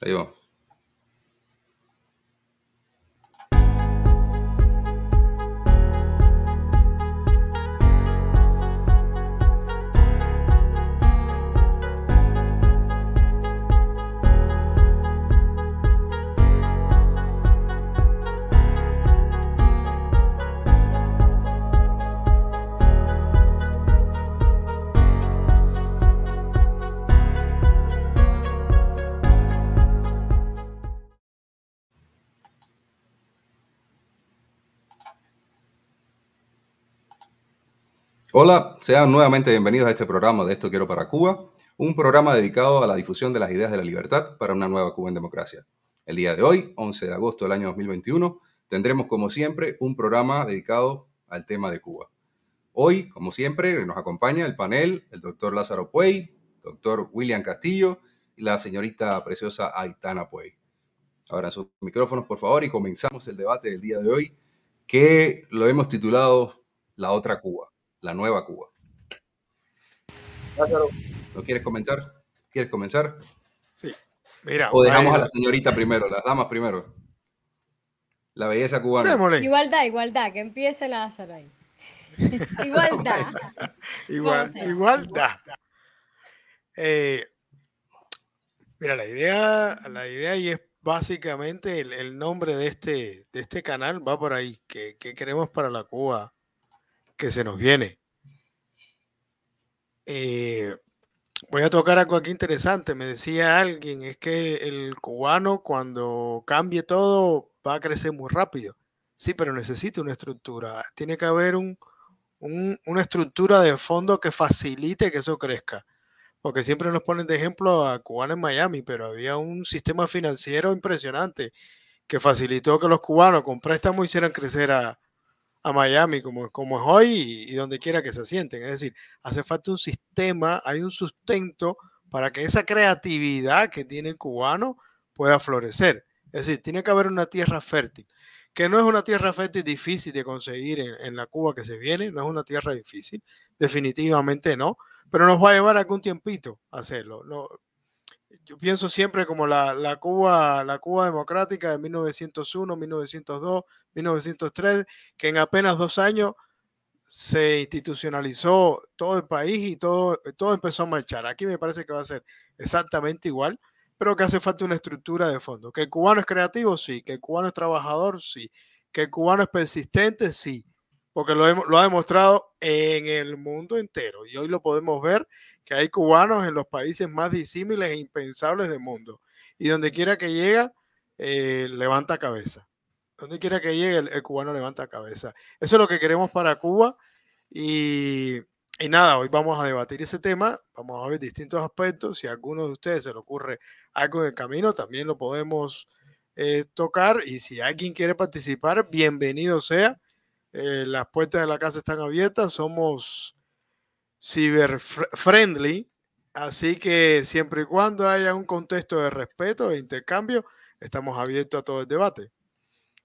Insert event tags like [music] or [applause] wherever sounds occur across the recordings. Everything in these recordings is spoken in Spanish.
Ahí Hola, sean nuevamente bienvenidos a este programa de Esto Quiero para Cuba, un programa dedicado a la difusión de las ideas de la libertad para una nueva Cuba en democracia. El día de hoy, 11 de agosto del año 2021, tendremos como siempre un programa dedicado al tema de Cuba. Hoy, como siempre, nos acompaña el panel el doctor Lázaro Puey, doctor William Castillo y la señorita preciosa Aitana Puey. Ahora sus micrófonos, por favor, y comenzamos el debate del día de hoy, que lo hemos titulado La otra Cuba la nueva Cuba. Lázaro, ¿lo quieres comentar? ¿Quieres comenzar? Sí. Mira, o dejamos a la señorita primero, las damas primero. La belleza cubana. Igualdad, igualdad, que empiece Lázaro ahí. igualdad. [laughs] Igual, igualdad. Eh, mira, la idea, la idea y es básicamente el, nombre de este, de este canal va por ahí. ¿Qué, qué queremos para la Cuba que se nos viene. Eh, voy a tocar algo aquí interesante. Me decía alguien, es que el cubano cuando cambie todo va a crecer muy rápido. Sí, pero necesita una estructura. Tiene que haber un, una estructura de fondo que facilite que eso crezca. Porque siempre nos ponen de ejemplo a cubanos en Miami, pero había un sistema financiero impresionante que facilitó que los cubanos con préstamos hicieran crecer a, a Miami como, como es hoy y, donde quiera que se sienten. Es decir, hace falta un sistema, hay un sustento para que esa creatividad que tiene el cubano pueda florecer. Es decir, tiene que haber una tierra fértil, que no es una tierra fértil difícil de conseguir en, la Cuba que se viene, no es una tierra difícil, definitivamente no, pero nos va a llevar algún tiempito hacerlo. Yo pienso siempre como la, la, Cuba, la Cuba democrática de 1901, 1902, 1903, que en apenas dos años se institucionalizó todo el país y todo, todo empezó a marchar. Aquí me parece que va a ser exactamente igual, pero que hace falta una estructura de fondo. Que el cubano es creativo, sí. Que el cubano es trabajador, sí. Que el cubano es persistente, sí. Porque lo, ha demostrado en el mundo entero. Y hoy lo podemos ver que hay cubanos en los países más disímiles e impensables del mundo. Y donde quiera que llega, eh, levanta cabeza. Donde quiera que llegue, el, cubano levanta cabeza. Eso es lo que queremos para Cuba. Y, nada, hoy vamos a debatir ese tema. Vamos a ver distintos aspectos. Si a alguno de ustedes se le ocurre algo en el camino, también lo podemos eh, tocar. Y si alguien quiere participar, bienvenido sea. Eh, las puertas de la casa están abiertas. Somos ciber friendly, así que siempre y cuando haya un contexto de respeto e intercambio, estamos abiertos a todo el debate.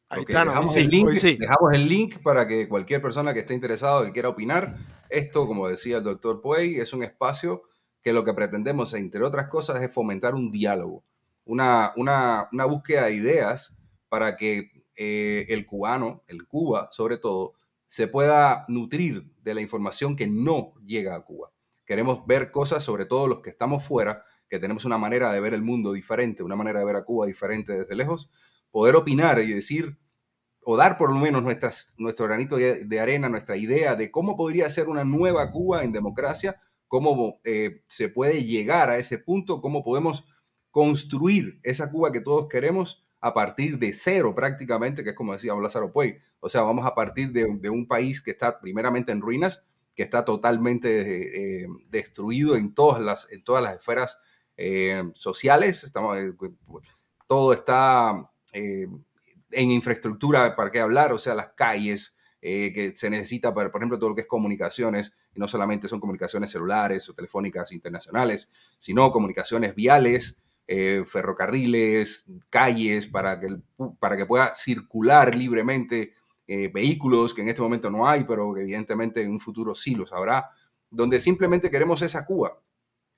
Ahí está, dejamos, el link, dejamos el link para que cualquier persona que esté interesado, que quiera opinar, esto, como decía el doctor Puey, es un espacio que lo que pretendemos, entre otras cosas, es fomentar un diálogo, una, una, una búsqueda de ideas para que eh, el cubano, el Cuba sobre todo, se pueda nutrir de la información que no llega a Cuba. Queremos ver cosas, sobre todo los que estamos fuera, que tenemos una manera de ver el mundo diferente, una manera de ver a Cuba diferente desde lejos, poder opinar y decir o dar por lo menos nuestro granito de, arena, nuestra idea de cómo podría ser una nueva Cuba en democracia, cómo eh, se puede llegar a ese punto, cómo podemos construir esa Cuba que todos queremos a partir de cero prácticamente, que es como decía Lázaro Puey. O sea, vamos a partir de, un país que está primeramente en ruinas, que está totalmente eh, destruido en todas las, en todas las esferas eh, sociales. Estamos, eh, todo está en infraestructura, ¿para qué hablar? O sea, las calles, que se necesita, para, por ejemplo, todo lo que es comunicaciones, y no solamente son comunicaciones celulares o telefónicas internacionales, sino comunicaciones viales, eh, ferrocarriles, calles, para que, para que pueda circular libremente eh, vehículos que en este momento no hay, pero que evidentemente en un futuro sí los habrá, donde simplemente queremos esa Cuba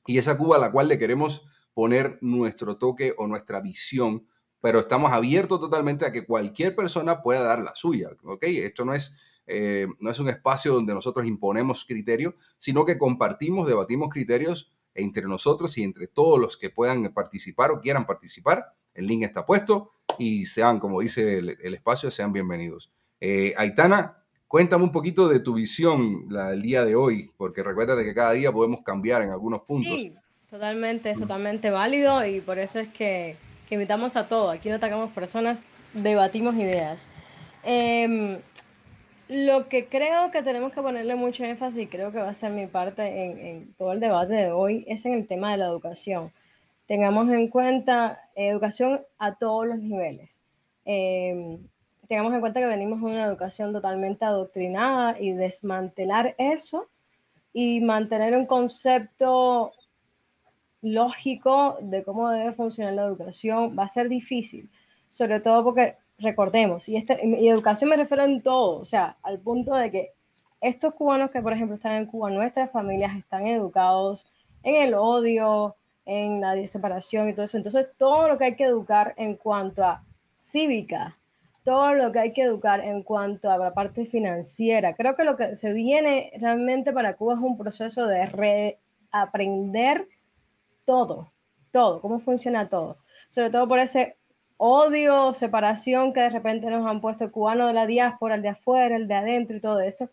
y esa Cuba a la cual le queremos poner nuestro toque o nuestra visión, pero estamos abiertos totalmente a que cualquier persona pueda dar la suya, ¿ok? Esto no es, eh, no es un espacio donde nosotros imponemos criterios, sino que compartimos, debatimos criterios entre nosotros y entre todos los que puedan participar o quieran participar. El link está puesto y sean, como dice el, espacio, sean bienvenidos. Eh, Aitana, cuéntame un poquito de tu visión la, el día de hoy, porque recuerda que cada día podemos cambiar en algunos puntos. Sí, totalmente, es totalmente válido y por eso es que, que invitamos a todos. Aquí no atacamos personas, debatimos ideas. Em, lo que creo que tenemos que ponerle mucho énfasis, y creo que va a ser mi parte en, todo el debate de hoy, es en el tema de la educación. Tengamos en cuenta educación a todos los niveles. Em, tengamos en cuenta que venimos de una educación totalmente adoctrinada y desmantelar eso y mantener un concepto lógico de cómo debe funcionar la educación va a ser difícil, sobre todo porque recordemos, y, este, y educación me refiero en todo, o sea, al punto de que estos cubanos que, por ejemplo, están en Cuba, nuestras familias están educados en el odio, en la separación y todo eso. Entonces, todo lo que hay que educar en cuanto a cívica, todo lo que hay que educar en cuanto a la parte financiera. Creo que lo que se viene realmente para Cuba es un proceso de reaprender todo, todo, cómo funciona todo. Sobre todo por ese odio, separación que de repente nos han puesto el cubano de la diáspora, el de afuera, el de adentro y todo esto,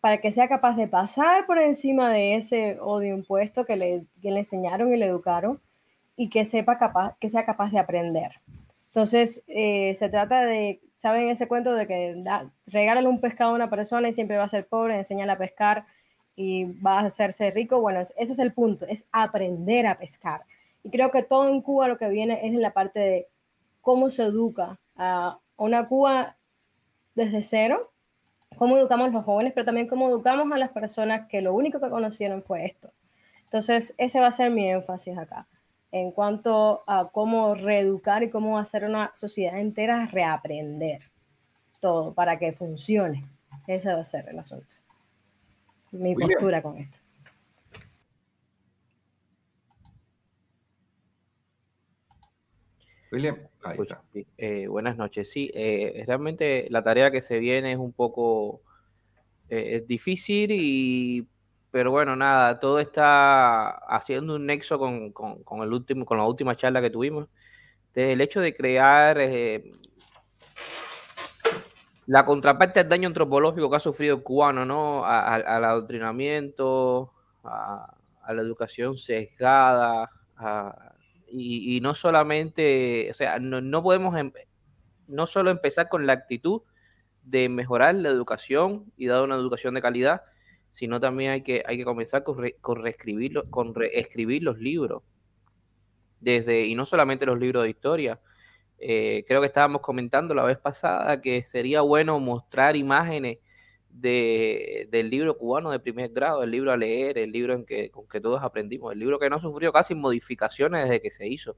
para que sea capaz de pasar por encima de ese odio impuesto que le, le enseñaron y le educaron y que, sepa capaz, que sea capaz de aprender. Entonces, eh, se trata de, ¿saben ese cuento de que da, un pescado a una persona y siempre va a ser pobre, enseñale a pescar y va a hacerse rico? Bueno, ese es el punto, es aprender a pescar. Y creo que todo en Cuba lo que viene es en la parte de cómo se educa a una Cuba desde cero, cómo educamos a los jóvenes, pero también cómo educamos a las personas que lo único que conocieron fue esto. Entonces, ese va a ser mi énfasis acá, en cuanto a cómo reeducar y cómo hacer una sociedad entera reaprender todo para que funcione. Ese va a ser el asunto. Mi postura con esto. William, eh, buenas noches. Sí, eh, realmente la tarea que se viene es un poco eh, difícil, y, pero bueno, nada, todo está haciendo un nexo con, el último, con la última charla que tuvimos. Desde el hecho de crear la contraparte del daño antropológico que ha sufrido el cubano, ¿no? al adoctrinamiento, a, a, la educación sesgada, a y, no solamente, o sea, no, podemos em, no solo empezar con la actitud de mejorar la educación y dar una educación de calidad, sino también hay que, hay que comenzar con, con, reescribir, con reescribir los libros. Desde, y no solamente los libros de historia. Eh, creo que estábamos comentando la vez pasada que sería bueno mostrar imágenes de, del libro cubano de primer grado, el libro a leer, el libro en que, con que todos aprendimos, el libro que no sufrió casi modificaciones desde que se hizo,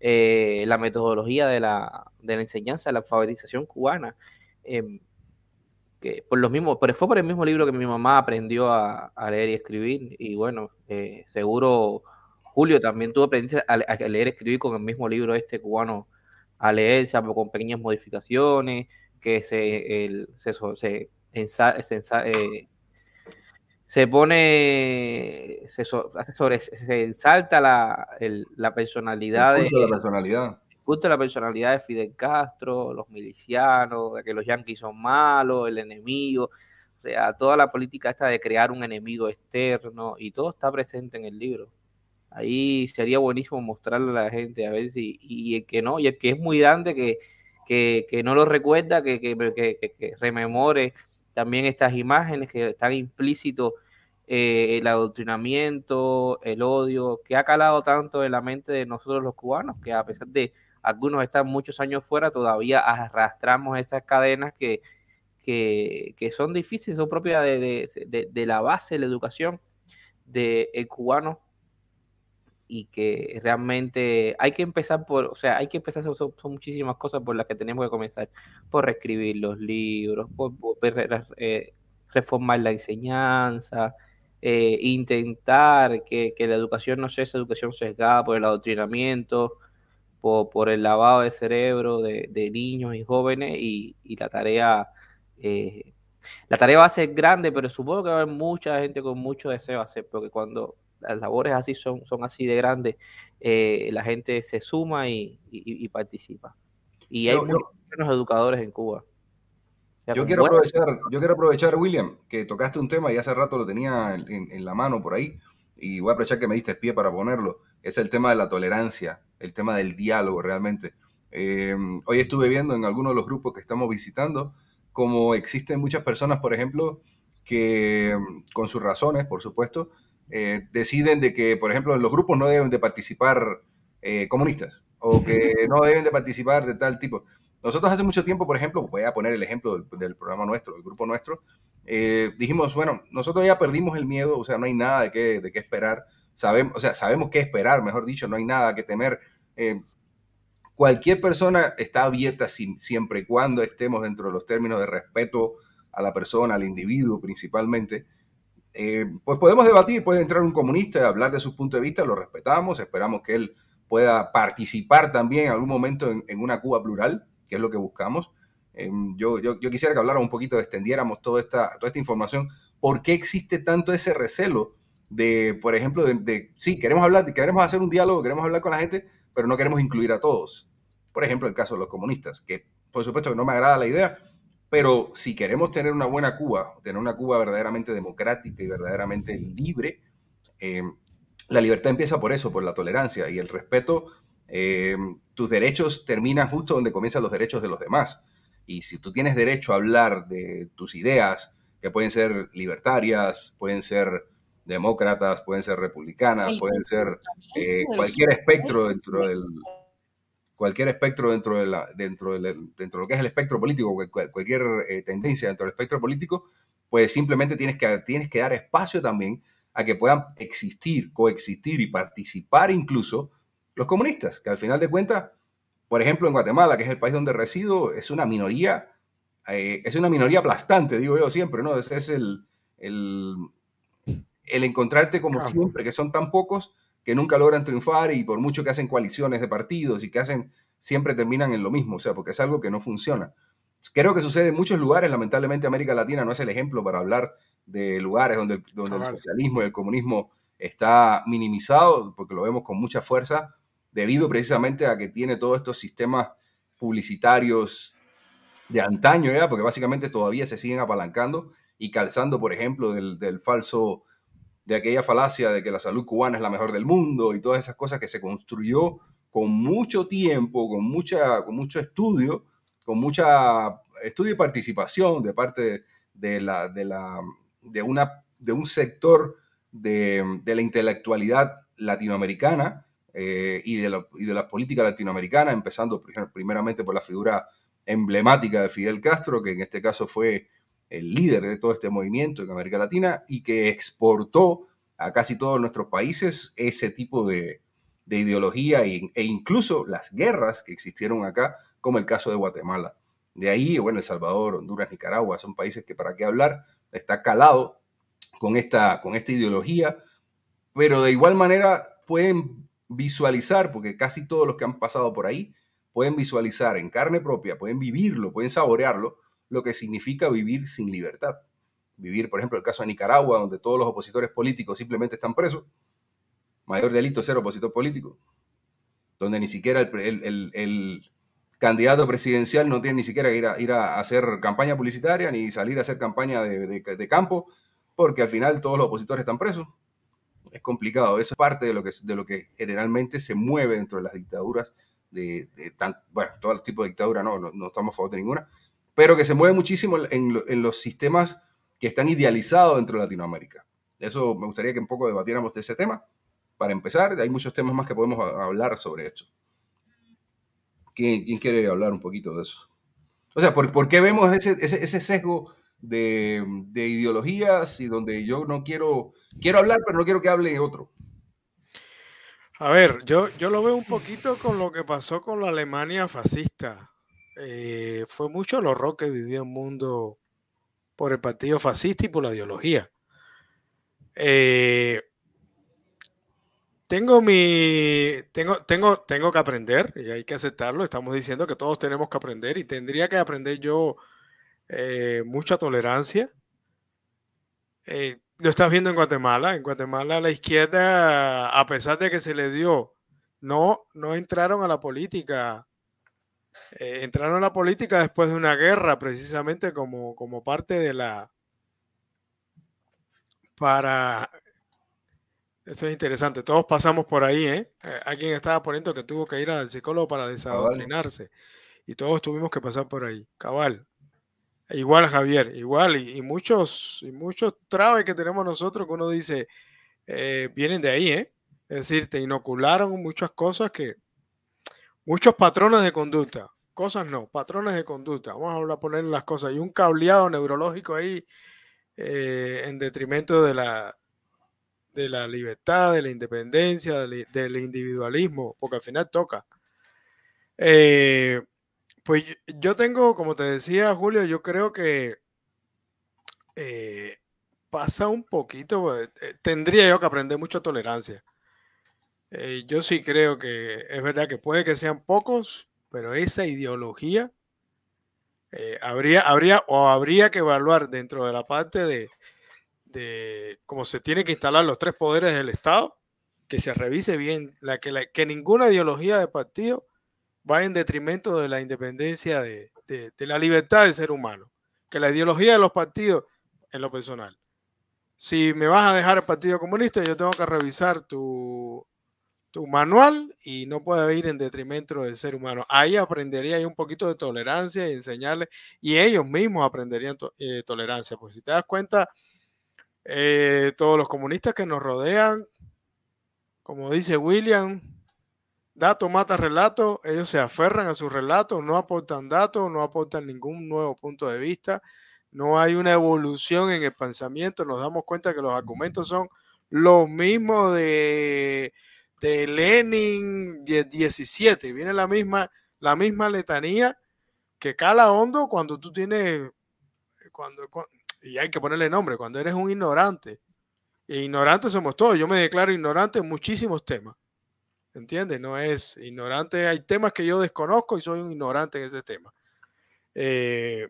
eh, la metodología de la, de la enseñanza, la alfabetización cubana. Em, que por los mismos, pero fue por el mismo libro que mi mamá aprendió a, leer y escribir, y bueno, eh, seguro Julio también tuvo aprendizaje a, leer y escribir con el mismo libro este cubano a leer, con pequeñas modificaciones, que se eh, se, pone, se, sobre, se ensalta la, la personalidad de la personalidad. la personalidad de Fidel Castro, los milicianos, de que los yanquis son malos, el enemigo, o sea, toda la política esta de crear un enemigo externo y todo está presente en el libro. Ahí sería buenísimo mostrarle a la gente a ver si, y el que no, y el que es muy grande que, que, no lo recuerda, que, que rememore también estas imágenes que están implícitos eh, el adoctrinamiento, el odio, que ha calado tanto en la mente de nosotros los cubanos, que a pesar de algunos estar muchos años fuera, todavía arrastramos esas cadenas que, que, son difíciles, son propias de, de, la base de la educación del cubano y que realmente hay que empezar por, o sea, hay que empezar, son, son muchísimas cosas por las que tenemos que comenzar, por reescribir los libros, por, eh, reformar la enseñanza, eh, intentar que, la educación no sea esa educación sesgada por el adoctrinamiento, por, el lavado de cerebro de, niños y jóvenes y, la tarea eh, la tarea va a ser grande, pero supongo que va a haber mucha gente con mucho deseo de hacer, porque cuando las labores así son, son así de grandes, eh, la gente se suma y, participa. Y hay muchos educadores en Cuba. Yo quiero, aprovechar, yo quiero aprovechar, William, que tocaste un tema y hace rato lo tenía en, la mano por ahí, y voy a aprovechar que me diste pie para ponerlo. Es el tema de la tolerancia, el tema del diálogo realmente. Eh, hoy estuve viendo en algunos de los grupos que estamos visitando como existen muchas personas, por ejemplo, que con sus razones, por supuesto, eh, deciden de que, por ejemplo, en los grupos no deben de participar eh, comunistas o que no deben de participar de tal tipo. Nosotros hace mucho tiempo, por ejemplo, voy a poner el ejemplo del, programa nuestro, del grupo nuestro, eh, dijimos, bueno, nosotros ya perdimos el miedo, o sea, no hay nada de qué, de qué esperar, sabemos, o sea, sabemos qué esperar, mejor dicho, no hay nada que temer. Eh, cualquier persona está abierta siempre y cuando estemos dentro de los términos de respeto a la persona, al individuo principalmente. Eh, pues podemos debatir, puede entrar un comunista y hablar de su punto de vista, lo respetamos, esperamos que él pueda participar también en algún momento en una Cuba plural, que es lo que buscamos. Em, yo, yo, quisiera que habláramos un poquito, extendiéramos toda esta, toda esta información. ¿Por qué existe tanto ese recelo de, por ejemplo, de, sí, queremos hablar, queremos hacer un diálogo, queremos hablar con la gente, pero no queremos incluir a todos? Por ejemplo, el caso de los comunistas, que por supuesto que no me agrada la idea, pero si queremos tener una buena Cuba, tener una Cuba verdaderamente democrática y verdaderamente libre, em, la libertad empieza por eso, por la tolerancia y el respeto eh, tus derechos terminan justo donde comienzan los derechos de los demás. Y si tú tienes derecho a hablar de tus ideas, que pueden ser libertarias, pueden ser demócratas, pueden ser republicanas, pueden ser eh, cualquier espectro dentro del cualquier espectro dentro de la dentro del, dentro de lo que es el espectro político, cualquier eh, tendencia dentro del espectro político, pues simplemente tienes que tienes que dar espacio también a que puedan existir, coexistir y participar incluso los comunistas, que al final de cuentas, por ejemplo, en Guatemala, que es el país donde resido, es una minoría, eh, es una minoría aplastante, digo yo siempre, ¿no? Ese es el, el, encontrarte como siempre, que son tan pocos que nunca logran triunfar y por mucho que hacen coaliciones de partidos y que hacen, siempre terminan en lo mismo, o sea, porque es algo que no funciona. Creo que sucede en muchos lugares, lamentablemente América Latina no es el ejemplo para hablar de lugares donde, donde el socialismo y el comunismo está minimizado, porque lo vemos con mucha fuerza, debido precisamente a que tiene todos estos sistemas publicitarios de antaño, ¿ya? porque básicamente todavía se siguen apalancando y calzando, por ejemplo, del, falso, de aquella falacia de que la salud cubana es la mejor del mundo y todas esas cosas que se construyó con mucho tiempo, con, mucha, con mucho estudio, con mucha estudio y participación de parte de, la, de, la, de, una, de un sector de, de la intelectualidad latinoamericana eh, y, de la, y de la política latinoamericana, empezando primeramente por la figura emblemática de Fidel Castro, que en este caso fue el líder de todo este movimiento en América Latina y que exportó a casi todos nuestros países ese tipo de, de ideología e, e, incluso las guerras que existieron acá, como el caso de Guatemala. De ahí, bueno, El Salvador, Honduras, Nicaragua, son países que para qué hablar, está calado con esta, con esta ideología, pero de igual manera pueden visualizar, porque casi todos los que han pasado por ahí pueden visualizar en carne propia, pueden vivirlo, pueden saborearlo, lo que significa vivir sin libertad. Vivir, por ejemplo, el caso de Nicaragua, donde todos los opositores políticos simplemente están presos. Mayor delito ser opositor político. Donde ni siquiera el, candidato presidencial no tiene ni siquiera que ir a, ir a hacer campaña publicitaria ni salir a hacer campaña de campo, porque al final todos los opositores están presos es complicado. Eso es parte de lo que, de lo que generalmente se mueve dentro de las dictaduras, de, tan, bueno, todo tipo de dictadura, no, no, estamos a favor de ninguna, pero que se mueve muchísimo en, en, los sistemas que están idealizados dentro de Latinoamérica. Eso me gustaría que un poco debatiéramos de ese tema. Para empezar, hay muchos temas más que podemos hablar sobre esto. ¿Quién, quién quiere hablar un poquito de eso? O sea, ¿por, ¿por qué vemos ese, ese, ese sesgo de, ideologías y donde yo no quiero, quiero hablar, pero no quiero que hable otro. A ver, yo, yo lo veo un poquito con lo que pasó con la Alemania fascista. Eh, fue mucho el horror que vivió el mundo por el partido fascista y por la ideología. Eh, tengo mi. Tengo, tengo, tengo que aprender y hay que aceptarlo. Estamos diciendo que todos tenemos que aprender y tendría que aprender yo eh, mucha tolerancia. Eh, lo estás viendo en Guatemala. En Guatemala la izquierda, a pesar de que se le dio, no, no entraron a la política. Eh, entraron a la política después de una guerra, precisamente como, como parte de la... Para... Eso es interesante. Todos pasamos por ahí, ¿eh? Alguien estaba poniendo que tuvo que ir al psicólogo para desadoctrinarse. Y todos tuvimos que pasar por ahí. Cabal. Igual, Javier, igual, y, muchos, y muchos trabes que tenemos nosotros que uno dice, eh, vienen de ahí, ¿eh? Es decir, te inocularon muchas cosas que, muchos patrones de conducta, cosas no, patrones de conducta, vamos a poner las cosas, y un cableado neurológico ahí eh, en detrimento de la, de la libertad, de la independencia, del, individualismo, porque al final toca. Eh, pues yo tengo, como te decía Julio, yo creo que eh, pasa un poquito, tendría yo que aprender mucha tolerancia. Yo sí creo que es verdad que puede que sean pocos, pero esa ideología habría, habría o habría que evaluar dentro de la parte de, de cómo se tiene que instalar los tres poderes del Estado, que se revise bien, la, que, la, que ninguna ideología de partido va en detrimento de la independencia de, la libertad del ser humano. Que la ideología de los partidos, en lo personal, si me vas a dejar el Partido Comunista, yo tengo que revisar tu, tu manual y no puede ir en detrimento del ser humano. Ahí aprendería un poquito de tolerancia y enseñarles, y ellos mismos aprenderían eh, tolerancia. Pues si te das cuenta, eh, todos los comunistas que nos rodean, como dice William, Dato mata relato, ellos se aferran a sus relatos, no aportan datos, no aportan ningún nuevo punto de vista, no hay una evolución en el pensamiento, nos damos cuenta que los argumentos son los mismos de, de Lenin 17, viene la misma, la misma letanía que cala hondo cuando tú tienes, cuando, y hay que ponerle nombre, cuando eres un ignorante. E ignorantes somos todos, yo me declaro ignorante en muchísimos temas ¿Entiendes? No es ignorante. Hay temas que yo desconozco y soy un ignorante en ese tema. Eh,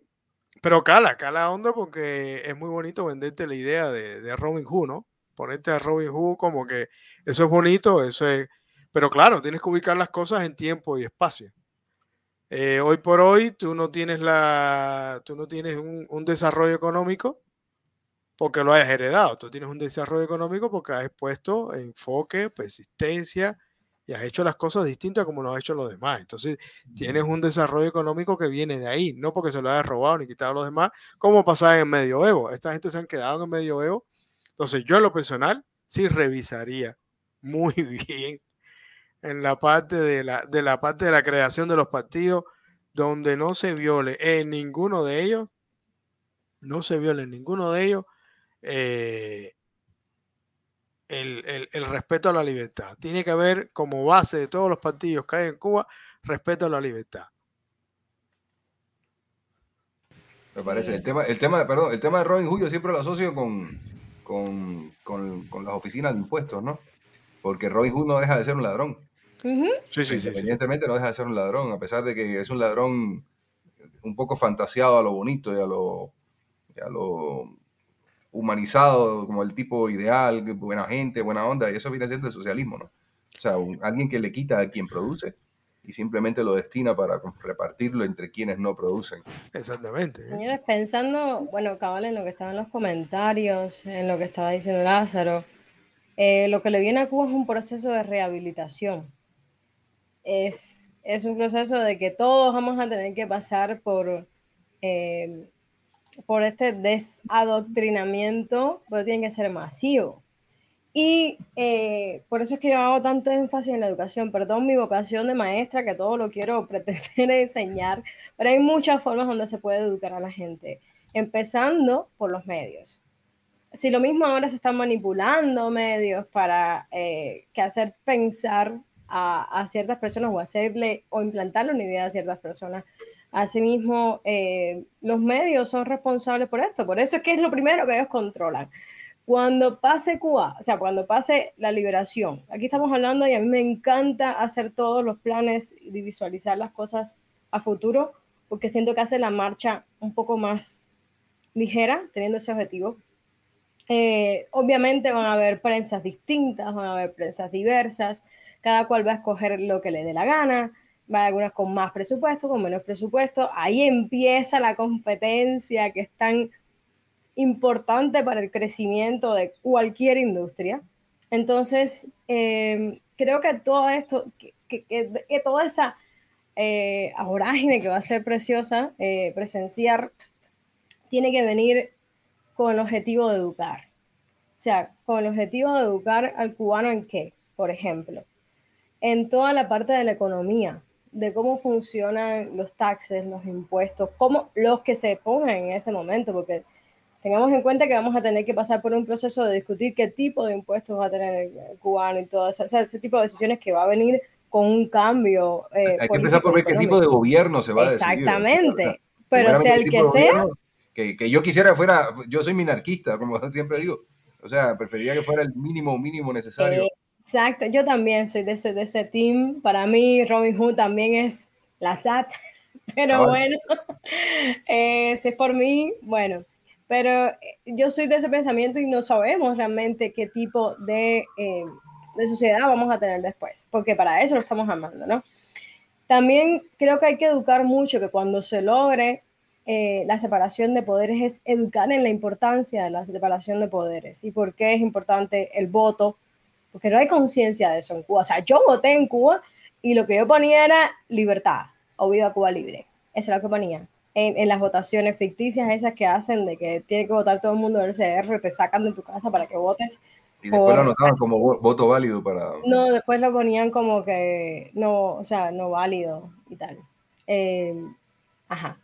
pero cala, cala hondo porque es muy bonito venderte la idea de, Robin Hood, ¿no? Ponerte a Robin Hood como que eso es bonito, eso es... Pero claro, tienes que ubicar las cosas en tiempo y espacio. Eh, hoy por hoy tú no tienes, la, tú no tienes un, un, desarrollo económico porque lo hayas heredado. Tú tienes un desarrollo económico porque has puesto enfoque, persistencia, y has hecho las cosas distintas como lo han hecho los demás. Entonces, tienes un desarrollo económico que viene de ahí, no porque se lo hayas robado ni quitado a los demás, como pasaba en el medioevo. Esta gente se han quedado en el medioevo. Entonces, yo en lo personal sí revisaría muy [laughs] bien en la parte de la, de la parte de la creación de los partidos, donde no se viole en ninguno de ellos, no se viole en ninguno de ellos eh, el, respeto a la libertad. Tiene que haber como base de todos los partidos que hay en Cuba respeto a la libertad. Me parece. El tema, el tema, perdón, el tema de Robin yo siempre lo asocio con, con, las oficinas de impuestos, ¿no? Porque Robin Hood no deja de ser un ladrón. sí, sí, Independientemente no deja de ser un ladrón, a pesar de que es un ladrón un poco fantaseado a lo bonito y a lo, y a lo humanizado como el tipo ideal, buena gente, buena onda, y eso viene siendo el socialismo, ¿no? O sea, alguien que le quita a quien produce y simplemente lo destina para repartirlo entre quienes no producen. Exactamente. ¿eh? Señores, pensando, bueno, cabal, en lo que estaba en los comentarios, en lo que estaba diciendo Lázaro, eh, lo que le viene a Cuba es un proceso de rehabilitación. Es, es un proceso de que todos vamos a tener que pasar por eh, por este desadoctrinamiento, pero tiene que ser masivo. Y eh, por eso es que yo hago tanto énfasis en la educación, perdón mi vocación de maestra, que todo lo quiero [laughs] pretender enseñar, pero hay muchas formas donde se puede educar a la gente, empezando por los medios. Si lo mismo ahora se están manipulando medios para eh, que hacer pensar a, ciertas personas o hacerle o implantarle una idea a ciertas personas Asimismo, eh, los medios son responsables por esto, por eso es que es lo primero que ellos controlan. Cuando pase Cuba, o sea, cuando pase la liberación, aquí estamos hablando y a mí me encanta hacer todos los planes y visualizar las cosas a futuro, porque siento que hace la marcha un poco más ligera, teniendo ese objetivo. Eh, obviamente van a haber prensas distintas, van a haber prensas diversas, cada cual va a escoger lo que le dé la gana, va a haber algunas con más presupuesto, con menos presupuesto, ahí empieza la competencia que es tan importante para el crecimiento de cualquier industria. Entonces, eh, creo que todo esto, que, toda esa eh, que va a ser preciosa eh, presenciar, tiene que venir con el objetivo de educar. O sea, con el objetivo de educar al cubano en qué, por ejemplo, en toda la parte de la economía, de cómo funcionan los taxes, los impuestos, cómo los que se pongan en ese momento, porque tengamos en cuenta que vamos a tener que pasar por un proceso de discutir qué tipo de impuestos va a tener el cubano y todo eso, o sea, ese tipo de decisiones que va a venir con un cambio. Eh, Hay que empezar por ver qué tipo de gobierno se va a decidir. Exactamente, pero sea el que sea. Que, que, yo quisiera que fuera, yo soy minarquista, [laughs] como siempre digo, o sea, preferiría que fuera el mínimo mínimo necesario. exacto, yo también soy de ese, de ese team, para mí Robin Hood también es la SAT, [laughs] pero bueno, [laughs] eh, si es por mí, bueno, pero eh, yo soy de ese pensamiento y no sabemos realmente qué tipo de, eh, de sociedad vamos a tener después, porque para eso lo estamos armando, ¿no? También creo que hay que educar mucho, que cuando se logre eh, la separación de poderes es educar en la importancia de la separación de poderes y por qué es importante el voto, porque no hay conciencia de eso en Cuba. O sea, yo voté en Cuba y lo que yo ponía era libertad o viva Cuba libre. Eso es lo que ponía en, las votaciones ficticias esas que hacen de que tiene que votar todo el mundo del CR, te sacan de tu casa para que votes. Y después lo anotaban como voto válido para... No, después lo ponían como que no, o sea, no válido y tal. Eh, ajá.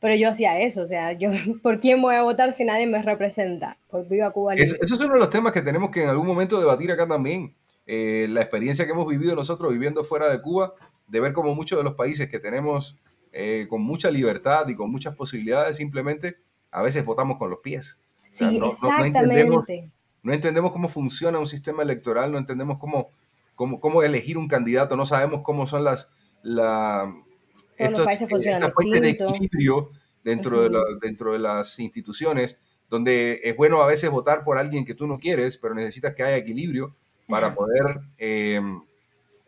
Pero yo hacía eso, o sea, yo, [laughs] ¿por quién voy a votar si nadie me representa? Por Viva Cuba Eso, es uno de los temas que tenemos que en algún momento debatir acá también. Eh, la experiencia que hemos vivido nosotros viviendo fuera de Cuba, de ver como muchos de los países que tenemos eh, con mucha libertad y con muchas posibilidades, simplemente a veces votamos con los pies. Sí, exactamente. No, entendemos, cómo funciona un sistema electoral, no entendemos cómo, cómo, cómo elegir un candidato, no sabemos cómo son las... La, estos, esta fuente de equilibrio dentro, de dentro de las instituciones, donde es bueno a veces votar por alguien que tú no quieres, pero necesitas que haya equilibrio para poder eh,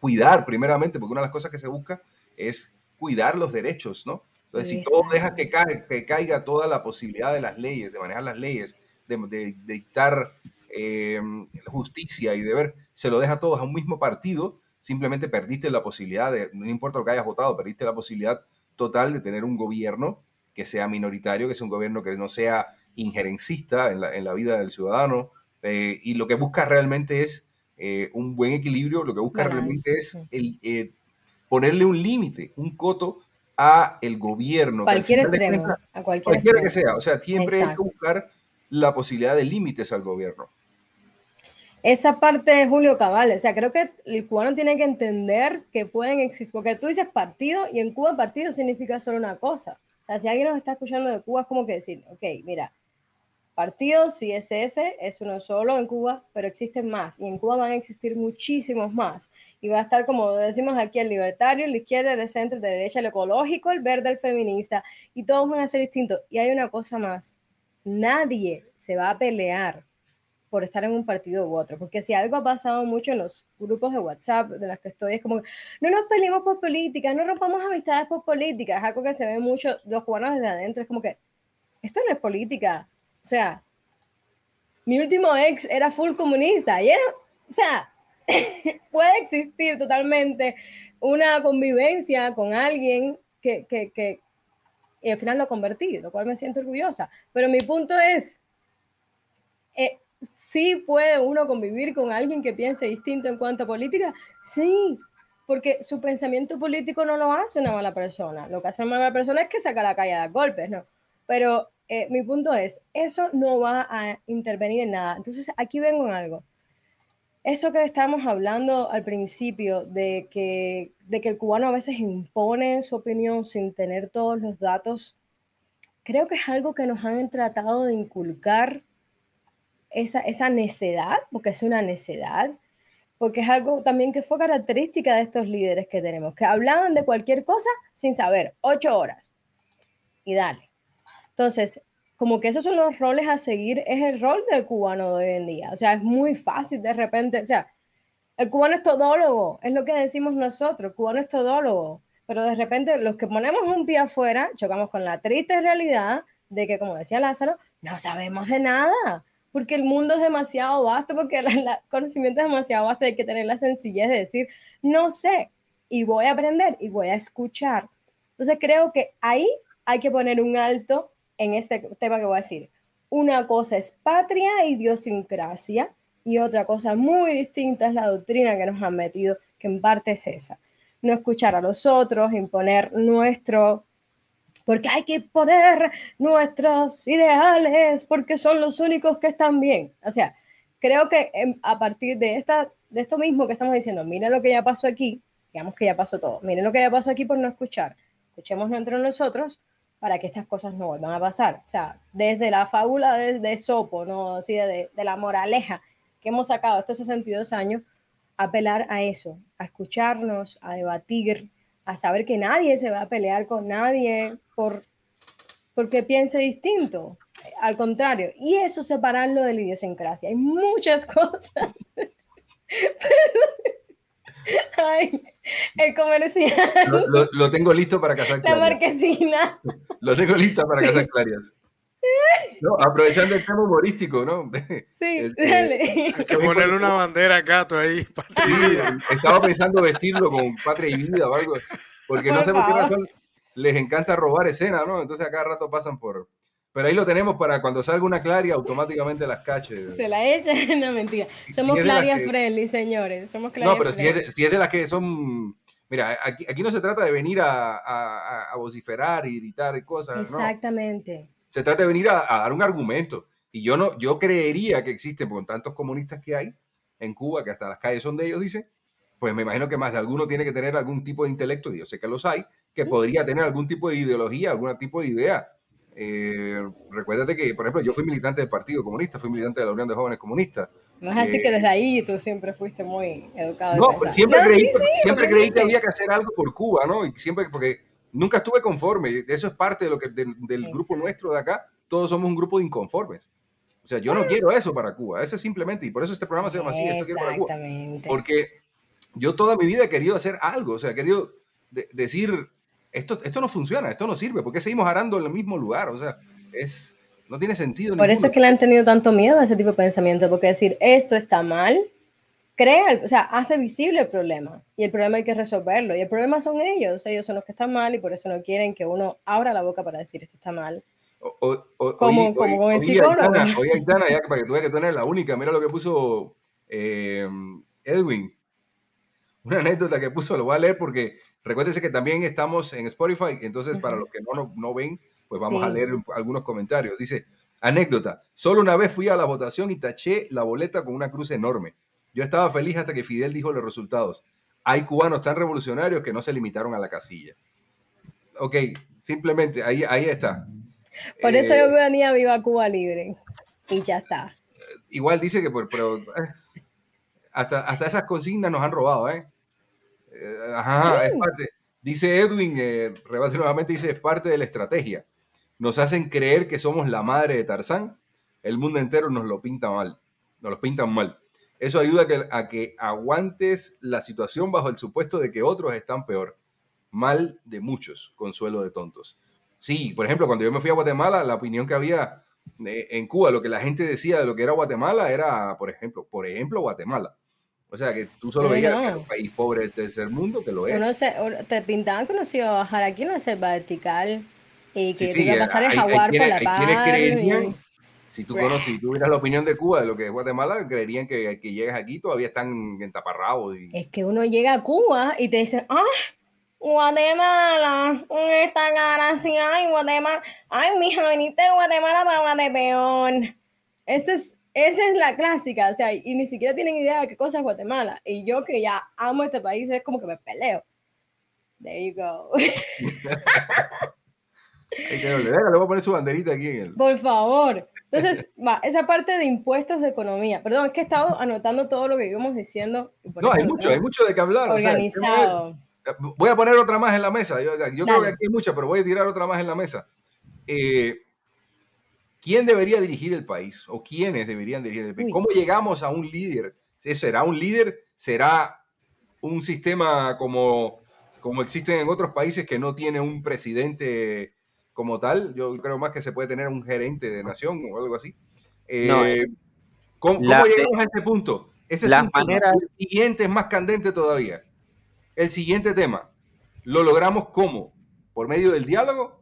cuidar primeramente, porque una de las cosas que se busca es cuidar los derechos, ¿no? Entonces, si todo deja que, que caiga toda la posibilidad de las leyes, de manejar las leyes, de, dictar eh, justicia y deber, se lo deja todo a un mismo partido, simplemente perdiste la posibilidad de, no importa lo que hayas votado, perdiste la posibilidad total de tener un gobierno que sea minoritario, que sea un gobierno que no sea injerencista en la, vida del ciudadano, eh, y lo que busca realmente es eh, un buen equilibrio, lo que busca realmente es el, ponerle un límite, un coto a el gobierno. Cualquier extremo, a cualquier cualquiera que sea. O sea, siempre hay que buscar la posibilidad de límites al gobierno. Esa parte de Julio Cabal, o sea, creo que el cubano tiene que entender que pueden existir, porque tú dices partido y en Cuba partido significa solo una cosa. O sea, si alguien nos está escuchando de Cuba es como que decir, ok, mira, partidos, ISS es uno solo en Cuba, pero existen más y en Cuba van a existir muchísimos más. Y va a estar, como decimos aquí, el libertario, el izquierda, el centro, el de derecha, el ecológico, el verde, el feminista, y todos van a ser distintos. Y hay una cosa más, nadie se va a pelear por estar en un partido u otro, porque si algo ha pasado mucho en los grupos de WhatsApp de las que estoy, es como, no nos peleemos por política, no rompamos amistades por política, es algo que se ve mucho, los cubanos desde adentro, es como que, esto no es política, o sea, mi último ex era full comunista y era, o sea, [laughs] puede existir totalmente una convivencia con alguien que, que, que y al final lo convertí, lo cual me siento orgullosa. Pero mi punto es, eh, sí puede uno convivir con alguien que piense distinto en cuanto a política, sí, porque su pensamiento político no lo hace una mala persona. Lo que hace una mala persona es que saca la calle a golpes, ¿no? Pero eh, mi punto es, eso no va a intervenir en nada. Entonces, aquí vengo en algo. Eso que estábamos hablando al principio, de que, de que el cubano a veces impone su opinión sin tener todos los datos, creo que es algo que nos han tratado de inculcar esa, esa necedad, porque es una necedad, porque es algo también que fue característica de estos líderes que tenemos, que hablaban de cualquier cosa sin saber, ocho horas, y dale. Entonces, como que esos son los roles a seguir, es el rol del cubano de hoy en día. O sea, es muy fácil de repente, o sea, el cubano es todólogo, es lo que decimos nosotros, el cubano es todólogo, pero de repente los que ponemos un pie afuera chocamos con la triste realidad de que, como decía Lázaro, no sabemos de nada, porque el mundo es demasiado vasto, porque el conocimiento es demasiado vasto, hay que tener la sencillez de decir, no sé, y voy a aprender y voy a escuchar. Entonces creo que ahí hay que poner un alto en este tema que voy a decir. Una cosa es patria e idiosincrasia y otra cosa muy distinta es la doctrina que nos han metido, que en parte es esa. No escuchar a los otros, imponer nuestro, porque hay que poner nuestros ideales, porque son los únicos que están bien. O sea, creo que a partir de, esta, de esto mismo que estamos diciendo, miren lo que ya pasó aquí, digamos que ya pasó todo, miren lo que ya pasó aquí por no escuchar, escuchemos entre nosotros, para que estas cosas no vuelvan a pasar. O sea, desde la fábula de, Sopo, ¿no? Así de, de, la moraleja que hemos sacado estos 62 años, apelar a eso, a escucharnos, a debatir, a saber que nadie se va a pelear con nadie por porque piense distinto. Al contrario, y eso separarlo de la idiosincrasia. Hay muchas [laughs] cosas. Ay, el comercial. Lo, tengo listo para casar La marquesina. Lo tengo listo para casar clarias. No, aprovechando el tema humorístico, ¿no? [laughs] Sí, este, dale. Hay que ponerle una bandera a Gato ahí. Sí, estaba pensando vestirlo con patria y vida o algo, porque no sé por qué razón les encanta robar escena, ¿no? Entonces a cada rato pasan por, pero ahí lo tenemos para cuando salga una claria, automáticamente las cache. Se la echa, [laughs] no mentira. Somos clarias friendly, señores. Somos clarias No, pero si es, de, si es, de, las que son. Mira, aquí, aquí no se trata de venir a, a, a vociferar y gritar y cosas. Exactamente. Se trata de venir a, dar un argumento. Y yo no, yo creería que existen, con tantos comunistas que hay en Cuba, que hasta las calles son de ellos, dice, pues me imagino que más de alguno tiene que tener algún tipo de intelecto, y yo sé que los hay, que podría tener algún tipo de ideología, algún tipo de idea eh, recuérdate que, por ejemplo, yo fui militante del Partido Comunista, fui militante de la Unión de Jóvenes Comunistas. No es así que eh, desde ahí tú siempre fuiste muy educado. No, siempre creí, siempre creí que había que hacer algo por Cuba, ¿no? Y siempre, porque nunca estuve conforme. Eso es parte de lo que del grupo nuestro de acá. Todos somos un grupo de inconformes. O sea, yo no quiero eso para Cuba. Eso es simplemente, y por eso este programa se llama así, esto quiero para Cuba. Porque yo toda mi vida he querido hacer algo, o sea, he querido decir, esto, esto no funciona, esto no sirve, porque seguimos arando en el mismo lugar? O sea, es, no tiene sentido. Por eso es que le han tenido tanto miedo a ese tipo de pensamiento, porque decir esto está mal, crea, o sea, hace visible el problema y el problema hay que resolverlo y el problema son ellos, ellos son los que están mal y por eso no quieren que uno abra la boca para decir esto está mal. O, como, como oye, Aitana, ya para que tú veas que tú eres la única, mira lo que puso eh, Edwin una anécdota que puso, lo voy a leer porque recuérdense que también estamos en Spotify, entonces para los que no, no, ven, pues vamos a leer algunos comentarios. Dice, anécdota, solo una vez fui a la votación y taché la boleta con una cruz enorme. Yo estaba feliz hasta que Fidel dijo los resultados. Hay cubanos tan revolucionarios que no se limitaron a la casilla. Ok, simplemente ahí, ahí está. Por eso yo eh, venía Viva Cuba Libre. Y ya está. Igual dice que, pero, hasta, hasta esas consignas nos han robado, ¿eh? Eh, ajá, es parte. Dice Edwin, eh, rebate nuevamente, dice, es parte de la estrategia. Nos hacen creer que somos la madre de Tarzán. El mundo entero nos lo pinta mal. Nos lo pintan mal. Eso ayuda a que, a que aguantes la situación bajo el supuesto de que otros están peor. Mal de muchos, consuelo de tontos. Sí, por ejemplo, cuando yo me fui a Guatemala, la opinión que había eh, en Cuba, lo que la gente decía de lo que era Guatemala era, por ejemplo, por ejemplo, Guatemala. O sea, que tú solo veías que era un país pobre del tercer mundo, que lo es. te pintaban que uno se iba a bajar aquí en la selva vertical y que iba a pasar el jaguar por la paz. Si tú conoces, si tú la opinión de Cuba de lo que es Guatemala, creerían que, que llegas aquí todavía están entaparrados. Y... Es que uno llega a Cuba y te dice, ah, Guatemala, esta cara así, ay, Guatemala, ay, mi viniste de Guatemala para Guatepeón. Ese es esa es la clásica, o sea, y ni siquiera tienen idea de qué cosa es Guatemala. Y yo que ya amo este país, es como que me peleo. There you go. [laughs] le voy a poner su banderita aquí en el... Por favor. Entonces, [laughs] va, esa parte de impuestos de economía. Perdón, es que he estado anotando todo lo que íbamos diciendo. No, hay mucho, hay mucho de qué hablar. Organizado. voy a poner otra más en la mesa. Yo, creo que aquí hay mucha, pero voy a tirar otra más en la mesa. Eh, ¿Quién debería dirigir el país? ¿O quiénes deberían dirigir el país? ¿Cómo llegamos a un líder? ¿Será un líder? ¿Será un sistema como, como existen en otros países que no tiene un presidente como tal? Yo creo más que se puede tener un gerente de nación o algo así. Eh, ¿Cómo, llegamos a este punto? Ese es un El siguiente es más candente todavía. El siguiente tema. ¿Lo logramos cómo? ¿Por medio del diálogo?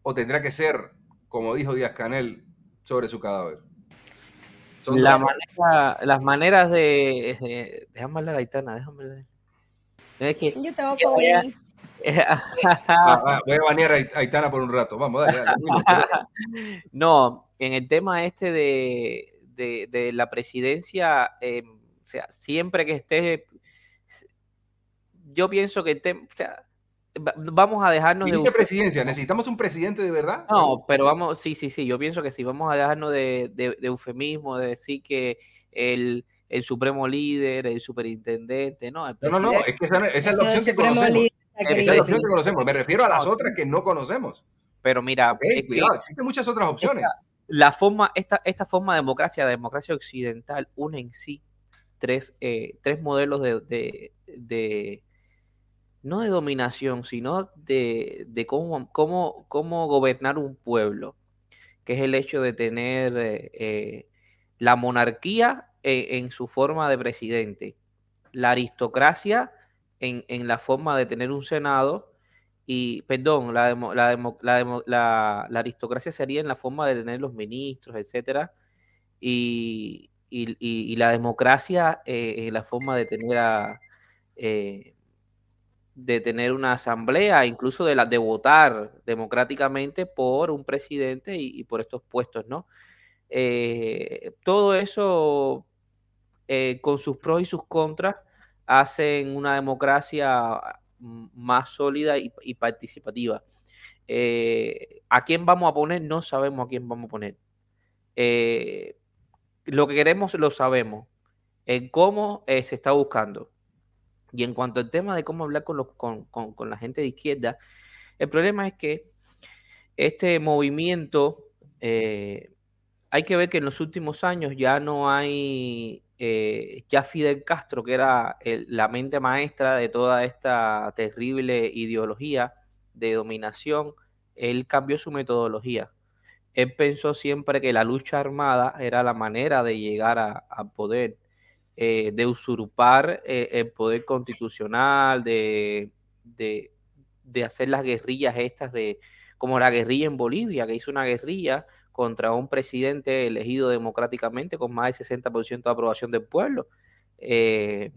¿O tendrá que ser como dijo Díaz Canel sobre su cadáver. las maneras de, Déjame hablar a Aitana, déjame hablar. Es que, Yo tengo COVID. [laughs] Ah, ah, voy a banear a Aitana por un rato. Vamos, dale. [laughs] no, en el tema este de, la presidencia, em, o sea, siempre que esté. Yo pienso que el tema vamos a dejarnos de... presidencia? ¿Necesitamos un presidente de verdad? No, pero vamos, sí, sí, sí, yo pienso que sí, vamos a dejarnos de, de, eufemismo, de decir que el, el, supremo líder, el superintendente, no. no, no, no, es que esa, es la opción que conocemos. Es la opción que conocemos, me refiero a las otras que no conocemos. Pero mira, cuidado, existen muchas otras opciones. la forma, esta, esta forma de democracia, democracia occidental, une en sí tres, eh, tres modelos de, de no de dominación, sino de, cómo, cómo, cómo, gobernar un pueblo, que es el hecho de tener eh, eh, la monarquía en, su forma de presidente, la aristocracia en, la forma de tener un senado, y, perdón, la, la, aristocracia sería en la forma de tener los ministros, etcétera, y, la democracia eh, en la forma de tener a de tener una asamblea, incluso de, la, de votar democráticamente por un presidente y, por estos puestos, ¿no? Eh, todo eso, eh, con sus pros y sus contras, hacen una democracia más sólida y, participativa. Eh, ¿A quién vamos a poner? No sabemos a quién vamos a poner. lo que queremos lo sabemos. En cómo se está buscando. Y en cuanto al tema de cómo hablar con, los, con, con, la gente de izquierda, el problema es que este movimiento, eh, hay que ver que en los últimos años ya no hay, eh, ya Fidel Castro, que era la mente maestra de toda esta terrible ideología de dominación, él cambió su metodología. Él pensó siempre que la lucha armada era la manera de llegar a poder eh, de usurpar eh, el poder constitucional, de, de, hacer las guerrillas estas de como la guerrilla en Bolivia, que hizo una guerrilla contra un presidente elegido democráticamente con más del 60% de aprobación del pueblo. Eh,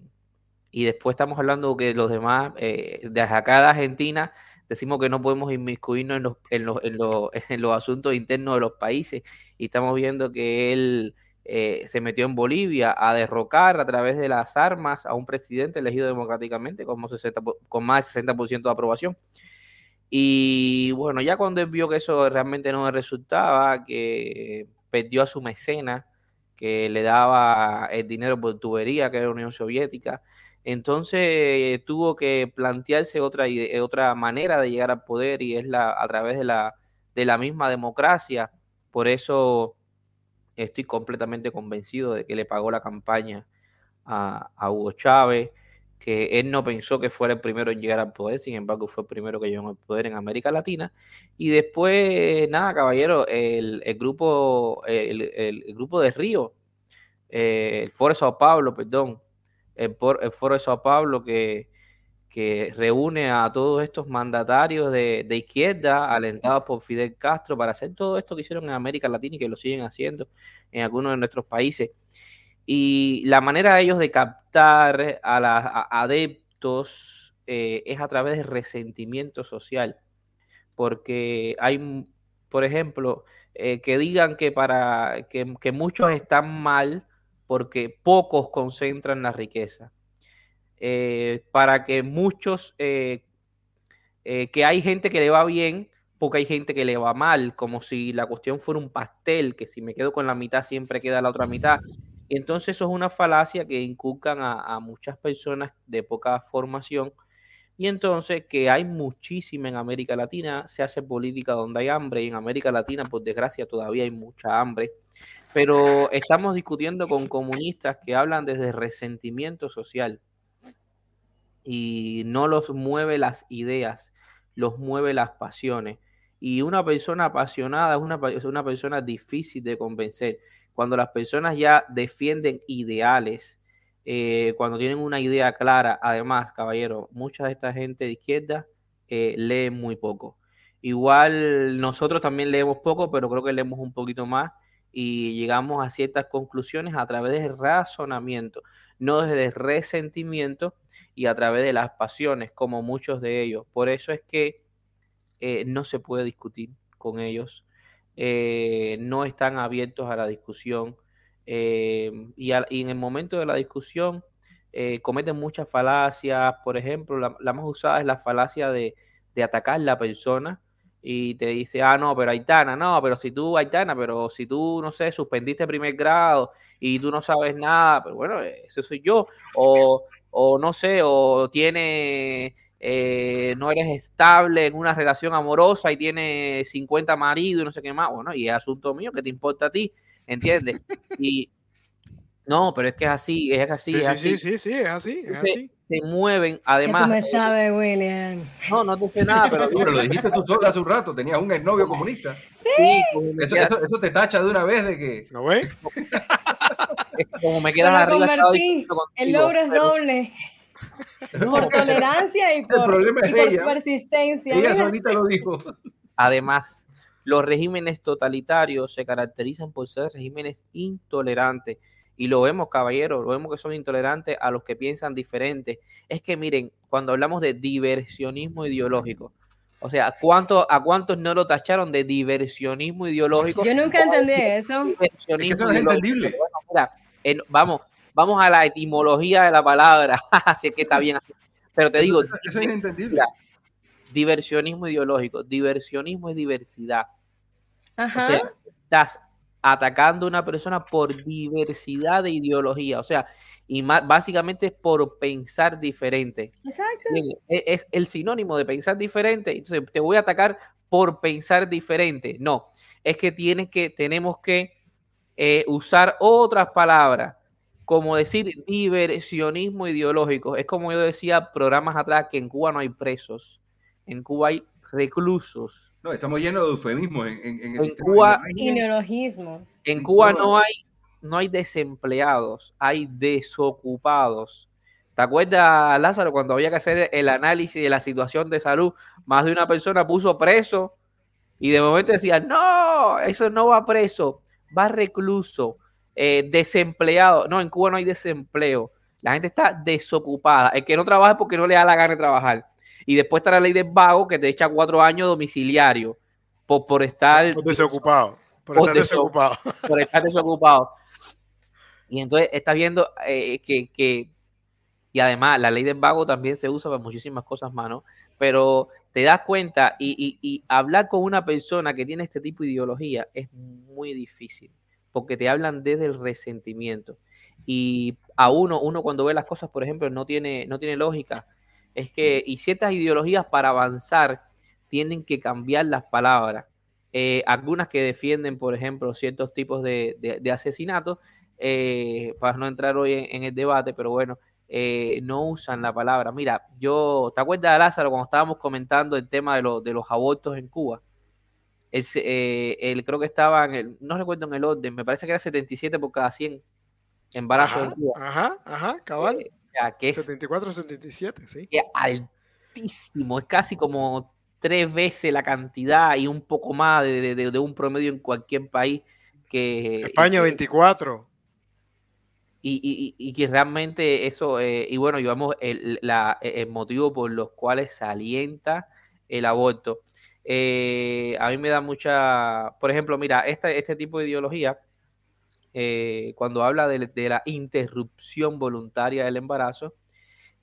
y después estamos hablando que los demás, de acá de Argentina, decimos que no podemos inmiscuirnos en los, en los, en los, [laughs] en los asuntos internos de los países y estamos viendo que él eh, se metió en Bolivia a derrocar a través de las armas a un presidente elegido democráticamente con, con más de 60% de aprobación. Y bueno, ya cuando vio que eso realmente no le resultaba, que perdió a su mecena, que le daba el dinero por tubería, que era la Unión Soviética, entonces tuvo que plantearse otra, otra manera de llegar al poder y es la, a través de la, de la misma democracia. Por eso estoy completamente convencido de que le pagó la campaña a, Hugo Chávez, que él no pensó que fuera el primero en llegar al poder, sin embargo fue el primero que llegó al poder en América Latina. Y después, nada, caballero, el, grupo, el, grupo de Río, eh, el Foro de Sao Paulo, perdón, el, el Foro de Sao Paulo que que reúne a todos estos mandatarios de, izquierda, alentados por Fidel Castro, para hacer todo esto que hicieron en América Latina y que lo siguen haciendo en algunos de nuestros países. Y la manera de ellos de captar a los adeptos eh, es a través de resentimiento social, porque hay, por ejemplo, eh, que digan que, para, que, muchos están mal porque pocos concentran la riqueza eh, para que muchos, que hay gente que le va bien porque hay gente que le va mal, como si la cuestión fuera un pastel, que si me quedo con la mitad siempre queda la otra mitad. Y entonces eso es una falacia que inculcan a, muchas personas de poca formación. Y entonces que hay muchísima en América Latina, se hace política donde hay hambre y en América Latina, por desgracia, todavía hay mucha hambre. Pero estamos discutiendo con comunistas que hablan desde resentimiento social y no los mueve las ideas, los mueve las pasiones. Y una persona apasionada es una, una persona difícil de convencer. Cuando las personas ya defienden ideales, eh, cuando tienen una idea clara, además, caballero, mucha de esta gente de izquierda eh, lee muy poco. Igual nosotros también leemos poco, pero creo que leemos un poquito más y llegamos a ciertas conclusiones a través del razonamiento, no desde resentimiento y a través de las pasiones, como muchos de ellos. Por eso es que eh, no se puede discutir con ellos, eh, no están abiertos a la discusión eh, y, en el momento de la discusión cometen muchas falacias, por ejemplo, la, más usada es la falacia de, atacar a la persona y te dice, ah, no, pero Aitana, no, pero si tú, Aitana, pero si tú, no sé, suspendiste primer grado y tú no sabes nada, pero bueno, eso soy yo, o no sé, o tiene eh, no eres estable en una relación amorosa y tienes 50 maridos y no sé qué más, bueno, y es asunto mío, que te importa a ti? ¿Entiendes? [laughs] Y no, pero es que es así, es así, sí, es así. Sí, sí, sí, es así, es así. Se mueven, además. tú me sabes, William. No, no te sé nada, pero, [laughs] pero lo dijiste tú solo hace un rato, tenías un exnovio comunista. Sí. eso, eso, eso, te tacha de una vez de que. ¿No ves? [laughs] como me quedas arriba. el logro es doble [laughs] por tolerancia y por, persistencia. Ella [laughs] solita lo dijo. Además, los regímenes totalitarios se caracterizan por ser regímenes intolerantes. Y lo vemos, caballeros, lo vemos que son intolerantes a los que piensan diferente. Es que miren, cuando hablamos de diversionismo ideológico, o sea, ¿a, ¿a cuántos no lo tacharon de diversionismo ideológico? Yo nunca entendí eso. eso es entendible. vamos, vamos a la etimología de la palabra, [laughs] así que está bien. Pero te digo, eso es entendible. Diversionismo ideológico, diversionismo es diversidad. Ajá. estás atacando a una persona por diversidad de ideología, o sea, y más, básicamente por pensar diferente. Exacto. E, es, el sinónimo de pensar diferente, entonces te voy a atacar por pensar diferente. No, es que tienes que, tenemos que eh, usar otras palabras como decir diversionismo ideológico. Es como yo decía programas atrás que en Cuba no hay presos, en Cuba hay reclusos. No, estamos llenos de eufemismos en, en, en, Cuba. Y neologismos. En Cuba no hay, no hay desempleados, hay desocupados. ¿Te acuerdas, Lázaro, cuando había que hacer el análisis de la situación de salud? Más de una persona puso preso y de momento decía, no, eso no va preso, va recluso eh, desempleado. No, en Cuba no hay desempleo. La gente está desocupada. El que no trabaja es porque no le da la gana de trabajar. Y después está la ley del vago que te echa cuatro años domiciliario por, por estar desocupado. Por, estar desocupado. Por estar desocupado. Y entonces estás viendo eh, que, y además la ley del vago también se usa para muchísimas cosas más, ¿no? Pero te das cuenta y, y hablar con una persona que tiene este tipo de ideología es muy difícil porque te hablan desde el resentimiento. Y a uno, uno cuando ve las cosas, por ejemplo, no tiene, no tiene lógica. Es que, y ciertas ideologías para avanzar tienen que cambiar las palabras. Eh, algunas que defienden, por ejemplo, ciertos tipos de, asesinatos, eh, para no entrar hoy en, el debate, pero bueno, eh, no usan la palabra. Mira, yo, ¿te acuerdas de Lázaro cuando estábamos comentando el tema de los abortos en Cuba? Eh, él creo que estaba en el, no recuerdo en el orden, me parece que era 77 por cada 100 embarazos. Ajá, ajá, cabal. Eh, que es, 74, 77, sí. Que altísimo, es casi como tres veces la cantidad y un poco más de, de, de un promedio en cualquier país que... España 24. Y, y, y, que realmente eso, eh, y bueno, llevamos el, la, el motivo por los cuales se alienta el aborto. Eh, a mí me da mucha, por ejemplo, mira, este, este tipo de ideología, eh, cuando habla de, la interrupción voluntaria del embarazo,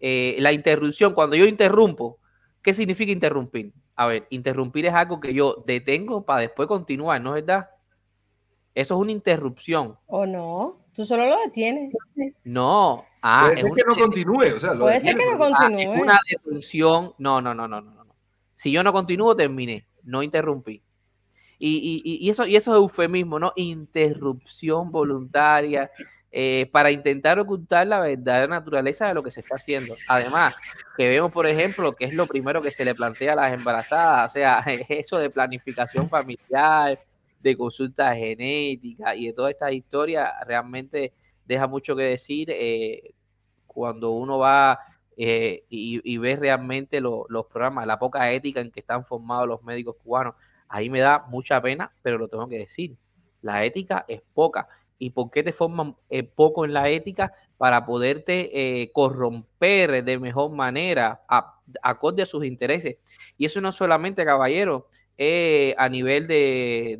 eh, la interrupción, cuando yo interrumpo, ¿Qué significa interrumpir? A ver, interrumpir es algo que yo detengo para después continuar, ¿no es verdad? Eso es una interrupción. ¿O no? Tú solo lo detienes. No. Ah, puede ser que no continúe. O sea, puede ser que no continúe. es una detención. No, no, no, no, no, no. Si yo no continúo, terminé. No interrumpí. Y, eso, y eso es eufemismo, ¿no? Interrupción voluntaria eh, para intentar ocultar la verdadera naturaleza de lo que se está haciendo. Además, que vemos, por ejemplo, que es lo primero que se le plantea a las embarazadas, o sea, [laughs] eso de planificación familiar, de consulta genética y de toda esta historia, realmente deja mucho que decir eh, cuando uno va eh, y, ve realmente los programas, la poca ética en que están formados los médicos cubanos. Ahí me da mucha pena, pero lo tengo que decir. La ética es poca. ¿Y por qué te forman eh, poco en la ética? Para poderte corromper de mejor manera, a, acorde a sus intereses. Y eso no solamente, caballero, eh, a nivel de,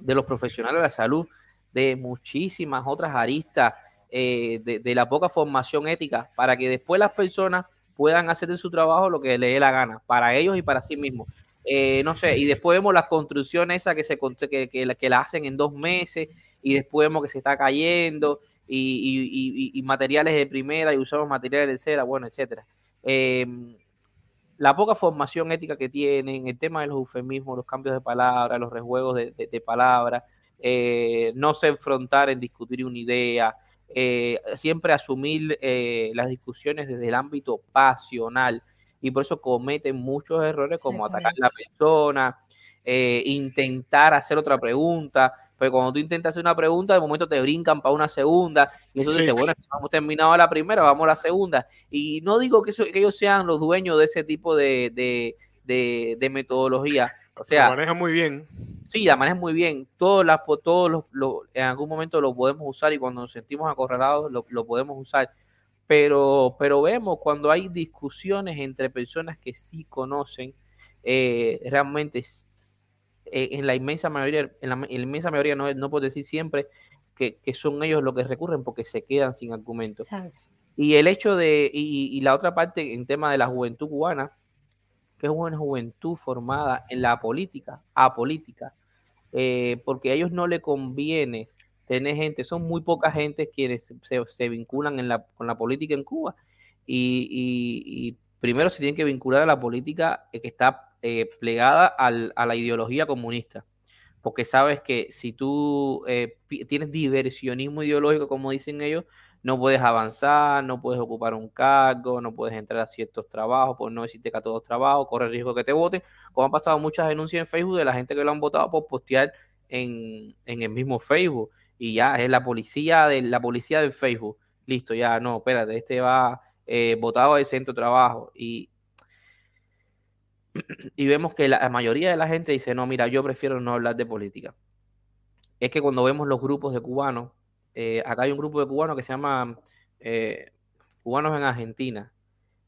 de, los profesionales de la salud, de muchísimas otras aristas, eh, de, la poca formación ética, para que después las personas puedan hacer de su trabajo lo que les dé la gana, para ellos y para sí mismos. Eh, no sé, y después vemos las construcciones esas que, se, que, que, que la hacen en dos meses y después vemos que se está cayendo y, y, y materiales de primera y usamos materiales de tercera, bueno, etcétera. Eh, la poca formación ética que tienen, el tema de los eufemismos, los cambios de palabras, los rejuegos de, palabras, eh, no se enfrentar en discutir una idea, eh, siempre asumir eh, las discusiones desde el ámbito pasional y por eso cometen muchos errores como atacar a la persona, intentar hacer otra pregunta, pero cuando tú intentas hacer una pregunta, de momento te brincan para una segunda, y eso dice, bueno, hemos terminado la primera, vamos a la segunda. Y no digo que, ellos sean los dueños de ese tipo de, metodología. O sea, la manejan muy bien. Sí, la manejan muy bien. Todos, las, todos los, en algún momento lo podemos usar y cuando nos sentimos acorralados lo, lo podemos usar. Pero, pero vemos cuando hay discusiones entre personas que sí conocen, eh, realmente eh, en la inmensa mayoría, en la, inmensa mayoría no, no puedo decir siempre que, son ellos los que recurren porque se quedan sin argumento. Y el hecho de, y, la otra parte en tema de la juventud cubana, que es una juventud formada en la política, apolítica, eh, porque a ellos no le conviene tener gente, son muy pocas gente quienes se, vinculan en la, con la política en Cuba. Y, primero se tienen que vincular a la política que está eh, plegada a la ideología comunista. Porque sabes que si tú eh, tienes diversionismo ideológico, como dicen ellos, no puedes avanzar, no puedes ocupar un cargo, no puedes entrar a ciertos trabajos, por no decirte que a todos trabajos, corre riesgo que te voten, como han pasado muchas denuncias en Facebook de la gente que lo han votado por postear en, en el mismo Facebook. Y ya es la policía de la policía del Facebook. Listo, ya no, espérate, este va eh, votado del centro de trabajo. Y, y vemos que la mayoría de la gente dice, no, mira, yo prefiero no hablar de política. Es que cuando vemos los grupos de cubanos, eh, acá hay un grupo de cubanos que se llama eh, Cubanos en Argentina,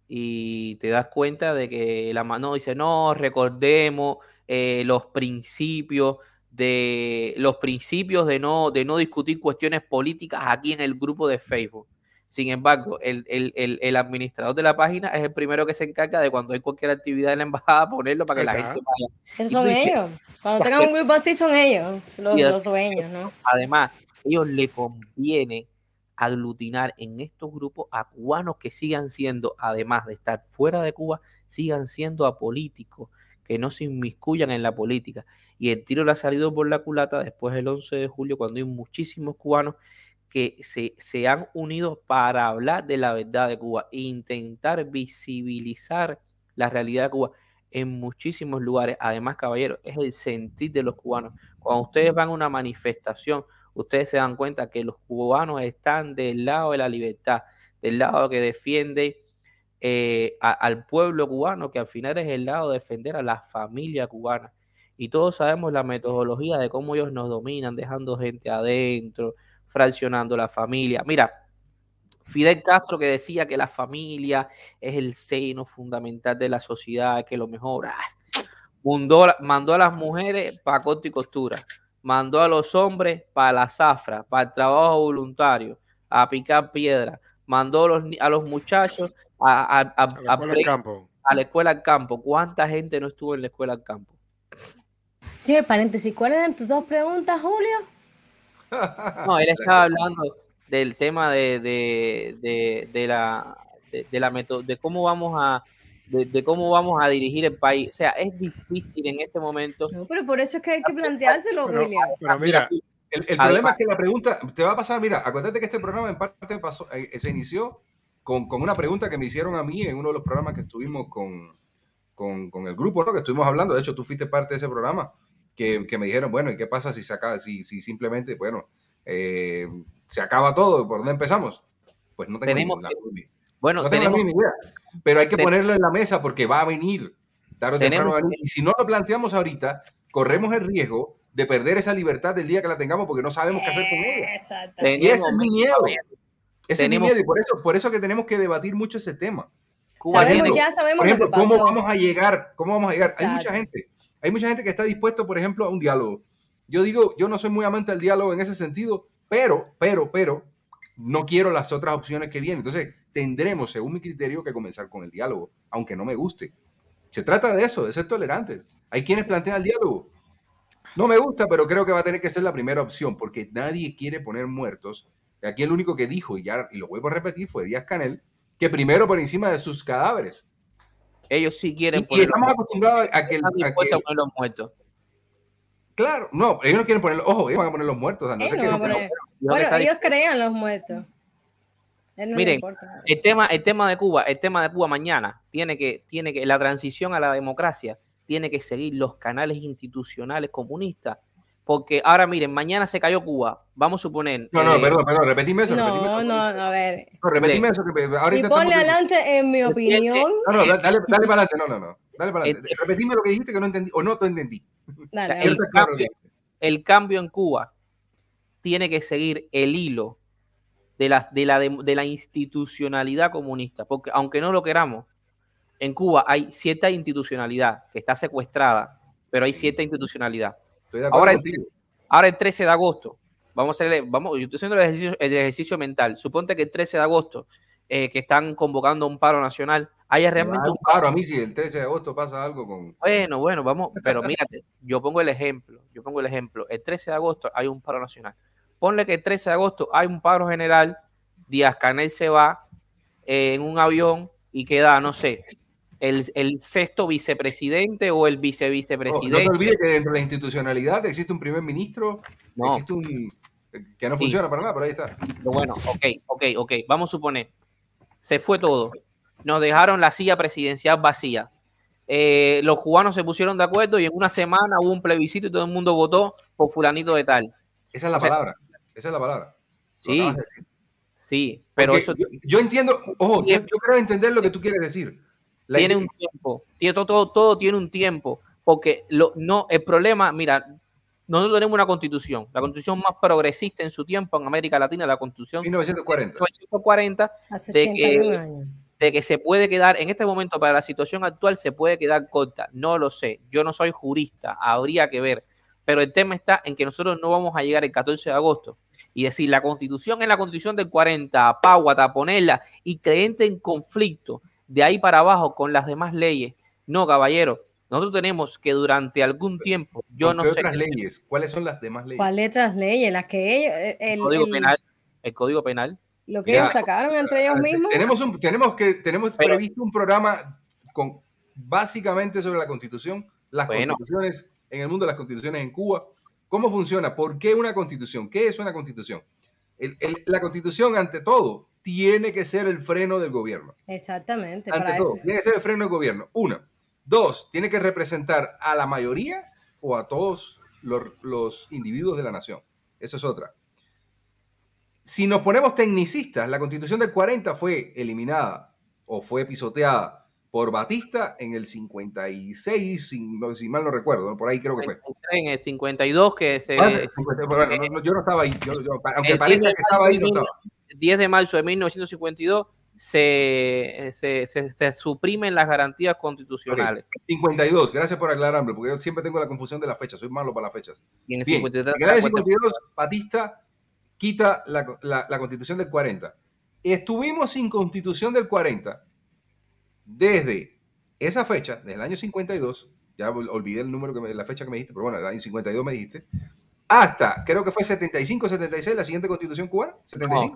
y te das cuenta de que la mano dice, no, recordemos eh, los principios de los principios de no, de no discutir cuestiones políticas aquí en el grupo de Facebook. Sin embargo, el, administrador de la página es el primero que se encarga de cuando hay cualquier actividad en la embajada ponerlo para que la gente vaya. Esos son ellos. Cuando tengan un grupo así son ellos, los, dueños, ¿no? Además, ellos le conviene aglutinar en estos grupos a cubanos que sigan siendo, además de estar fuera de Cuba, sigan siendo apolíticos, que no se inmiscuyan en la política. Y el tiro le ha salido por la culata después del 11 de julio, cuando hay muchísimos cubanos que se, se, han unido para hablar de la verdad de Cuba, intentar visibilizar la realidad de Cuba en muchísimos lugares. Además, caballero, es el sentir de los cubanos. Cuando ustedes van a una manifestación, ustedes se dan cuenta que los cubanos están del lado de la libertad, del lado que defiende eh, al pueblo cubano, que al final es el lado de defender a la familia cubana. Y todos sabemos la metodología de cómo ellos nos dominan, dejando gente adentro, fraccionando la familia. Mira, Fidel Castro que decía que la familia es el seno fundamental de la sociedad, que lo mejor, ah, mandó, a las mujeres para corte y costura, mandó a los hombres para la zafra, para el trabajo voluntario, a picar piedra, mandó a los, a los muchachos a, a, a la escuela al campo. ¿Cuánta gente no estuvo en la escuela al campo? Sí, paréntesis, ¿cuáles eran tus dos preguntas, Julio? No, él [laughs] estaba hablando del tema de, de, de, la de, la de cómo vamos a de, cómo vamos a dirigir el país. O sea, es difícil en este momento. No, pero por eso es que hay que planteárselo, William. Pero mira, el, problema es que la pregunta te va a pasar, mira, acuérdate que este programa en parte pasó, eh, se inició con, con, una pregunta que me hicieron a mí en uno de los programas que estuvimos con, con, con el grupo, ¿no? Que estuvimos hablando, de hecho tú fuiste parte de ese programa, que, que me dijeron, bueno, ¿y qué pasa si se acaba, si, si simplemente, bueno, eh, se acaba todo, ¿por dónde empezamos? Pues no tengo ninguna bueno, no tenemos, ni idea. Pero hay que ponerlo en la mesa porque va a venir. Y si no lo planteamos ahorita, corremos el riesgo de perder esa libertad del día que la tengamos porque no sabemos qué hacer con ella. Y ese es mi miedo. Ese es mi miedo y por eso, por eso que tenemos que debatir mucho ese tema. Sabemos, ya sabemos por ejemplo, cómo vamos a llegar, cómo vamos a llegar. Hay mucha gente, hay mucha gente que está dispuesto, por ejemplo, a un diálogo. Yo digo, yo no soy muy amante del diálogo en ese sentido, pero, pero, pero, no quiero las otras opciones que vienen. Entonces, tendremos, según mi criterio, que comenzar con el diálogo, aunque no me guste. Se trata de eso, de ser tolerantes. Hay quienes plantean el diálogo. No me gusta, pero creo que va a tener que ser la primera opción, porque nadie quiere poner muertos. Aquí el único que dijo, y, ya, y lo vuelvo a repetir, fue Díaz Canel, que primero por encima de sus cadáveres. Ellos sí quieren y, y estamos acostumbrados a que, a que los muertos. Claro, no, ellos no quieren poner, ojo, ellos van a poner los muertos. no Bueno, ellos crean los muertos. Miren, el tema, el tema de Cuba, el tema de Cuba mañana tiene que, tiene que, la transición a la democracia tiene que seguir los canales institucionales comunistas. Porque ahora miren, mañana se cayó Cuba, vamos a suponer. No, no, eh, perdón, perdón, repetime eso. No, no, no, a ver. No, repetime eso. y ponle adelante, en mi opinión. No, no, dale, dale para adelante, no, no, no. Dale para adelante. repetime lo que dijiste que no entendí, o no te entendí. [laughs] el, cambio, el cambio en Cuba tiene que seguir el hilo de la, de, la, de, la institucionalidad comunista, porque aunque no lo queramos, en Cuba hay cierta institucionalidad que está secuestrada, pero hay cierta institucionalidad. Ahora, el, ahora el 13 de agosto, vamos a hacer, vamos, yo estoy haciendo el ejercicio, el ejercicio mental. Suponte que el 13 de agosto, eh, que están convocando un paro nacional, haya realmente un paro. A mí si el 13 de agosto pasa algo con... Bueno, bueno, vamos, pero mírate, yo pongo el ejemplo, yo pongo el ejemplo. El 13 de agosto hay un paro nacional ponle que el 13 de agosto hay un paro general, Díaz Canel se va eh, en un avión y queda, no sé, el, sexto vicepresidente o el vicevicepresidente. No, no te olvides que dentro de la institucionalidad existe un primer ministro, existe un que no funciona para nada, pero ahí está. Bueno, ok, ok, ok. Vamos a suponer, se fue todo. Nos dejaron la silla presidencial vacía. Eh, los cubanos se pusieron de acuerdo y en una semana hubo un plebiscito y todo el mundo votó por fulanito de tal. Esa es la palabra. Esa es la palabra. Sí, sí, pero eso... Yo, entiendo, ojo, yo, creo entender lo que tú quieres decir. Tiene un tiempo, tiene todo, todo, todo, tiene un tiempo, porque lo, no, el problema, mira, nosotros tenemos una constitución, la constitución más progresista en su tiempo en América Latina, la constitución 1940, 1940 de, que, de que se puede quedar, en este momento para la situación actual se puede quedar corta, no lo sé, yo no soy jurista, habría que ver, pero el tema está en que nosotros no vamos a llegar el 14 de agosto. Y decir la constitución es la constitución del 40, apáguata, ponerla y creente en conflicto de ahí para abajo con las demás leyes. No, caballero, nosotros tenemos que durante algún tiempo, yo no qué sé. otras leyes? ¿Cuáles son las demás leyes? ¿Cuáles otras leyes? Las que ellos. Eh, el, Código Penal. El Código Penal. Lo que ellos sacaron entre ellos mismos. Tenemos, un, tenemos, que, tenemos previsto un programa con básicamente sobre la constitución, las constituciones en el mundo las constituciones en Cuba. ¿Cómo funciona? ¿Por qué una constitución? ¿Qué es una constitución? la constitución, ante todo, tiene que ser el freno del gobierno. Exactamente. Ante todo, tiene que ser el freno del gobierno. Una. Dos, tiene que representar a la mayoría o a todos los, los individuos de la nación. Eso es otra. Si nos ponemos tecnicistas, la constitución del 40 fue eliminada o fue pisoteada por Batista en el 56, si, mal no recuerdo, por ahí creo que fue. En el 52 que se... bueno, yo no estaba ahí, aunque parezca que estaba ahí, no estaba. 10 de marzo de 1952 se, se, se, suprimen las garantías constitucionales. 52, gracias por aclararme, porque yo siempre tengo la confusión de las fechas, soy malo para las fechas. Bien, en el 52, Batista quita la, la, la constitución del 40. Estuvimos sin constitución del 40 desde esa fecha, desde el año 52, ya olvidé el número, que la fecha que me dijiste, pero bueno, el año 52 me dijiste, hasta, creo que fue 75, 76, la siguiente constitución cubana.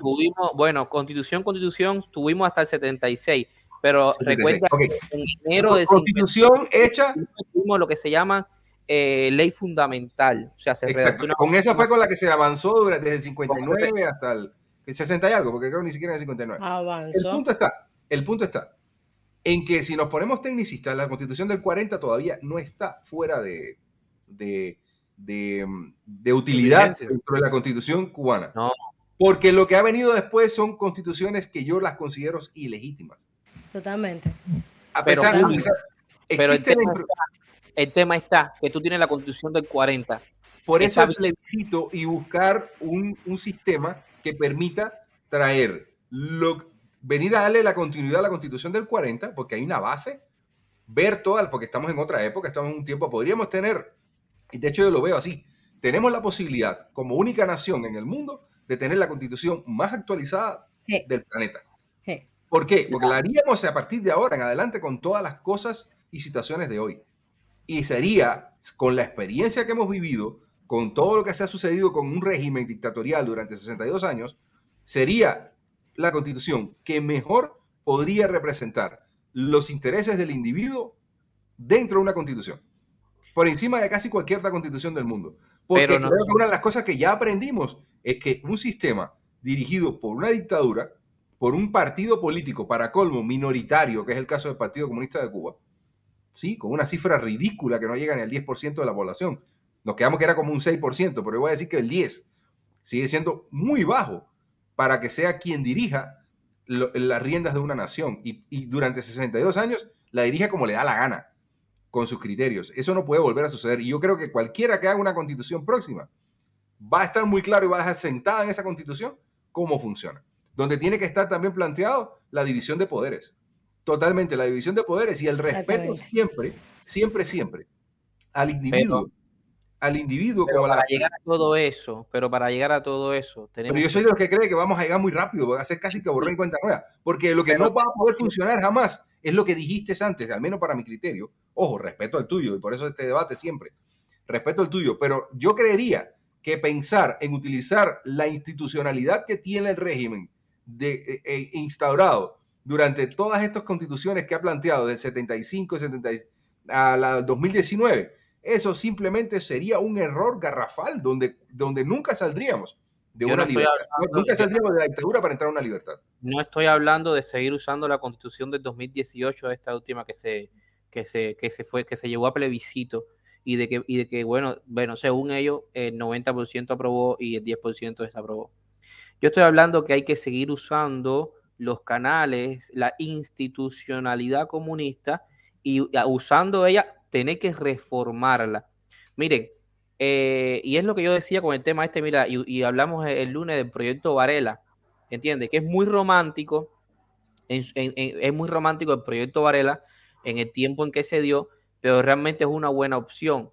tuvimos, bueno, constitución, constitución, tuvimos hasta el 76, pero recuerda que en enero de constitución hecha. Tuvimos lo que se llama eh, ley fundamental. O sea, se Con esa fue con la que se avanzó desde el 59 hasta el 60 y algo, porque creo que ni siquiera en el 59. Avanzó. El punto está, el punto está en que si nos ponemos tecnicistas, la constitución del 40 todavía no está fuera de, de, de, utilidad dentro de la constitución cubana. No. Porque lo que ha venido después son constituciones que yo las considero ilegítimas. Totalmente. A pesar de pero el tema, está, el tema, está, que tú tienes la constitución del 40. Por eso el plebiscito y buscar un, un sistema que permita traer lo, venir a darle la continuidad a la constitución del 40, porque hay una base, ver todas, porque estamos en otra época, estamos en un tiempo, podríamos tener, y de hecho yo lo veo así, tenemos la posibilidad como única nación en el mundo de tener la constitución más actualizada del planeta. ¿Por qué? Porque la haríamos a partir de ahora en adelante con todas las cosas y situaciones de hoy. Y sería, con la experiencia que hemos vivido, con todo lo que se ha sucedido con un régimen dictatorial durante 62 años, sería la constitución que mejor podría representar los intereses del individuo dentro de una constitución. Por encima de casi cualquier otra constitución del mundo. Porque creo que una de las cosas que ya aprendimos es que un sistema dirigido por una dictadura, por un partido político, para colmo, minoritario, que es el caso del Partido Comunista de Cuba, ¿sí? con una cifra ridícula que no llega ni al 10% de la población. Nos quedamos que era como un 6%, pero yo voy a decir que el 10% sigue siendo muy bajo para que sea quien dirija las riendas de una nación. Y, durante 62 años la dirija como le da la gana, con sus criterios. Eso no puede volver a suceder. Y yo creo que cualquiera que haga una constitución próxima va a estar muy claro y va a dejar sentada en esa constitución cómo funciona. Donde tiene que estar también planteado la división de poderes. Totalmente, la división de poderes y el respeto siempre, siempre, siempre al individuo al individuo. Pero para llegar a todo eso, pero para llegar a todo eso, tenemos. Pero yo soy de los que cree que vamos a llegar muy rápido, voy a hacer casi que borrar en cuenta nueva, porque lo que no va a poder funcionar jamás es lo que dijiste antes, al menos para mi criterio. Ojo, respeto al tuyo, y por eso este debate siempre. Respeto al tuyo, pero yo creería que pensar en utilizar la institucionalidad que tiene el régimen de, eh, eh, instaurado durante todas estas constituciones que ha planteado del 75 70, a la 2019 eso simplemente sería un error garrafal donde, donde nunca saldríamos de una libertad. nunca saldríamos de la dictadura para entrar a una libertad. No estoy hablando de seguir usando la constitución del 2018, esta última que se, que se, que se fue, que se llevó a plebiscito y de que, y de que bueno, bueno, según ellos, el 90% aprobó y el 10% desaprobó. Yo estoy hablando que hay que seguir usando los canales, la institucionalidad comunista y usando ella tener que reformarla. Miren, eh, y es lo que yo decía con el tema este, mira, y, hablamos el, lunes del proyecto Varela, ¿entiendes? Que es muy romántico, es muy romántico el proyecto Varela en el tiempo en que se dio, pero realmente es una buena opción.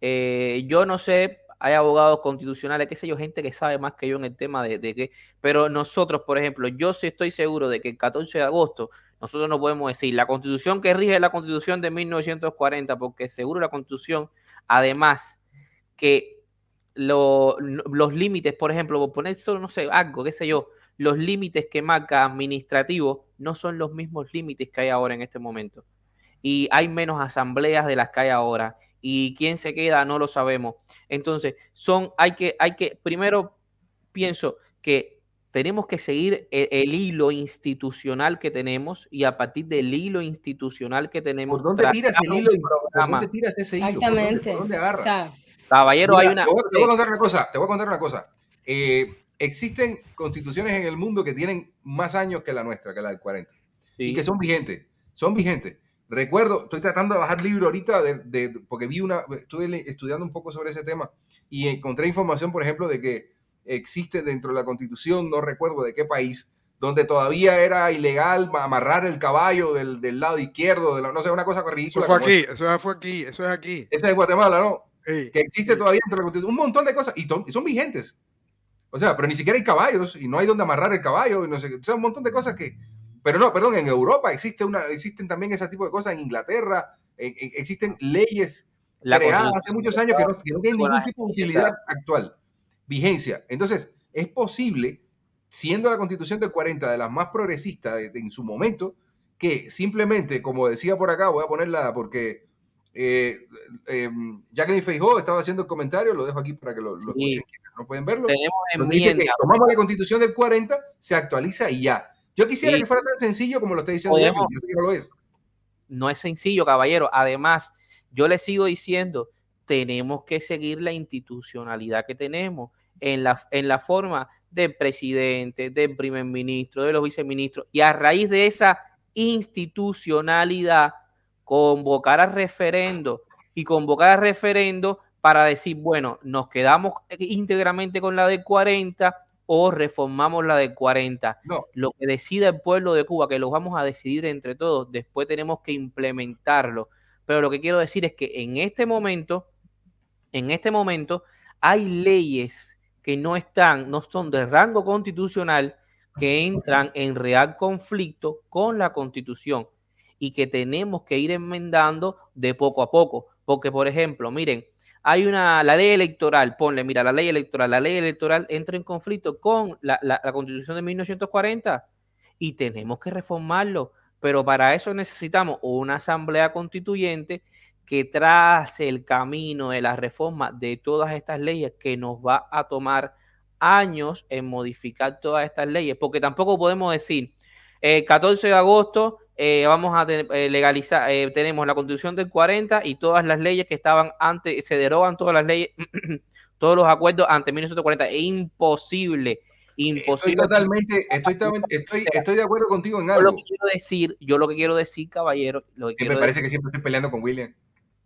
Eh, yo no sé, hay abogados constitucionales, qué sé yo, gente que sabe más que yo en el tema de, de pero nosotros, por ejemplo, yo sí estoy seguro de que el 14 de agosto nosotros no podemos decir la constitución que rige la constitución de 1940, porque seguro la constitución, además que los límites, por ejemplo, por poner solo, no sé, algo, qué sé yo, los límites que marca administrativo no son los mismos límites que hay ahora en este momento. Y hay menos asambleas de las que hay ahora. Y quién se queda no lo sabemos. Entonces, son, hay que, hay que, primero pienso que tenemos que seguir e, el, hilo institucional que tenemos y a partir del hilo institucional que tenemos. ¿Por dónde tiras el hilo? ¿Por dónde tiras ese hilo? Exactamente. ¿Por dónde, agarras? Caballero, hay una. Te voy, a contar una cosa. Te voy a contar una cosa. Eh, existen constituciones en el mundo que tienen más años que la nuestra, que la del 40. Y que son vigentes. Son vigentes. Recuerdo, estoy tratando de bajar libro ahorita de, porque vi una, estuve estudiando un poco sobre ese tema y encontré información, por ejemplo, de que existe dentro de la constitución, no recuerdo de qué país, donde todavía era ilegal amarrar el caballo del, del lado izquierdo, de no sé, una cosa ridícula. Eso fue aquí, eso fue aquí, eso es aquí. Ese es Guatemala, ¿no? Que existe todavía dentro de la constitución, un montón de cosas, y, son vigentes. O sea, pero ni siquiera hay caballos, y no hay donde amarrar el caballo, y no sé, o sea, un montón de cosas que, pero no, perdón, en Europa existe una, existen también ese tipo de cosas, en Inglaterra existen leyes creadas hace muchos años que no, que no tienen ningún tipo de utilidad actual, vigencia. Entonces, es posible, siendo la constitución del 40 de las más progresistas en su momento, que simplemente, como decía por acá, voy a ponerla porque eh, eh, Jacqueline Feijó estaba haciendo el comentario, lo dejo aquí para que lo, escuchen, no pueden verlo. Dice que tomamos la constitución del 40, se actualiza y ya. Yo quisiera que fuera tan sencillo como lo está diciendo Jacqueline, yo que no lo es. No es sencillo, caballero. Además, yo le sigo diciendo, tenemos que seguir la institucionalidad que tenemos en la, en la forma del presidente, del primer ministro, de los viceministros, y a raíz de esa institucionalidad, convocar a referendo y convocar a referendo para decir, bueno, nos quedamos íntegramente con la de 40 o reformamos la de 40. No. Lo que decida el pueblo de Cuba, que lo vamos a decidir entre todos, después tenemos que implementarlo. Pero lo que quiero decir es que en este momento, en este momento, hay leyes que no están, no son de rango constitucional, que entran en real conflicto con la constitución y que tenemos que ir enmendando de poco a poco. Porque, por ejemplo, miren, hay una, la ley electoral, ponle, mira, la ley electoral, la ley electoral entra en conflicto con la, la, la constitución de 1940 y tenemos que reformarlo. Pero para eso necesitamos una asamblea constituyente que trace el camino de la reforma de todas estas leyes que nos va a tomar años en modificar todas estas leyes, porque tampoco podemos decir, el 14 de agosto eh, vamos a eh, legalizar, eh, tenemos la constitución del 40 y todas las leyes que estaban antes, se derogan todas las leyes, [clears throat] todos los acuerdos antes de 1940. Es imposible, imposible. Estoy totalmente, estoy, estoy, de acuerdo contigo en algo. Yo lo que quiero decir, yo lo que quiero decir, caballero, lo que me parece que siempre estoy peleando con William.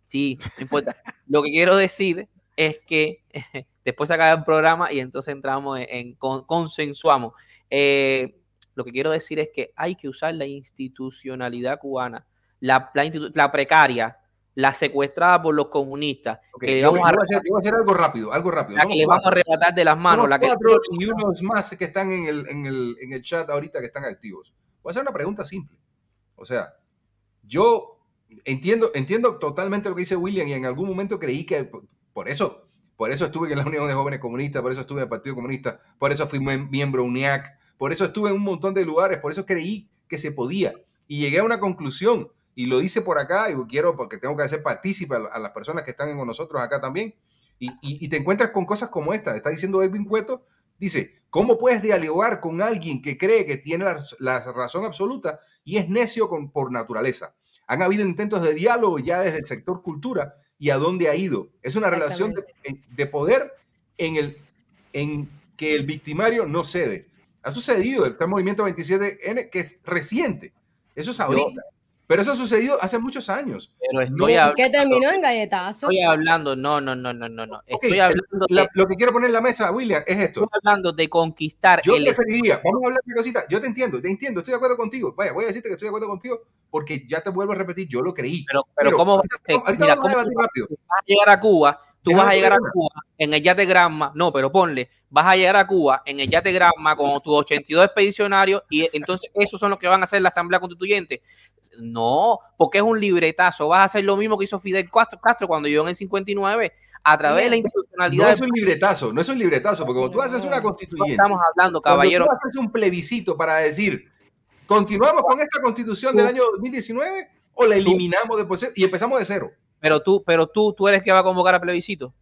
Sí, no importa. lo que quiero decir es que [laughs] después se acaba el programa y entonces entramos en, consensuamos. Eh, lo que quiero decir es que hay que usar la institucionalidad cubana, la, la, precaria, la secuestrada por los comunistas. yo, voy a hacer, algo rápido, algo rápido. La que le vamos a arrebatar de las manos. La que y unos más que están en el, en, el, en el chat ahorita que están activos. Voy a hacer una pregunta simple. O sea, yo entiendo, entiendo totalmente lo que dice William y en algún momento creí que por eso por eso estuve en la Unión de Jóvenes Comunistas, por eso estuve en el Partido Comunista, por eso fui miembro UNIAC, por eso estuve en un montón de lugares, por eso creí que se podía. Y llegué a una conclusión, y lo hice por acá, y quiero, porque tengo que hacer partícipe a, las personas que están con nosotros acá también. Y, te encuentras con cosas como esta. Está diciendo Edwin Cueto, dice, ¿cómo puedes dialogar con alguien que cree que tiene la, razón absoluta y es necio con, por naturaleza? Han habido intentos de diálogo ya desde el sector cultura y a dónde ha ido. Es una relación de, poder en, el, en que el victimario no cede. Ha sucedido el movimiento 27N, que es reciente. Eso es ahorita. Pero eso ha sucedido hace muchos años. Pero que terminó en galletazo. Estoy hablando, no, no, no, no, no. Estoy hablando lo que quiero poner en la mesa, William, es esto. Estoy hablando de conquistar. Yo preferiría, vamos a hablar de cosita. Yo te entiendo, te entiendo, estoy de acuerdo contigo. Vaya, voy a decirte que estoy de acuerdo contigo porque ya te vuelvo a repetir, yo lo creí. Pero, pero, ¿cómo, mira, ¿cómo vas a llegar a Cuba? Tú vas a llegar a Cuba en el yate Granma, no, pero ponle, vas a llegar a Cuba en el yate Granma con tus 82 expedicionarios y entonces esos son los que van a hacer la Asamblea Constituyente. No, porque es un libretazo. Vas a hacer lo mismo que hizo Fidel Castro, Castro cuando llegó en el 59 a través de la institucionalidad. No es un libretazo, no es un libretazo, porque cuando tú haces una constituyente. estamos hablando, caballero. Cuando tú haces un plebiscito para decir, ¿continuamos con esta constitución del año 2019 o la eliminamos después y empezamos de cero? Pero tú, pero tú, tú eres que va a convocar a plebiscito.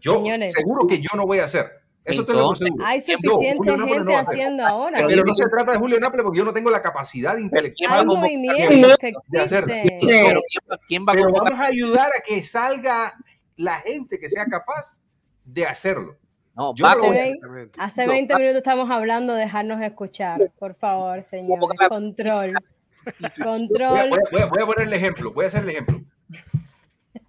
Yo seguro que yo no voy a hacer. Eso te lo. Hay suficiente gente haciendo ahora. Pero no se trata de Julio Nápoles porque yo no tengo la capacidad intelectual de hacerlo. Pero, ¿quién va a pero vamos a ayudar a que salga la gente que sea capaz de hacerlo. No, hace, 20, minutos estamos hablando de dejarnos escuchar. Por favor, señor. Control. [laughs] Control. Voy a, voy a poner el ejemplo. Voy a hacer el ejemplo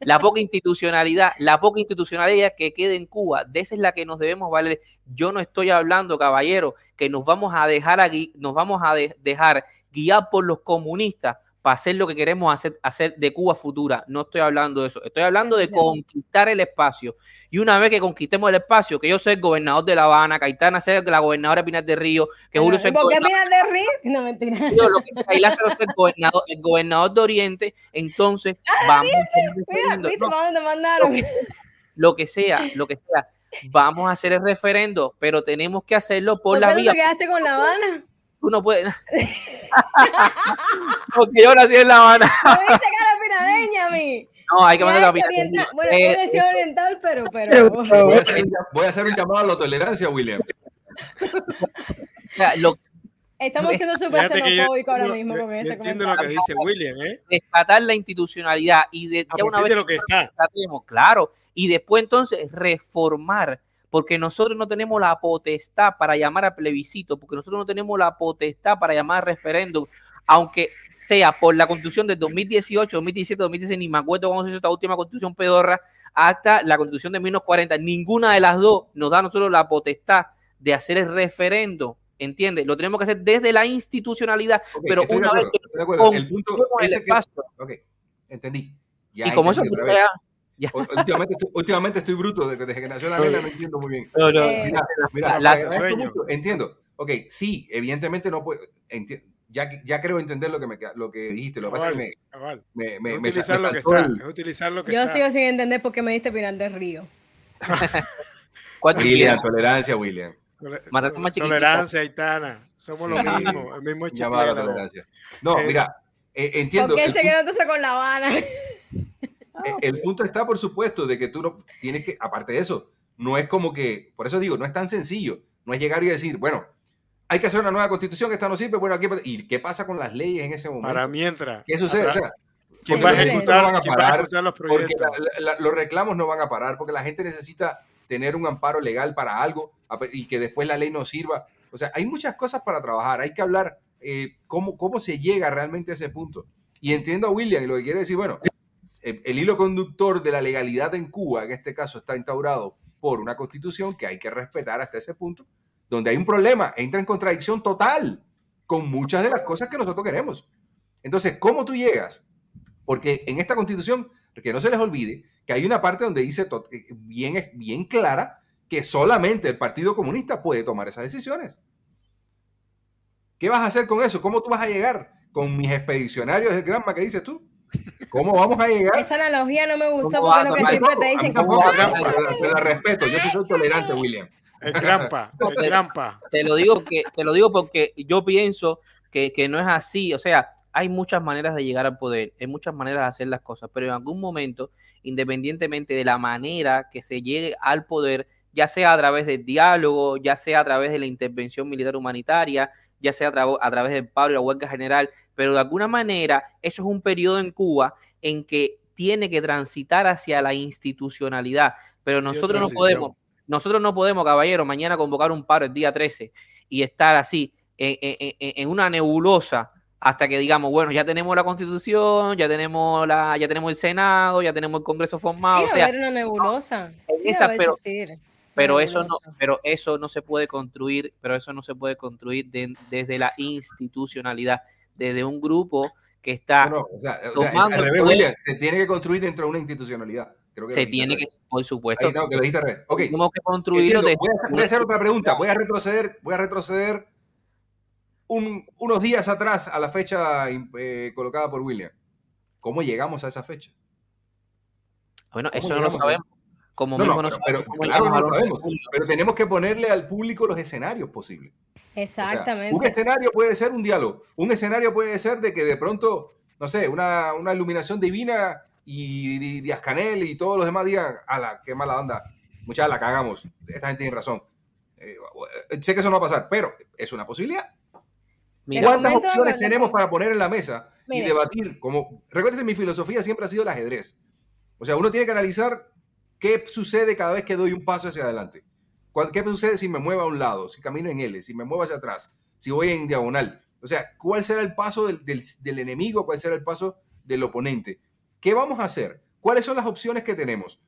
la poca institucionalidad, la poca institucionalidad que quede en Cuba, de esa es la que nos debemos valer. Yo no estoy hablando, caballero, que nos vamos a dejar, nos vamos a dejar guiar por los comunistas para hacer lo que queremos hacer, hacer de Cuba futura. No estoy hablando de eso. Estoy hablando de conquistar el espacio. Y una vez que conquistemos el espacio, que yo soy el gobernador de La Habana, Caitana sea la gobernadora de Pinar de Río, que Julio sea el ¿Por qué Pinar de Río? No, mentira. Yo, lo que sea, el gobernador, el gobernador de Oriente, entonces ah, vamos? Lo que, sea, lo que sea. Vamos a hacer el referendo, pero tenemos que hacerlo por, la vía. ¿Por qué te quedaste con La Habana? Tú no puedes. Porque yo nací en La Habana. [laughs] ¿Me viste cara pinadeña a mí? No, hay que mandar la Bueno, eh, es oriental, pero, pero... Voy, a hacer, voy a hacer un llamado a la tolerancia, William. lo, Estamos siendo súper xenofóbicos ahora mismo con este Entiendo lo que dice William, ¿eh? Rescatar la institucionalidad y de, ya una vez lo que está. claro, y después entonces reformar porque nosotros no tenemos la potestad para llamar a plebiscito, porque nosotros no tenemos la potestad para llamar a referéndum, aunque sea por la constitución del 2018, 2017, 2016, ni me acuerdo cómo se hizo esta última constitución pedorra, hasta la constitución de 1940, ninguna de las dos nos da a nosotros la potestad de hacer el referendo. ¿Entiendes? Lo tenemos que hacer desde la institucionalidad, pero una vez que el punto es que, ok, entendí. y como eso Últimamente, estoy, bruto, desde que nació la nena no entiendo muy bien. mira, entiendo. Ok, sí, evidentemente no puedo, ya, ya creo entender lo que, me, lo que dijiste, lo que pasa es que me, me, me, utilizar, lo que está, utilizar lo que Yo sigo sin entender por qué me diste Pinar del Río. William, tolerancia, William. Tolerancia, Aitana. Somos lo mismo, el mismo Llamada tolerancia. No, eh, mira, eh, entiendo. ¿Por qué se quedó entonces con La Habana? [laughs] E, el punto está, por supuesto, de que tú no tienes que, aparte de eso, no es como que, por eso digo, no es tan sencillo. No es llegar y decir, bueno, hay que hacer una nueva constitución, que esta no sirve, bueno, aquí, ¿y qué pasa con las leyes en ese momento? Para mientras. ¿Qué sucede? O sea, ¿Quién va a ejecutar, van a parar, los Porque los reclamos no van a parar, porque la gente necesita tener un amparo legal para algo y que después la ley no sirva. O sea, hay muchas cosas para trabajar. Hay que hablar eh, cómo, cómo se llega realmente a ese punto. Y entiendo a William y lo que quiere decir, bueno, el hilo conductor de la legalidad en Cuba, en este caso, está instaurado por una constitución que hay que respetar hasta ese punto, donde hay un problema, entra en contradicción total con muchas de las cosas que nosotros queremos. Entonces, ¿cómo tú llegas? Porque en esta constitución, que no se les olvide, que hay una parte donde dice eh, bien, bien clara que solamente el Partido Comunista puede tomar esas decisiones. ¿Qué vas a hacer con eso? ¿Cómo tú vas a llegar con mis expedicionarios de Granma que dices tú? ¿Cómo vamos a llegar? Esa analogía no me gustó porque lo que siempre te dicen que... Te la respeto, yo soy tolerante, William. El trampa, el trampa. Te lo digo, que, te lo digo porque yo pienso que, que no es así. O sea, hay muchas maneras de llegar al poder, hay muchas maneras de hacer las cosas, pero en algún momento, independientemente de la manera que se llegue al poder, ya sea a través del diálogo, ya sea a través de la intervención militar humanitaria, ya sea a, través del paro y la huelga general, pero de alguna manera eso es un periodo en Cuba en que tiene que transitar hacia la institucionalidad, pero nosotros no podemos, nosotros no podemos, caballero, mañana convocar un paro el día 13 y estar así en, una nebulosa hasta que digamos, bueno, ya tenemos la constitución, ya tenemos la, ya tenemos el Senado, ya tenemos el Congreso formado. Sí, o sea, una nebulosa. pero, pero eso no pero eso no se puede construir pero eso no se puede construir desde la institucionalidad desde un grupo que está o sea, se tiene que construir dentro de una institucionalidad se tiene que por supuesto. No, que lo dijiste okay. tenemos que construirlo voy, a, hacer otra pregunta. Voy a retroceder voy a retroceder unos días atrás a la fecha eh, colocada por William. ¿cómo llegamos a esa fecha? bueno eso no lo sabemos como mismo pero, claro, no lo sabemos. Pero tenemos que ponerle al público los escenarios posibles. Exactamente. un escenario puede ser un diálogo. Un escenario puede ser de que de pronto, no sé, una, una iluminación divina y Díaz Canel y todos los demás digan, ala, qué mala onda, muchachos, la cagamos. Esta gente tiene razón. Eh, sé que eso no va a pasar, pero es una posibilidad. ¿Cuántas opciones tenemos para poner en la mesa y debatir? Como, recuérdense, mi filosofía siempre ha sido el ajedrez. O sea, uno tiene que analizar ¿Qué sucede cada vez que doy un paso hacia adelante? ¿Qué sucede si me muevo a un lado, si camino en L, si me muevo hacia atrás, si voy en diagonal? O sea, ¿cuál será el paso del, enemigo? ¿Cuál será el paso del oponente? ¿Qué vamos a hacer? ¿Cuáles son las opciones que tenemos?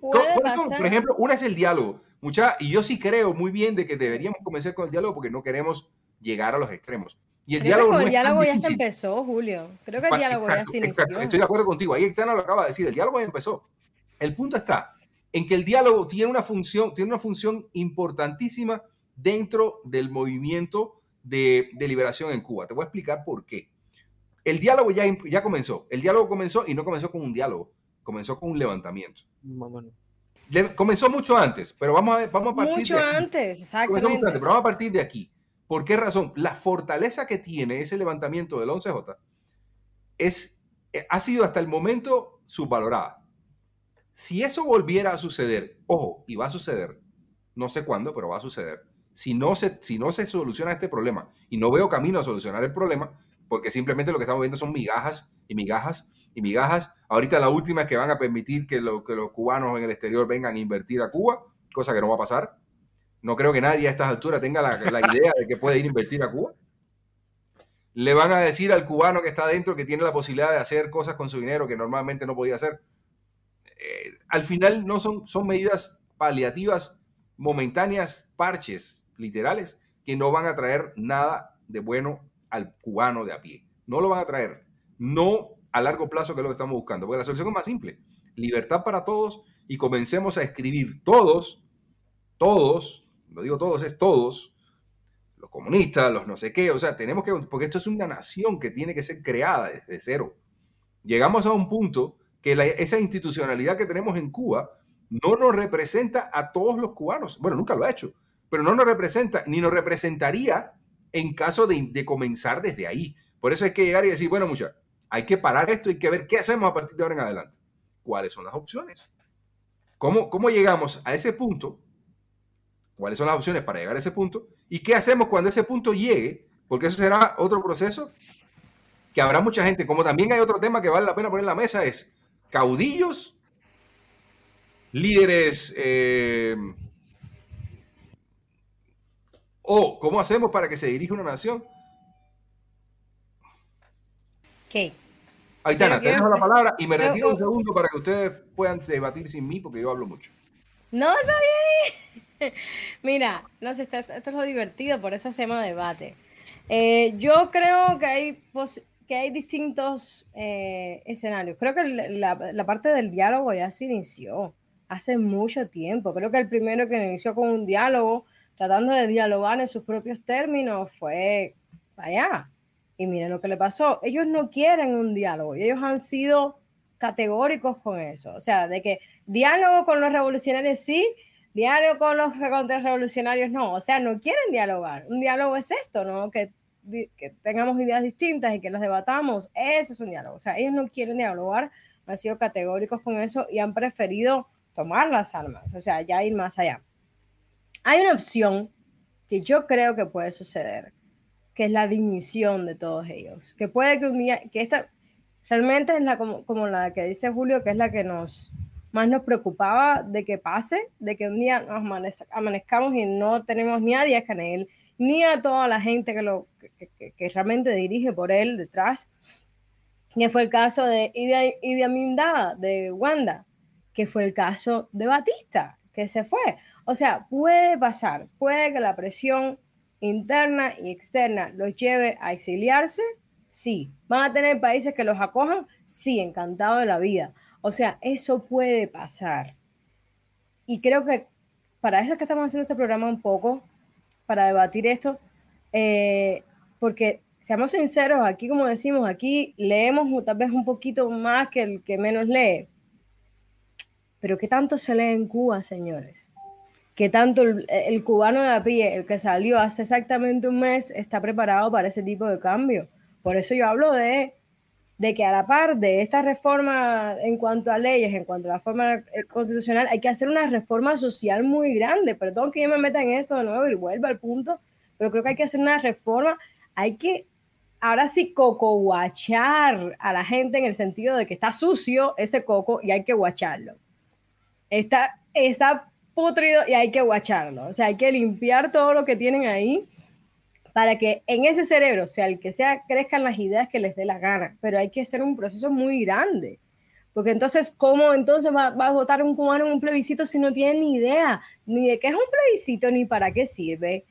por ejemplo, una es el diálogo. Mucha, y yo sí creo muy bien de que deberíamos comenzar con el diálogo porque no queremos llegar a los extremos. Y el diálogo, el diálogo ya se empezó, Julio. Creo que el diálogo ya se inició. Estoy de acuerdo contigo. Ahí Ectana lo acaba de decir. El diálogo ya empezó. El punto está en que el diálogo tiene una función, tiene una función importantísima dentro del movimiento de, de liberación en Cuba. Te voy a explicar por qué. El diálogo ya, ya comenzó. El diálogo comenzó y no comenzó con un diálogo, comenzó con un levantamiento. comenzó mucho antes, pero vamos a, vamos a partir mucho de antes, exactamente. Mucho antes, pero vamos a partir de aquí. ¿Por qué razón? La fortaleza que tiene ese levantamiento del 11J es, eh, ha sido hasta el momento subvalorada. Si eso volviera a suceder, ojo, y va a suceder, no sé cuándo, pero va a suceder, si no se, si no se soluciona este problema, y no veo camino a solucionar el problema, porque simplemente lo que estamos viendo son migajas y migajas y migajas. Ahorita la última es que van a permitir que, los cubanos en el exterior vengan a invertir a Cuba, cosa que no va a pasar. No creo que nadie a estas alturas tenga la, idea de que puede ir a invertir a Cuba. Le van a decir al cubano que está adentro que tiene la posibilidad de hacer cosas con su dinero que normalmente no podía hacer. Eh, al final no son, son medidas paliativas, momentáneas, parches, literales, que no van a traer nada de bueno al cubano de a pie. No lo van a traer. No a largo plazo, que es lo que estamos buscando. Porque la solución es más simple. Libertad para todos y comencemos a escribir todos, todos, lo digo todos, es todos, los comunistas, los no sé qué, o sea, tenemos que, porque esto es una nación que tiene que ser creada desde cero. Llegamos a un punto que esa institucionalidad que tenemos en Cuba no nos representa a todos los cubanos. Bueno, nunca lo ha hecho, pero no nos representa, ni nos representaría en caso de, comenzar desde ahí. Por eso hay que llegar y decir, bueno, muchachos, hay que parar esto hay que ver qué hacemos a partir de ahora en adelante. ¿Cuáles son las opciones? ¿Cómo, cómo llegamos a ese punto cuáles son las opciones para llegar a ese punto y qué hacemos cuando ese punto llegue, porque eso será otro proceso que habrá mucha gente, como también hay otro tema que vale la pena poner en la mesa, es caudillos, líderes, eh, o cómo hacemos para que se dirija una nación. ¿Qué? Aitana, te dejo la palabra y me retiro un segundo para que ustedes puedan debatir sin mí porque yo hablo mucho. No, está bien. [laughs] Mira, no sé, esto, es lo divertido, por eso se llama debate. Eh, yo creo que hay, que hay distintos eh, escenarios. Creo que la, parte del diálogo ya se inició hace mucho tiempo. Creo que el primero que inició con un diálogo, tratando de dialogar en sus propios términos, fue allá. Y miren lo que le pasó. Ellos no quieren un diálogo y ellos han sido categóricos con eso. O sea, de que diálogo con los revolucionarios sí, diálogo con los contrarrevolucionarios no, o sea, no quieren dialogar. Un diálogo es esto, ¿no? Que, que, tengamos ideas distintas y que las debatamos, eso es un diálogo. O sea, ellos no quieren dialogar, han sido categóricos con eso y han preferido tomar las armas, o sea, ya ir más allá. Hay una opción que yo creo que puede suceder, que es la dimisión de todos ellos, que puede que un día, que esta realmente es la como, como la que dice Julio, que es la que nos más nos preocupaba de que pase, de que un día nos amanezcamos y no tenemos ni a Díaz Canel, ni a toda la gente que, lo, que, realmente dirige por él detrás, que fue el caso de Idi Amin de Wanda, que fue el caso de Batista, que se fue. O sea, puede pasar, puede que la presión interna y externa los lleve a exiliarse, sí. ¿Van a tener países que los acojan? Sí, encantado de la vida. O sea, eso puede pasar. Y creo que para eso es que estamos haciendo este programa un poco, para debatir esto, eh, porque seamos sinceros, aquí como decimos, aquí leemos tal vez un poquito más que el que menos lee. Pero ¿qué tanto se lee en Cuba, señores? ¿Qué tanto el, el cubano de a pie, el que salió hace exactamente un mes, está preparado para ese tipo de cambio? Por eso yo hablo de de que a la par de esta reforma en cuanto a leyes, en cuanto a la forma eh, constitucional, hay que hacer una reforma social muy grande. Perdón que yo me meta en eso de nuevo y vuelva al punto, pero creo que hay que hacer una reforma, hay que ahora sí coco guachar a la gente en el sentido de que está sucio ese coco y hay que guacharlo. Está, está putrido y hay que guacharlo. O sea, hay que limpiar todo lo que tienen ahí para que en ese cerebro, sea el que sea, crezcan las ideas que les dé la gana. Pero hay que hacer un proceso muy grande. Porque entonces, ¿cómo entonces va, a votar un cubano en un plebiscito si no tiene ni idea ni de qué es un plebiscito, ni para qué sirve?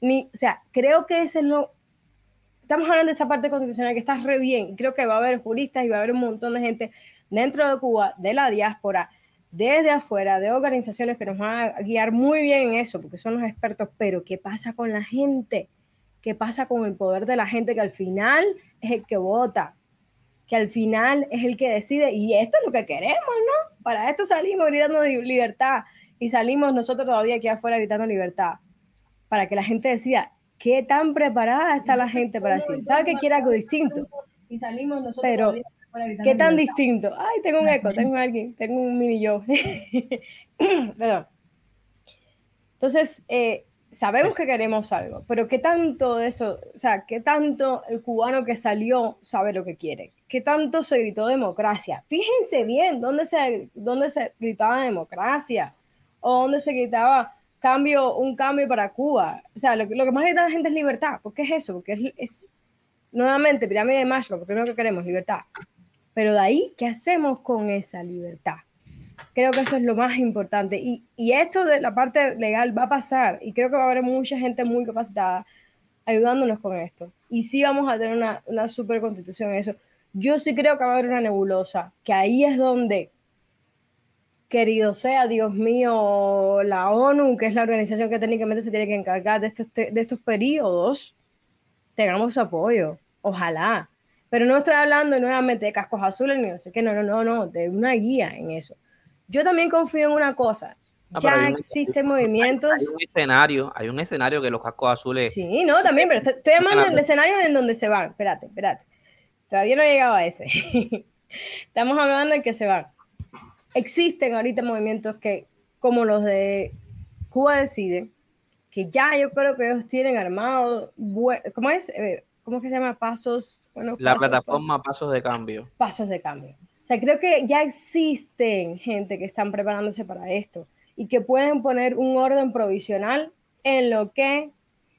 Ni, o sea, creo que ese es lo... estamos hablando de esta parte constitucional que está re bien. Creo que va a haber juristas y va a haber un montón de gente dentro de Cuba, de la diáspora, desde afuera, de organizaciones que nos van a guiar muy bien en eso, porque son los expertos. Pero, ¿qué pasa con la gente? ¿Qué pasa con el poder de la gente que al final es el que vota? Que al final es el que decide. Y esto es lo que queremos, ¿no? Para esto salimos gritando libertad y salimos nosotros todavía aquí afuera gritando libertad. Para que la gente decida, qué tan preparada está la gente para decir, sabe que quiere algo distinto. Y salimos nosotros Pero, ¿qué tan distinto? Ay, tengo un eco, tengo alguien, tengo un mini yo. [laughs] Perdón. Entonces, eh, sabemos que queremos algo, pero ¿qué tanto de eso, o sea, qué tanto el cubano que salió sabe lo que quiere? ¿Qué tanto se gritó democracia? Fíjense bien, ¿dónde se, dónde se gritaba democracia? ¿O dónde se gritaba cambio, un cambio para Cuba. O sea, lo, lo que más necesita la gente es libertad. ¿Por qué es eso? Porque es, es nuevamente, pirámide de Maslow, lo primero que queremos, libertad. Pero de ahí, ¿qué hacemos con esa libertad? Creo que eso es lo más importante. Y, y esto de la parte legal va a pasar y creo que va a haber mucha gente muy capacitada ayudándonos con esto. Y sí vamos a tener una, una super constitución en eso. Yo sí creo que va a haber una nebulosa, que ahí es donde querido sea, Dios mío, la ONU, que es la organización que técnicamente se tiene que encargar de estos, de estos periodos, tengamos apoyo. Ojalá. Pero no estoy hablando nuevamente de cascos azules ni no sé qué, no, no, no, no, de una guía en eso. Yo también confío en una cosa. ya existen movimientos. Hay, un escenario, hay un escenario que los cascos azules. Sí, no, también, pero estoy, llamando el escenario en donde se van. Espérate, espérate. Todavía no he llegado a ese. [laughs] Estamos hablando de que se van existen ahorita movimientos que, como los de Cuba Decide, que ya yo creo que ellos tienen armado, ¿cómo es? Eh, ¿Cómo que se llama? Pasos. la plataforma Pasos de Cambio. Pasos de Cambio. Sea, creo que ya existen gente que están preparándose para esto y que pueden poner un orden provisional en lo que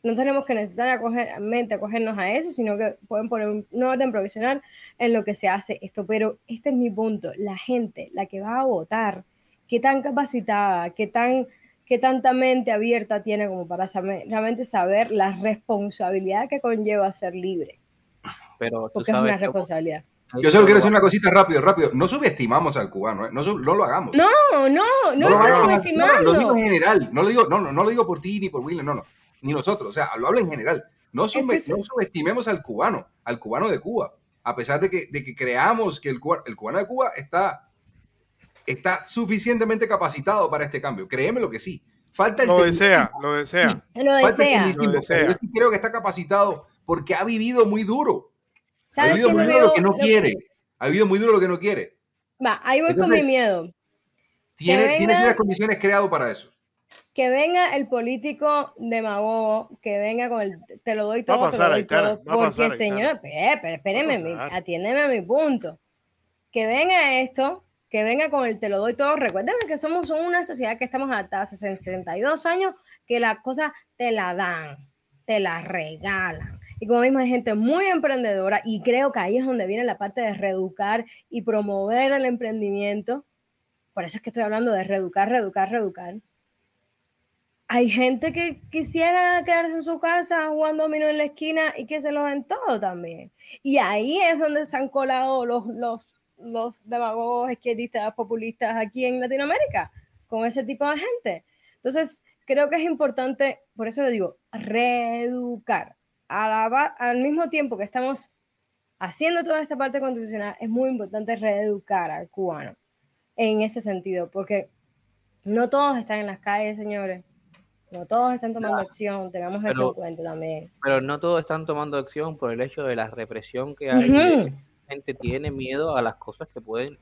no tenemos que necesariamente acogernos a eso, sino que pueden poner un, orden provisional en lo que se hace esto. Pero este es mi punto, la gente, la que va a votar, qué tan capacitada, qué, tan, qué tanta mente abierta tiene como para realmente saber la responsabilidad que conlleva ser libre. Pero Porque es una responsabilidad. Yo solo quiero decir una cosita rápido, rápido. No subestimamos al cubano, ¿eh? no, no, lo hagamos. No, no, no, no, lo, estoy subestimando. No, lo digo en general, no lo digo, no, no, no lo digo por ti ni por William, no, no ni nosotros, o sea, lo hablo en general. No, subestimemos al cubano, al cubano de Cuba, a pesar de que, de que creamos que el, el cubano de Cuba está, está suficientemente capacitado para este cambio. Créeme lo que sí. Falta el lo desea, lo desea. lo desea. Yo sí creo que está capacitado porque ha vivido muy duro. Ha vivido muy duro lo que no quiere. Ha vivido muy duro lo que no quiere. Va, ahí voy con mi miedo. Tiene, tiene las condiciones creado para eso que venga el político demagogo, que venga con el te lo doy todo, te lo doy todo, porque señora, espérenme, atiéndeme a mi punto. Que venga esto, que venga con el te lo doy todo. Recuerden que somos una sociedad que estamos hasta hace 62 años, que las cosas te la dan, te la regalan. Y como mismo hay gente muy emprendedora y creo que ahí es donde viene la parte de reeducar y promover el emprendimiento. Por eso es que estoy hablando de reeducar, reeducar, reeducar hay gente que quisiera quedarse en su casa jugando dominó en la esquina y que se lo den todo también. Y ahí es donde se han colado los, los, los demagogos, izquierdistas, populistas aquí en Latinoamérica, con ese tipo de gente. Entonces, creo que es importante, por eso le digo, reeducar. Al mismo tiempo que estamos haciendo toda esta parte constitucional, es muy importante reeducar al cubano en ese sentido, porque no todos están en las calles, señores no todos están tomando acción, tengamos eso en cuenta también. Pero no todos están tomando acción por el hecho de la represión que hay. La gente tiene miedo a las cosas que pueden,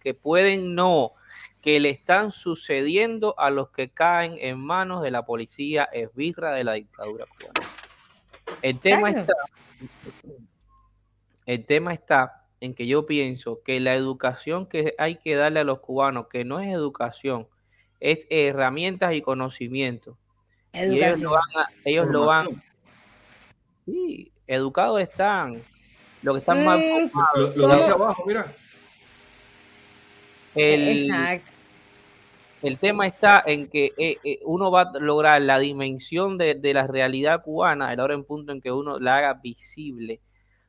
que, pueden no, que le están sucediendo a los que caen en manos de la policía esbirra de la dictadura cubana. El tema está, el tema está en que yo pienso que la educación que hay que darle a los cubanos, que no es educación, es herramientas y conocimiento ellos lo van, ellos lo van sí, educados están. Lo que están mal lo, dice abajo, mira. Exacto. El tema está en que eh, eh, uno va a lograr la dimensión de, la realidad cubana, el hora en punto en que uno la haga visible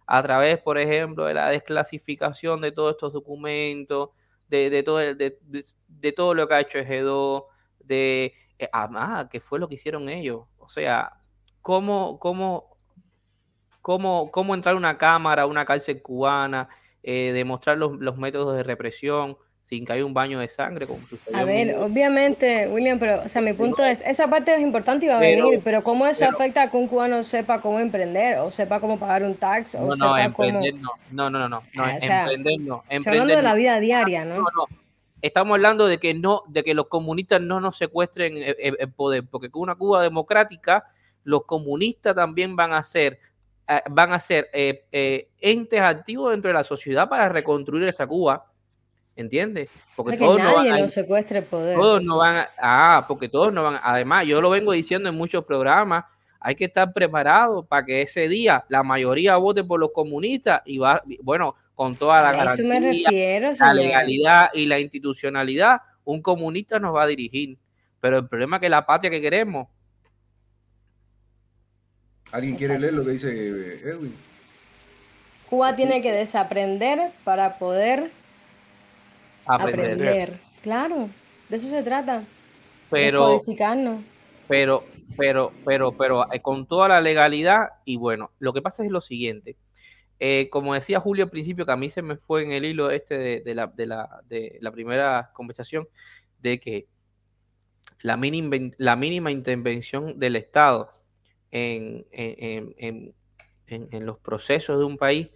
a través, por ejemplo, de la desclasificación de todos estos documentos, de, todo, de, todo lo que ha hecho Egedo, de, eh, ah, que fue lo que hicieron ellos. O sea, cómo, cómo, cómo, cómo entrar a una cámara, una cárcel cubana, demostrar los métodos de represión, sin que haya un baño de sangre. Como a ver, obviamente, William, pero o sea, mi punto es, esa parte es importante y va a venir, pero ¿cómo eso afecta a que un cubano sepa cómo emprender o sepa cómo pagar un tax? O no, no, emprender no, no, no, no, no, ah, emprender no. hablando de la vida diaria, ¿no? No, no. Estamos hablando de que no, de que los comunistas no nos secuestren el, poder, porque con una Cuba democrática, los comunistas también van a ser eh, van a ser eh, eh, entes activos dentro de la sociedad para reconstruir esa Cuba ¿Entiendes? Porque todos no van a, secuestre poder. Todos no van a, ah, porque todos no van. Además, yo lo vengo diciendo en muchos programas, hay que estar preparado para que ese día la mayoría vote por los comunistas y va, bueno, con toda la garantía, la legalidad y la institucionalidad, un comunista nos va a dirigir. Pero el problema es que la patria que queremos. ¿Alguien quiere leer lo que dice Edwin? Cuba tiene que desaprender para poder aprender. Claro, de eso se trata. Pero, pero, pero, pero, pero eh, con toda la legalidad y bueno, lo que pasa es lo siguiente. Eh, como decía Julio al principio, que a mí se me fue en el hilo este de, la, de, la, de la primera conversación, de que la mínima, la mínima intervención del Estado en, en, en, los procesos de un país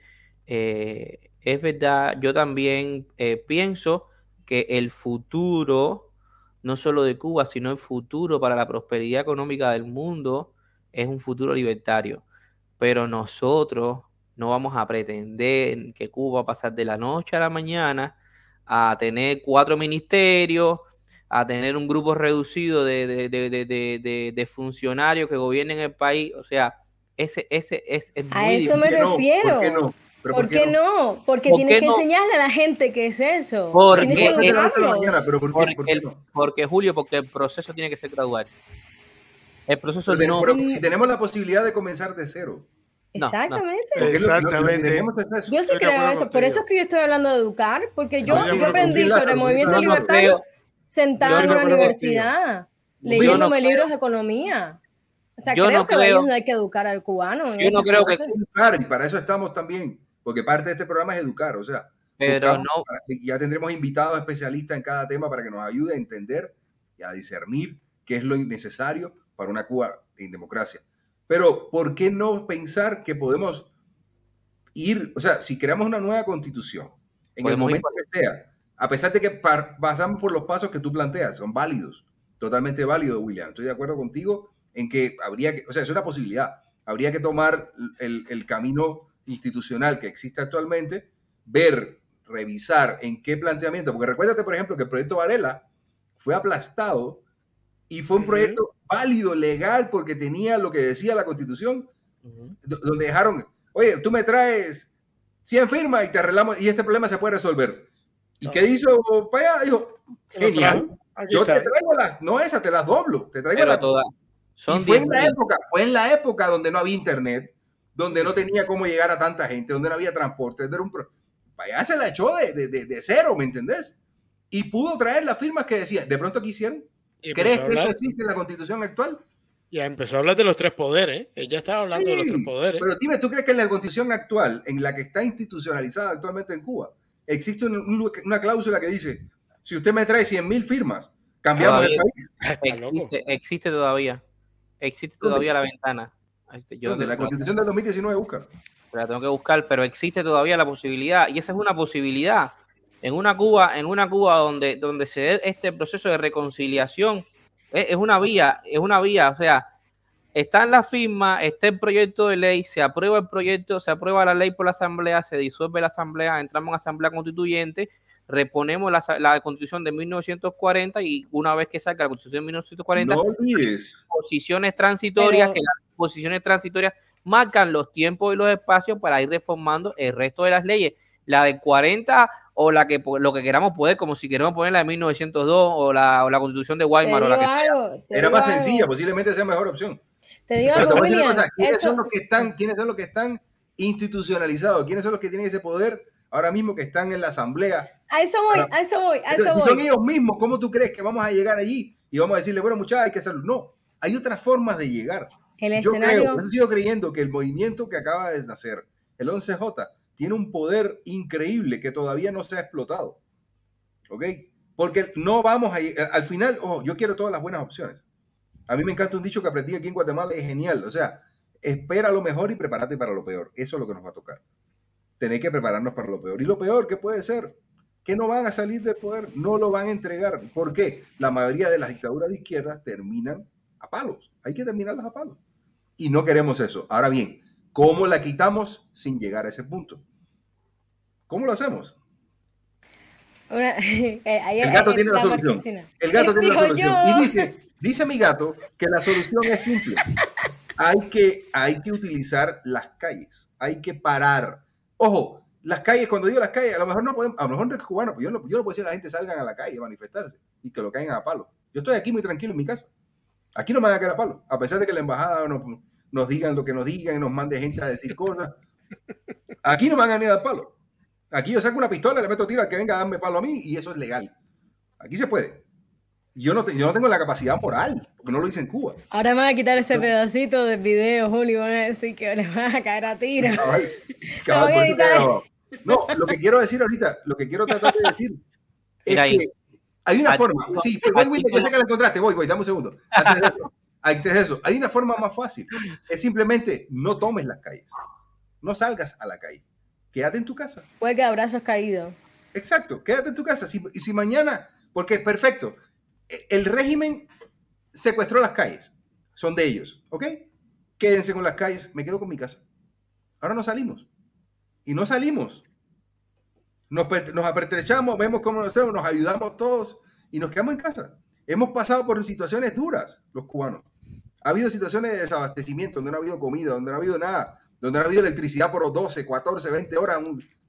eh, es verdad, yo también eh, pienso que el futuro, no solo de Cuba, sino el futuro para la prosperidad económica del mundo, es un futuro libertario. Pero nosotros no vamos a pretender que Cuba va a pasar de la noche a la mañana a tener cuatro ministerios, a tener un grupo reducido de, funcionarios que gobiernen el país. O sea, ese, ese es, a eso me refiero. ¿Por, qué, no? Porque tienes que enseñarle a la gente qué es eso. Porque, porque, Julio, porque el proceso tiene que ser gradual. El proceso no. si tenemos la posibilidad de comenzar de cero. Exactamente. Exactamente. yo sí creo eso. Por eso es que yo estoy hablando de educar, porque yo, yo aprendí sobre el movimiento libertario sentado en una universidad, leyéndome libros de economía. O sea, creo que no hay que educar al cubano. Yo no creo que educar, y para eso estamos también porque parte de este programa es educar, o sea, pero no. ya tendremos invitados especialistas en cada tema para que nos ayude a entender y a discernir qué es lo necesario para una Cuba en democracia. Pero, ¿por qué no pensar que podemos ir, o sea, si creamos una nueva constitución, en el momento que sea, a pesar de que pasamos por los pasos que tú planteas, son válidos, totalmente válidos, William, estoy de acuerdo contigo en que habría que, o sea, es una posibilidad, habría que tomar el, el camino institucional que existe actualmente, ver, revisar en qué planteamiento, porque recuérdate, por ejemplo, que el proyecto Varela fue aplastado y fue un proyecto válido, legal, porque tenía lo que decía la constitución, donde dejaron, oye, tú me traes 100 firmas y te arreglamos, y este problema se puede resolver. ¿Y qué hizo para Dijo, genial, yo te traigo las, no esas, te las doblo, te traigo las todas. Y fue en la época, fue en la época donde no había internet, donde no tenía cómo llegar a tanta gente, donde no había transporte. Era un Allá se la echó de, de, de, cero, ¿me entendés? Y pudo traer las firmas que decía. ¿De pronto quisieron? ¿Crees que eso existe en la constitución actual? Ya empezó a hablar de los tres poderes. Ella estaba hablando de los tres poderes. Pero dime, ¿tú crees que en la constitución actual, en la que está institucionalizada actualmente en Cuba, existe una cláusula que dice, si usted me trae 100 mil firmas, cambiamos el país? Existe, existe todavía. Existe todavía la ventana. Yo la constitución del 2019 busca. La tengo que buscar, pero existe todavía la posibilidad, y esa es una posibilidad. En una Cuba, en una Cuba donde, donde se dé este proceso de reconciliación, es, una vía, es una vía, o sea, está en la firma, está el proyecto de ley, se aprueba el proyecto, se aprueba la ley por la asamblea, se disuelve la asamblea, entramos en asamblea constituyente, reponemos la, la, constitución de 1940 y una vez que salga la constitución de 1940, no olvides. posiciones transitorias, que las posiciones transitorias marcan los tiempos y los espacios para ir reformando el resto de las leyes. la de 40 o la que lo que queramos poder, como si queremos poner la de 1902 o la, o la constitución de Weimar o la que sea. Era más sencilla, posiblemente sea mejor opción. Te digo ¿quiénes, son los que están, ¿quiénes son los que están institucionalizados? ¿Quiénes son los que tienen ese poder ahora mismo que están en la asamblea? A eso voy, a eso voy, a eso voy. Son ellos mismos, ¿cómo tú crees que vamos a llegar allí y vamos a decirle, bueno, muchachos, hay que hacerlo? No, hay otras formas de llegar. El yo escenario... creo, yo sigo creyendo que el movimiento que acaba de nacer, el 11J, tiene un poder increíble que todavía no se ha explotado. ¿Ok? Porque no vamos a... Al final, oh, yo quiero todas las buenas opciones. A mí me encanta un dicho que aprendí aquí en Guatemala, es genial. O sea, espera lo mejor y prepárate para lo peor. Eso es lo que nos va a tocar. Tenéis que prepararnos para lo peor. Y lo peor, ¿qué puede ser? Que no van a salir del poder, no lo van a entregar. ¿Por qué? La mayoría de las dictaduras de izquierda terminan a palos. Hay que terminarlas a palos. Y no queremos eso. Ahora bien, ¿cómo la quitamos sin llegar a ese punto? ¿Cómo lo hacemos? [laughs] Eh, el gato tiene la solución. El gato tiene la solución. Y dice, dice mi gato que la solución es simple. Hay que, hay que utilizar las calles. Hay que parar. Ojo, las calles, cuando digo las calles, a lo mejor no podemos, a lo mejor no es cubano, yo no, yo no puedo decir a la gente salgan a la calle a manifestarse y que lo caigan a palo. Yo estoy aquí muy tranquilo en mi casa. Aquí no me van a caer a palo, a pesar de que la embajada nos, nos digan lo que nos digan y nos mande gente a decir cosas. Aquí no me van a ni a palo. Aquí yo saco una pistola, le meto tiro al que venga a darme palo a mí y eso es legal. Aquí se puede. Yo no, yo no tengo la capacidad moral, porque no lo hice en Cuba. Ahora me van a quitar ese pedacito del video, Julio, van a decir que le van a caer a tiro. [laughs] [laughs] no, lo que quiero decir ahorita, lo que quiero tratar de decir [laughs] es que hay una forma. Sí, voy, voy, yo sé que la encontraste, voy, voy, dame un segundo. Antes de, eso, antes de eso, hay una forma más fácil. Es simplemente no tomes las calles. No salgas a la calle quédate en tu casa. Puede que brazos caídos. Exacto, quédate en tu casa. Si, si mañana, porque es perfecto, el régimen secuestró las calles, son de ellos, ¿ok? Quédense con las calles, me quedo con mi casa. Ahora no salimos. Y no salimos. Nos, nos apertrechamos, vemos cómo nos hacemos, nos ayudamos todos y nos quedamos en casa. Hemos pasado por situaciones duras, los cubanos. Ha habido situaciones de desabastecimiento, donde no ha habido comida, donde no ha habido nada donde ha habido electricidad por 12, 14, 20 horas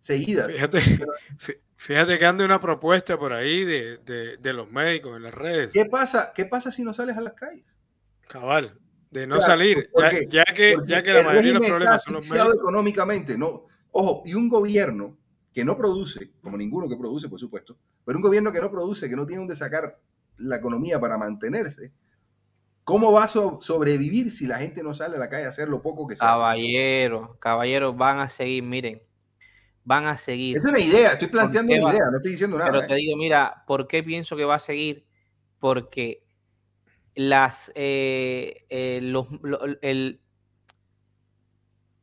seguidas. Fíjate, [laughs] fíjate que anda una propuesta por ahí de, de, los médicos en las redes. ¿Qué pasa, ¿Qué pasa si no sales a las calles? Cabal, de no salir, ya, que, ya que la mayoría de los problemas son los médicos. económicamente, no. Ojo, y un gobierno que no produce, como ninguno que produce, por supuesto, pero un gobierno que no produce, que no tiene donde sacar la economía para mantenerse, ¿Cómo va a sobrevivir si la gente no sale a la calle a hacer lo poco que se Caballero, caballeros, van a seguir, miren, van a seguir. Es una idea, estoy planteando una idea, no estoy diciendo nada. Pero te ¿eh? digo, mira, ¿por qué pienso que va a seguir? Porque las, eh, eh, los,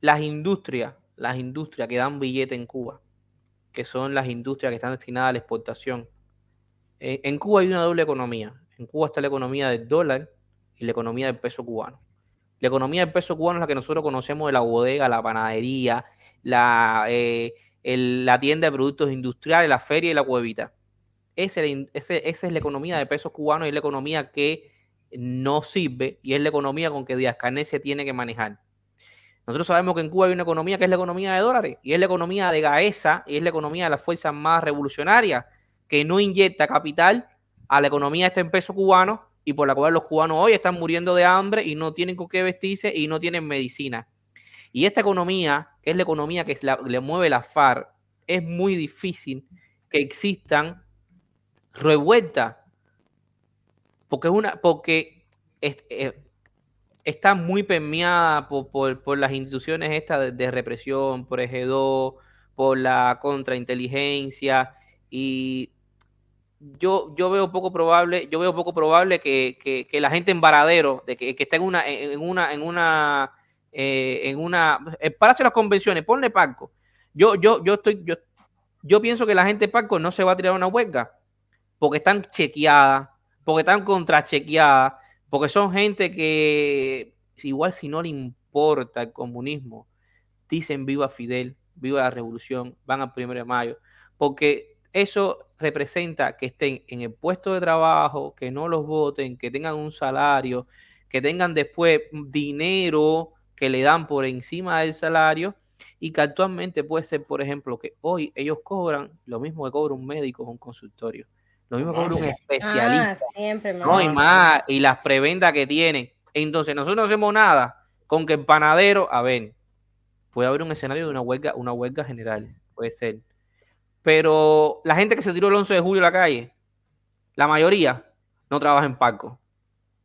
las industrias, las industrias que dan billete en Cuba, que son las industrias que están destinadas a la exportación. en Cuba hay una doble economía. En Cuba está la economía del dólar y la economía del peso cubano. La economía del peso cubano es la que nosotros conocemos de la bodega, la panadería, la, eh, la tienda de productos industriales, la feria y la cuevita. esa es la economía de pesos cubanos y es la economía que no sirve y es la economía con que Díaz Canel se tiene que manejar. Nosotros sabemos que en Cuba hay una economía que es la economía de dólares y es la economía de Gaesa y es la economía de las fuerzas más revolucionarias que no inyecta capital a la economía este en peso cubano y por la cual los cubanos hoy están muriendo de hambre y no tienen con qué vestirse y no tienen medicina. Y esta economía, que es la economía que le mueve la FARC, es muy difícil que existan revueltas, porque es una, porque eh, está muy permeada por, las instituciones estas de, represión, por EG2, por la contrainteligencia, y yo, yo veo poco probable, yo veo poco probable que, la gente en Varadero, de que, que esté en una, en una, en una, eh, en una, eh, para hacer las convenciones, ponle Paco. Yo, yo, yo estoy, yo, yo pienso que la gente Paco no se va a tirar una huelga porque están chequeadas, porque están contrachequeadas, porque son gente que igual si no le importa el comunismo, dicen viva Fidel, viva la revolución, van al primero de mayo, porque eso representa que estén en el puesto de trabajo, que no los voten, que tengan un salario, que tengan después dinero que le dan por encima del salario y que actualmente puede ser, por ejemplo, que hoy ellos cobran lo mismo que cobra un médico o un consultorio, lo mismo que cobra un especialista. Ah, siempre no, y más, y las prebendas que tienen. Entonces, nosotros no hacemos nada con que el panadero, a ver, puede haber un escenario de una huelga, una huelga general, puede ser. Pero la gente que se tiró el 11 de julio a la calle, la mayoría no trabaja en Paco.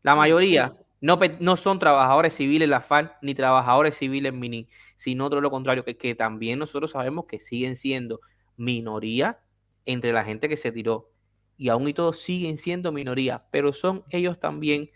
La mayoría no, no son trabajadores civiles la FARC ni trabajadores civiles Mini, sino todo lo contrario, que, que también nosotros sabemos que siguen siendo minoría entre la gente que se tiró. Y aún y todos siguen siendo minoría, pero son ellos también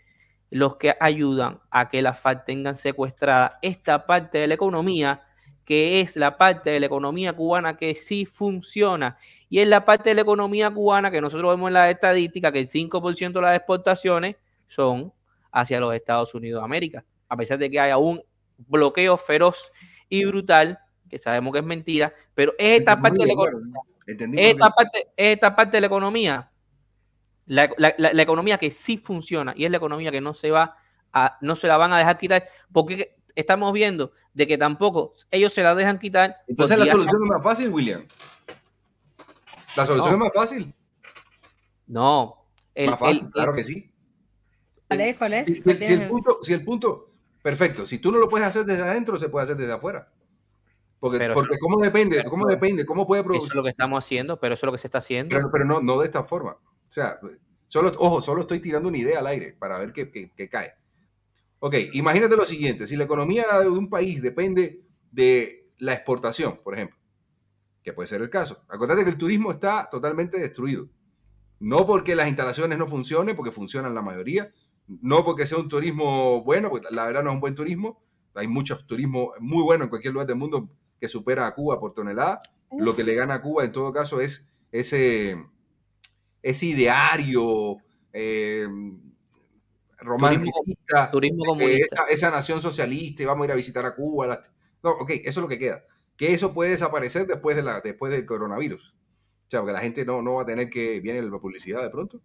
los que ayudan a que la FARC tengan secuestrada esta parte de la economía, que es la parte de la economía cubana que sí funciona. Y es la parte de la economía cubana que nosotros vemos en la estadística que el 5% de las exportaciones son hacia los Estados Unidos de América, a pesar de que haya un bloqueo feroz y brutal, que sabemos que es mentira, pero es esta parte de la economía, esta parte, esta parte de la economía, la, economía que sí funciona y es la economía que no se va a, no se la van a dejar quitar, porque estamos viendo de que tampoco ellos se la dejan quitar. Entonces la solución es más fácil, William. La solución es más fácil. No. claro que sí. ¿Cuál es? ¿Cuál es? Si, el punto, si el punto, perfecto, si tú no lo puedes hacer desde adentro, se puede hacer desde afuera. Porque, porque ¿cómo depende? ¿Cómo depende? ¿Cómo puede producir? Eso es lo que estamos haciendo, pero eso es lo que se está haciendo. Pero, pero no, no de esta forma. O sea, solo, ojo, solo estoy tirando una idea al aire para ver qué, qué, cae. Ok, imagínate lo siguiente, si la economía de un país depende de la exportación, por ejemplo, que puede ser el caso. Acuérdate que el turismo está totalmente destruido. No porque las instalaciones no funcionen, porque funcionan la mayoría, no porque sea un turismo bueno, porque la verdad no es un buen turismo, hay mucho turismo muy bueno en cualquier lugar del mundo que supera a Cuba por tonelada. Lo que le gana a Cuba en todo caso es ese, ese ideario eh, romanticista, turismo eh, esa, nación socialista y vamos a ir a visitar a Cuba. no, ok, eso es lo que queda. Que eso puede desaparecer después, de la, después del coronavirus. O sea, porque la gente no, no va a tener que... Viene la publicidad de pronto.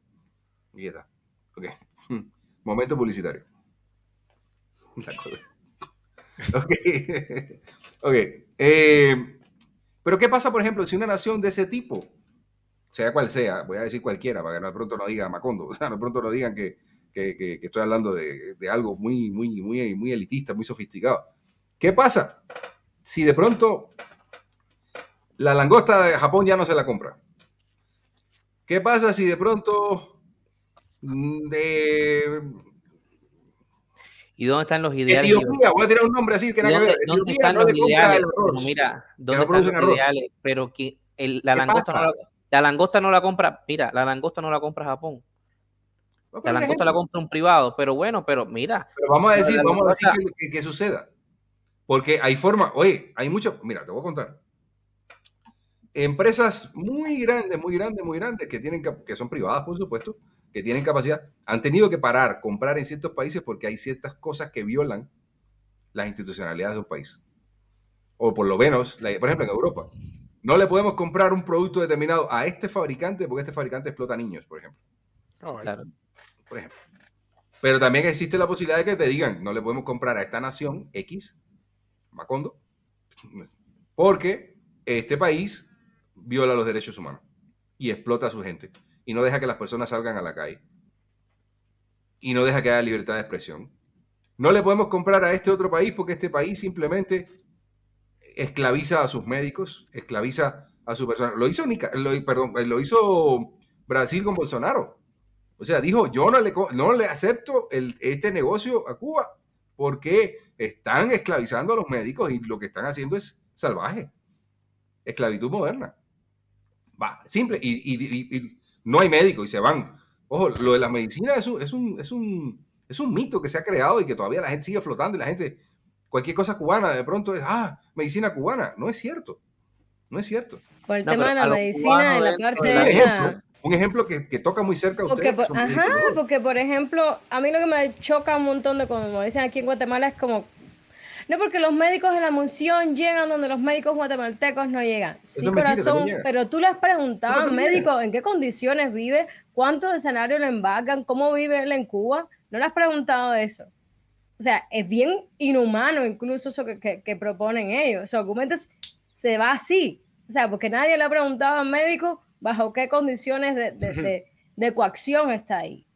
Y ya está. Ok. [laughs] Momento publicitario. [laughs] ok. [laughs] ok. Eh, pero ¿qué pasa, por ejemplo, si una nación de ese tipo, sea cual sea, voy a decir cualquiera, para que no de pronto no diga Macondo, [laughs] o sea, no de pronto no digan que, estoy hablando de, algo muy, muy, muy, muy elitista, muy sofisticado. ¿Qué pasa si de pronto la langosta de Japón ya no se la compra? ¿Qué pasa si de pronto de... ¿Y dónde están los ideales? Etiopía, voy a tirar un nombre así que nada que ver. ¿Dónde están los ideales? mira, ¿dónde están los ideales? Pero que la, langosta no la, la, langosta no la compra, mira, la langosta no la compra Japón. La langosta la compra un privado, pero bueno, pero mira. Pero vamos a decir, vamos a decir que, que, suceda. Porque hay forma, oye, hay mucho, mira, te voy a contar. Empresas muy grandes, muy grandes, muy grandes, que tienen que son privadas, por supuesto, que tienen capacidad, han tenido que parar, comprar en ciertos países porque hay ciertas cosas que violan las institucionalidades de un país. O por lo menos, por ejemplo, en Europa. No le podemos comprar un producto determinado a este fabricante porque este fabricante explota niños, por ejemplo. Oh, claro. Por ejemplo. Pero también existe la posibilidad de que te digan, no le podemos comprar a esta nación X, Macondo, porque este país viola los derechos humanos y explota a su gente y no deja que las personas salgan a la calle. Y no deja que haya libertad de expresión. No le podemos comprar a este otro país porque este país simplemente esclaviza a sus médicos, esclaviza a su persona. Lo hizo, lo, perdón, lo hizo Brasil con Bolsonaro. O sea, dijo, yo no le, no le acepto este negocio a Cuba porque están esclavizando a los médicos y lo que están haciendo es salvaje. Esclavitud moderna. Va, simple. y no hay médico y se van. Ojo, lo de la medicina es un, es un, es un, es un mito que se ha creado y que todavía la gente sigue flotando y la gente, cualquier cosa cubana de pronto es, ah, medicina cubana. No es cierto. No es cierto. Por el tema de la medicina, en la parte de... Ejemplo, un ejemplo que, que, toca muy cerca a ustedes. ajá, porque por ejemplo, a mí lo que me choca un montón de, como dicen aquí en Guatemala, es como no porque los médicos de la munción llegan donde los médicos guatemaltecos no llegan. Sí, corazón, pero tú le has preguntado al médico en qué condiciones vive, cuántos escenarios le embarcan, cómo vive él en Cuba. No le has preguntado eso. o sea, es bien inhumano incluso eso que, proponen ellos. Documentos se va así. O sea, porque nadie le ha preguntado al médico bajo qué condiciones de, coacción está ahí.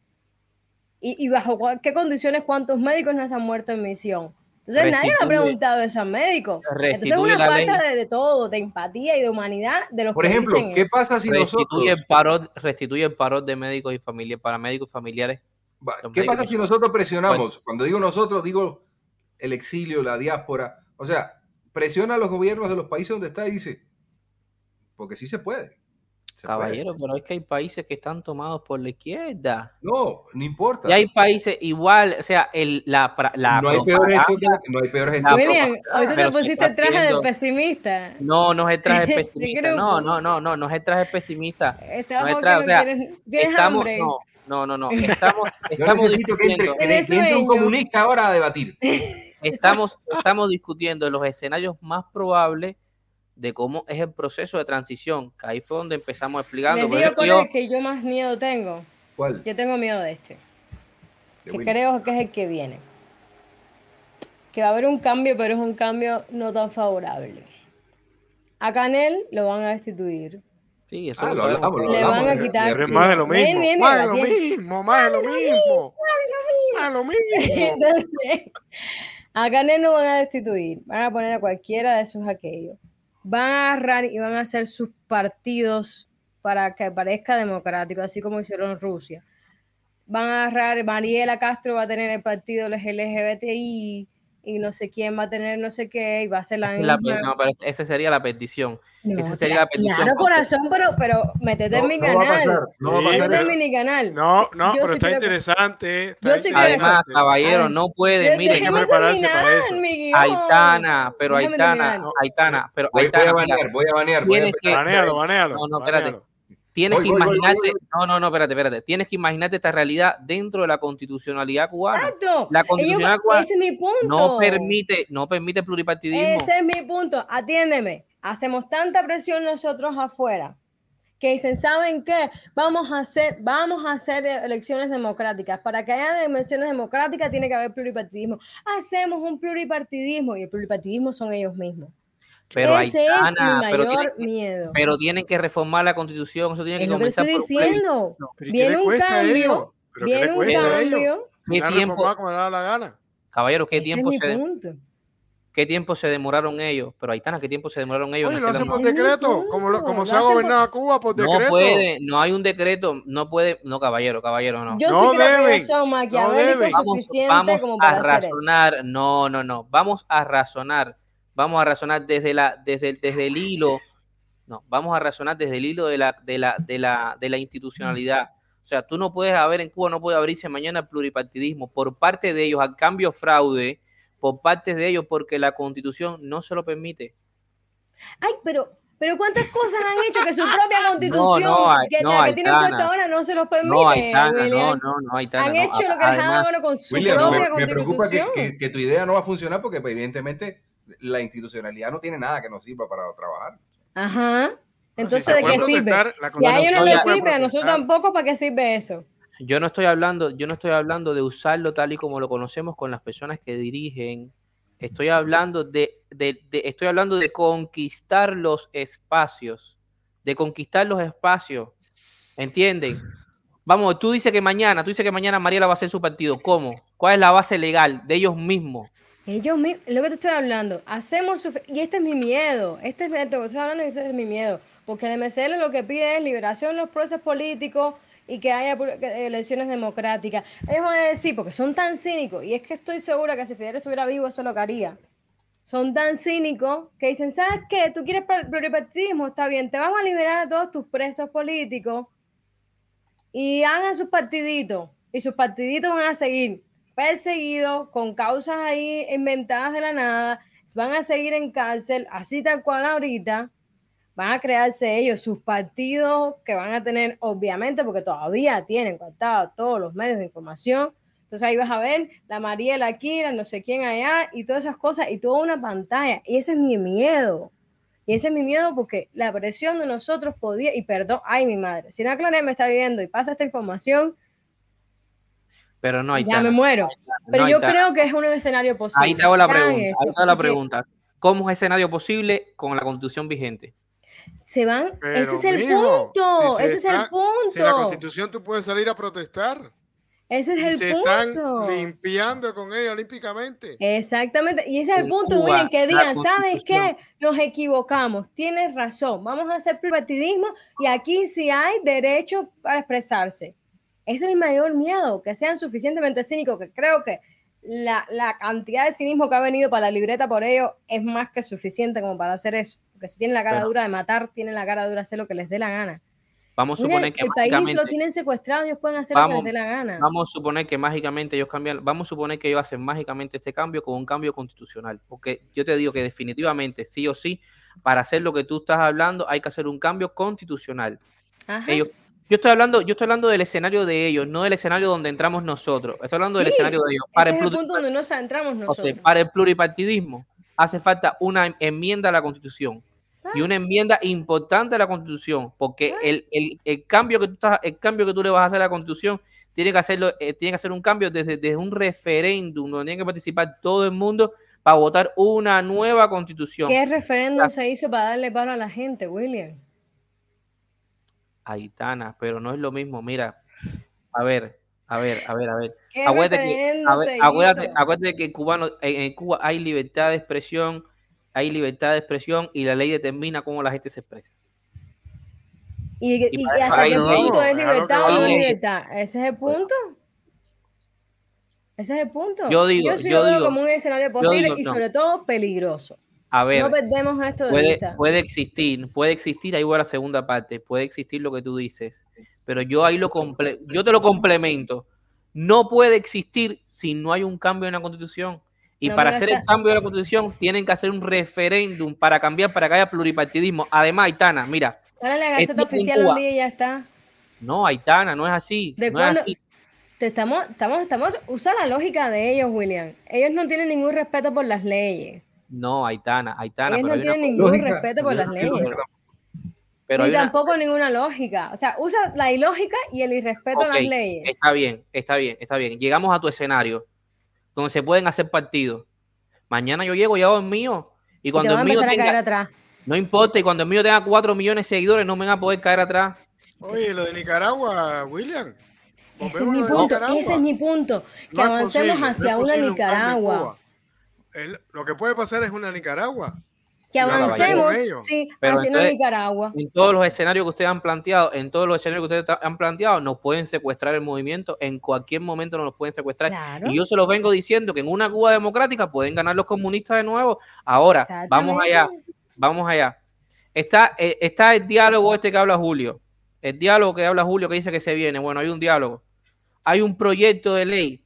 Y, bajo qué condiciones cuántos médicos no se han muerto en misión. Entonces nadie le ha preguntado eso al médico. Entonces es una falta de, todo, de empatía y de humanidad de los Por ejemplo, ¿qué pasa si nosotros... restituye el paro de médicos y familia, para médicos familiares ¿Qué pasa si nosotros presionamos? Cuando digo nosotros, digo el exilio, la diáspora. O sea, presiona a los gobiernos de los países donde está y dice, porque sí se puede. Caballero, pero es que hay países que están tomados por la izquierda. No, no importa. Y hay países igual, o sea, el, la, la No hay peor gestión no hay peor gestión. William, hoy tú te pusiste el traje de pesimista. No, no es el traje [laughs] pesimista. no, no, no, no, no es el traje pesimista. no es traje, o sea, estamos, no, no, no, no. Estamos, [laughs] estamos Yo necesito que entre, entre un comunista ahora a debatir. Estamos, estamos discutiendo los escenarios más probables de cómo es el proceso de transición, que ahí fue donde empezamos explicando. Les digo cuál es que yo más miedo tengo. ¿Cuál? Yo tengo miedo de este. que creo que es el que viene. Que va a haber un cambio, pero es un cambio no tan favorable. A Canel lo van a destituir. Sí, eso ah, lo, hablamos, Le van a quitar. Más de lo mismo. más de lo mismo, más de lo mismo. Más de lo mismo. a Canel no van a destituir. Van a poner a cualquiera de sus aquellos. Van a agarrar y van a hacer sus partidos para que parezca democrático, así como hicieron Rusia. Van a agarrar, Mariela Castro va a tener el partido LGBTI, y no sé quién va a tener no sé qué y va a ser la, la No, pero esa sería la petición. No, esa sería la petición. Claro, corazón, pero, pero métete en mi canal. no métete en mi canal. No, no, pero está interesante. Está yo Además, caballero, no puede, miren. Hay que prepararse para eso. Aitana, pero Aitana, Aitana, pero Aitana. Voy a banear, voy a banear. Banealo, banealo. No, no, espérate. Tienes que imaginarte, no, no, no, espérate, espérate. Tienes que imaginarte esta realidad dentro de la constitucionalidad cubana. Exacto. La constitucionalidad cubana ese es mi punto. no permite, no permite pluripartidismo. Ese es mi punto. Atiéndeme. Hacemos tanta presión nosotros afuera que dicen, ¿saben qué? Vamos a hacer, vamos a hacer elecciones democráticas. Para que haya elecciones democráticas tiene que haber pluripartidismo. Hacemos un pluripartidismo y el pluripartidismo son ellos mismos. Pero Ese es mi mayor pero miedo. Pero tienen que reformar la constitución, eso tiene que comenzar estoy diciendo. viene un cambio, viene un cambio. ¿Qué tiempo? Como le da la gana. Caballero, ¿qué tiempo se ¿Qué tiempo se demoraron ellos? Pero ahí están, ¿qué tiempo se demoraron ellos? Oye, lo hacen por decreto, como, lo, como se ha gobernado Cuba por decreto. No puede, no hay un decreto, no puede, no, caballero, caballero, no. Yo no sí creo que son maquiavélicos no suficiente vamos, como para a razonar, no, no, no, vamos a razonar vamos a razonar desde, la, desde, desde el hilo, no, vamos a razonar desde el hilo de la, de la, de la, de la institucionalidad. O sea, tú no puedes haber en Cuba, no puede abrirse mañana el pluripartidismo por parte de ellos, a cambio fraude, por parte de ellos, porque la constitución no se lo permite. Ay, pero, pero ¿cuántas cosas han hecho que su [laughs] propia constitución, que, la que tienen puesta ahora, no se los permite? No, Aitana, no, no, no, Han hecho lo que dejaban ahora con su propia me, constitución. Me preocupa que, que, tu idea no va a funcionar porque pues, evidentemente la institucionalidad no tiene nada que nos sirva para trabajar. Ajá. Entonces, ¿de qué sirve? Si a ellos no les sirve, a nosotros tampoco, ¿para qué sirve eso? Yo no estoy hablando, yo no estoy hablando de usarlo tal y como lo conocemos con las personas que dirigen. Estoy hablando de, de, estoy hablando de conquistar los espacios, de conquistar los espacios. ¿Entienden? Vamos, tú dices que mañana, tú dices que mañana Mariela va a hacer su partido. ¿Cómo? ¿Cuál es la base legal de ellos mismos? Ellos mismos, lo que te estoy hablando, hacemos su, y este es mi miedo, este es lo que estoy hablando y este es mi miedo, porque el MCL lo que pide es liberación de los procesos políticos y que haya elecciones democráticas. Ellos van a decir, porque son tan cínicos, y es que estoy segura que si Fidel estuviera vivo eso lo haría. Son tan cínicos que dicen, ¿sabes qué? Tú quieres pluripartidismo, está bien, te vamos a liberar a todos tus presos políticos y hagan sus partiditos, y sus partiditos van a seguir perseguidos con causas ahí inventadas de la nada, van a seguir en cárcel, así tal cual ahorita, van a crearse ellos sus partidos que van a tener, obviamente, porque todavía tienen contado todos los medios de información. Entonces ahí vas a ver la Mariela aquí, la no sé quién allá y todas esas cosas y toda una pantalla. Y ese es mi miedo. Y ese es mi miedo porque la presión de nosotros podía, y perdón, ay mi madre, si una Clara me está viendo y pasa esta información, Pero no hay Ya me muero. Pero yo creo que es un escenario posible. Ahí te hago la pregunta. Ahí te hago la pregunta. ¿Cómo es escenario posible con la constitución vigente? Se van. ese es el punto. ese es el punto. Si la constitución tú puedes salir a protestar. Ese es el se punto. están limpiando con ella olímpicamente. Exactamente. Y ese es el punto, William, que digan, ¿sabes qué? Nos equivocamos. Tienes razón. Vamos a hacer privatidismo y aquí sí hay derecho para expresarse. Ese es mi mayor miedo, que sean suficientemente cínicos, que creo que la, la, cantidad de cinismo que ha venido para la libreta por ello es más que suficiente como para hacer eso. Porque si tienen la cara dura de matar, tienen la cara dura de hacer lo que les dé la gana. Vamos a suponer que el país lo tienen secuestrado, ellos pueden hacer lo que les dé la gana. Vamos a suponer que mágicamente ellos cambian, vamos a suponer que ellos hacen mágicamente este cambio con un cambio constitucional, porque yo te digo que definitivamente sí o sí para hacer lo que tú estás hablando hay que hacer un cambio constitucional. Ellos, yo estoy hablando, yo estoy hablando del escenario de ellos, no del escenario donde entramos nosotros. Estoy hablando del escenario de ellos. Para este el, punto donde nos entramos nosotros. para el pluripartidismo hace falta una enmienda a la Constitución y una enmienda importante a la Constitución, porque el, el, el, cambio que tú estás, el cambio que tú le vas a hacer a la Constitución tiene que hacerlo, eh, tiene que hacer un cambio desde, desde un referéndum donde tiene que participar todo el mundo para votar una nueva Constitución. ¿Qué referéndum se hizo para darle paro a la gente, William? Aitana, pero no es lo mismo. Mira, a ver, a ver, a ver, a ver. Acuérdate que, acuérdate, acuérdate que cubano, en Cuba hay libertad de expresión, hay libertad de expresión y la ley determina cómo la gente se expresa. ¿Y, y, hasta qué punto es libertad o no libertad? ¿Ese es el punto? Ese es el punto. Yo digo, yo, sí yo lo digo, veo como un escenario posible y sobre todo peligroso. A ver, no perdemos esto de puede, vista. puede existir, puede existir, ahí voy a la segunda parte, puede existir lo que tú dices, pero yo ahí lo comple yo te lo complemento. No puede existir si no hay un cambio en la constitución. Y No, para hacer el cambio de la constitución tienen que hacer un referéndum para cambiar, para que haya pluripartidismo. Además, Aitana, mira, Sale la Gaceta Oficial un día y ya está. no, Aitana, no es así. ¿De no es cuándo? así. Te estamos, estamos, estamos, usa la lógica de ellos, William. Ellos no tienen ningún respeto por las leyes. No, Aitana, Aitana, Ellos pero no cosa- ningún Lógica, respeto por las no leyes. pero una- tampoco ninguna lógica. O sea, usa la ilógica y el irrespeto a las leyes. Está bien, está bien, está bien. Llegamos a tu escenario donde se pueden hacer partidos. Mañana yo llego y hago el mío. Y Y te cuando el mío empezar a caer tenga, atrás. no importa, y cuando el mío tenga 4 millones de seguidores, no me van a poder caer atrás. Oye, lo de Nicaragua, William. Ese es mi punto, ese es mi punto. Que No avancemos posible, hacia una Nicaragua. El- lo que puede pasar es una Nicaragua. Que avancemos, sí, Pero hacia una entonces- Nicaragua. En todos los escenarios que ustedes han planteado, en todos los escenarios que ustedes han planteado, nos pueden secuestrar el movimiento. En cualquier momento nos pueden secuestrar. Claro. Y yo se los vengo diciendo que en una Cuba democrática pueden ganar los comunistas de nuevo. Ahora, vamos allá, vamos allá. Está, eh, está el diálogo este que habla Julio. El diálogo que habla Julio que dice que se viene. Bueno, hay un diálogo. Hay un proyecto de ley.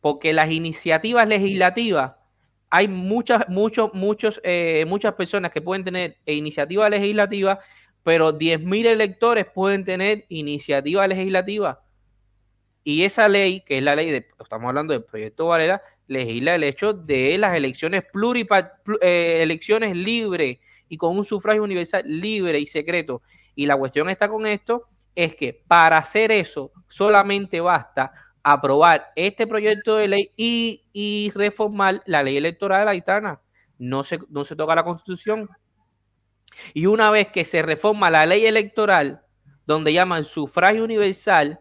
Porque las iniciativas legislativas, hay muchas, muchos, muchos, eh, muchas personas que pueden tener iniciativa legislativa, pero 10.000 electores pueden tener iniciativa legislativa. Y esa ley, que es la ley de, estamos hablando del proyecto Varela, legisla el hecho de las elecciones pluripa, plu- eh, elecciones libres y con un sufragio universal libre y secreto. Y la cuestión está con esto, es que para hacer eso solamente basta aprobar este proyecto de ley y, y reformar la ley electoral haitana. No se, no se toca la constitución. Y una vez que se reforma la ley electoral, donde llaman sufragio universal,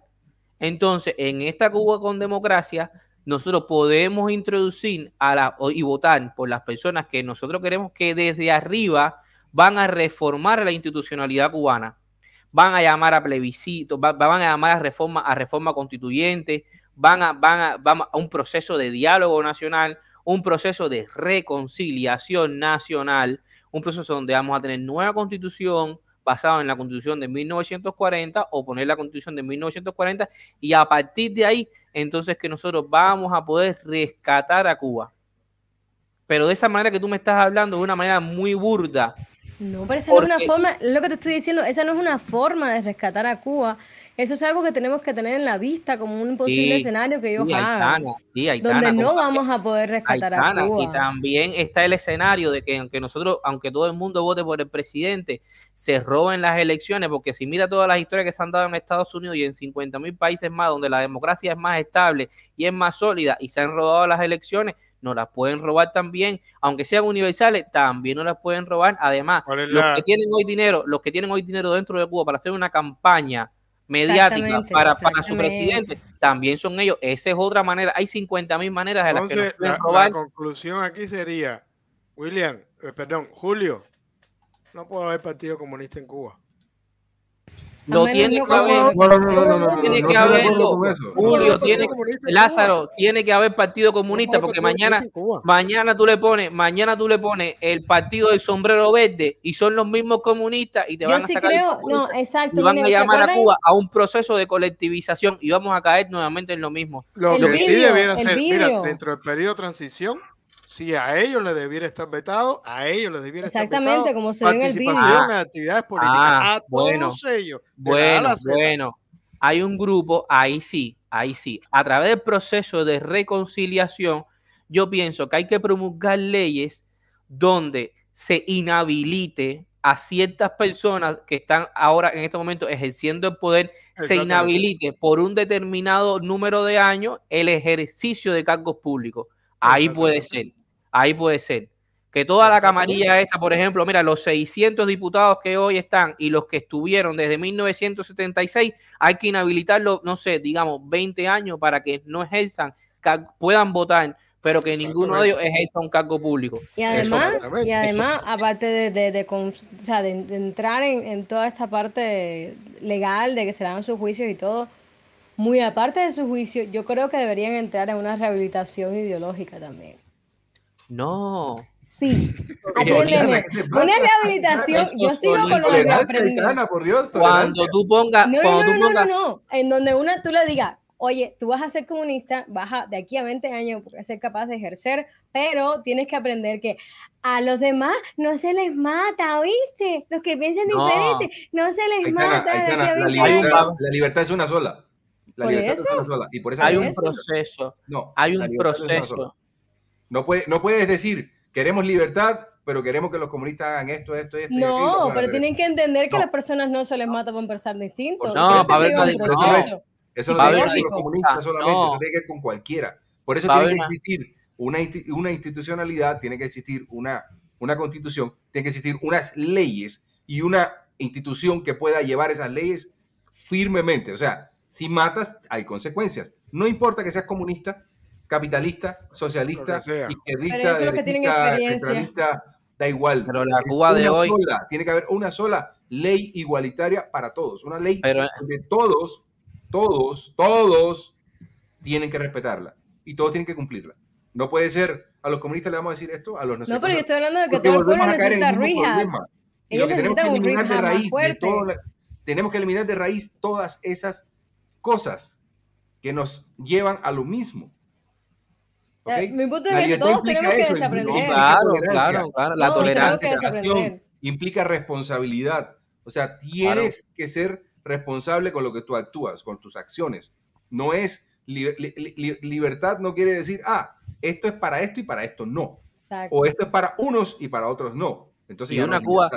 entonces en esta Cuba con democracia, nosotros podemos introducir a la, y votar por las personas que nosotros queremos que desde arriba van a reformar la institucionalidad cubana. Van a llamar a plebiscito, va- van a llamar a reforma, a reforma constituyente, van a, van a, vamos a un proceso de diálogo nacional, un proceso de reconciliación nacional, un proceso donde vamos a tener nueva constitución basada en la constitución de 1940 o poner la constitución de 1940 y a partir de ahí entonces que nosotros vamos a poder rescatar a Cuba. Pero de esa manera que tú me estás hablando, de una manera muy burda, No, pero esa no es una forma, lo que te estoy diciendo, esa no es una forma de rescatar a Cuba eso es algo que tenemos que tener en la vista como un posible escenario que ellos hagan. donde no vamos a poder rescatar a Cuba. Y también está el escenario de que aunque nosotros, aunque todo el mundo vote por el presidente, se roben las elecciones, porque si mira todas las historias que se han dado en Estados Unidos y en 50 mil países más, donde la democracia es más estable y es más sólida y se han robado las elecciones, no las pueden robar también, aunque sean universales, también no las pueden robar. Además, los que tienen hoy dinero, los que tienen hoy dinero dentro de Cuba para hacer una campaña mediática para, para su presidente, también son ellos. Esa es otra manera. Hay 50 mil maneras de las que nos pueden robar. La conclusión aquí sería, William, eh, perdón, Julio, no puede haber partido comunista en Cuba. No tiene que haber, no, no, no, tiene que haber, Julio, tiene, Lázaro, tiene que haber partido comunista porque mañana, mañana tú le pones, mañana tú le pones el partido del sombrero verde y son los mismos comunistas y te van a sacar no, exacto, y van a llamar a Cuba a un proceso de colectivización y vamos a caer nuevamente en lo mismo. Lo que sí debiera ser, mira, dentro del periodo de transición, si a ellos les debiera estar vetado, a ellos les debiera estar vetado. Exactamente, como se ve en el video. en actividades políticas, ah, a todos ellos. Bueno, bueno. Hay un grupo, ahí sí, ahí sí. A través del proceso de reconciliación, yo pienso que hay que promulgar leyes donde se inhabilite a ciertas personas que están ahora en este momento ejerciendo el poder, se inhabilite por un determinado número de años el ejercicio de cargos públicos. Ahí puede ser. Ahí puede ser. Que toda la camarilla esta, por ejemplo, mira, los 600 diputados que hoy están y los que estuvieron desde 1976, hay que inhabilitarlos, no sé, digamos, 20 años para que no ejerzan, puedan votar, pero que ninguno de ellos ejerza un cargo público. Y además, y además aparte de, de, de, entrar en, en, toda esta parte legal, de que se dan sus juicios y todo, muy aparte de su juicio, yo creo que deberían entrar en una rehabilitación ideológica también. No. Sí. [laughs] Una rehabilitación. Yo sigo con lo que por Dios, cuando tú pongas. No, no, no, no, no, En donde una tú le digas, oye, tú vas a ser comunista, vas a, de aquí a 20 años a ser capaz de ejercer, pero tienes que aprender que a los demás no se les mata, ¿oíste? Los que piensan diferente, no se les mata. la, libertad, la libertad es una sola. La libertad es una sola. Y por eso hay un proceso. No, hay un proceso no, puede, no puedes decir, queremos libertad, pero queremos que los comunistas hagan esto, esto, esto. No, pero tienen que entender que a las personas no se les mata por pensar distinto. No, para ver eso, eso no tiene que ver con los comunistas solamente, eso tiene que ver con cualquiera. Por eso tiene que existir una, una institucionalidad, tiene que existir una, una constitución, tiene que existir unas leyes y una institución que pueda llevar esas leyes firmemente. O sea, si matas, hay consecuencias. No importa que seas comunista, capitalista, socialista, izquierdista, derechista, centralista, da igual. Pero la Cuba de hoy. tiene que haber una sola ley igualitaria para todos. Una ley donde todos, todos, todos tienen que respetarla y todos tienen que cumplirla. No puede ser, a los comunistas le vamos a decir esto, a los no No, pero yo estoy hablando de que todo el pueblo necesita. Y lo que tenemos que eliminar de raíz, de todo, tenemos que eliminar de raíz todas esas cosas que nos llevan a lo mismo. Mi punto de vista, todos tenemos que desaprender. Claro, claro, claro. La tolerancia implica responsabilidad. O sea, tienes que ser responsable con lo que tú actúas, con tus acciones. No es libertad, no quiere decir, ah, esto es para esto y para esto no. O esto es para unos y para otros no. Entonces, y, una Cuba,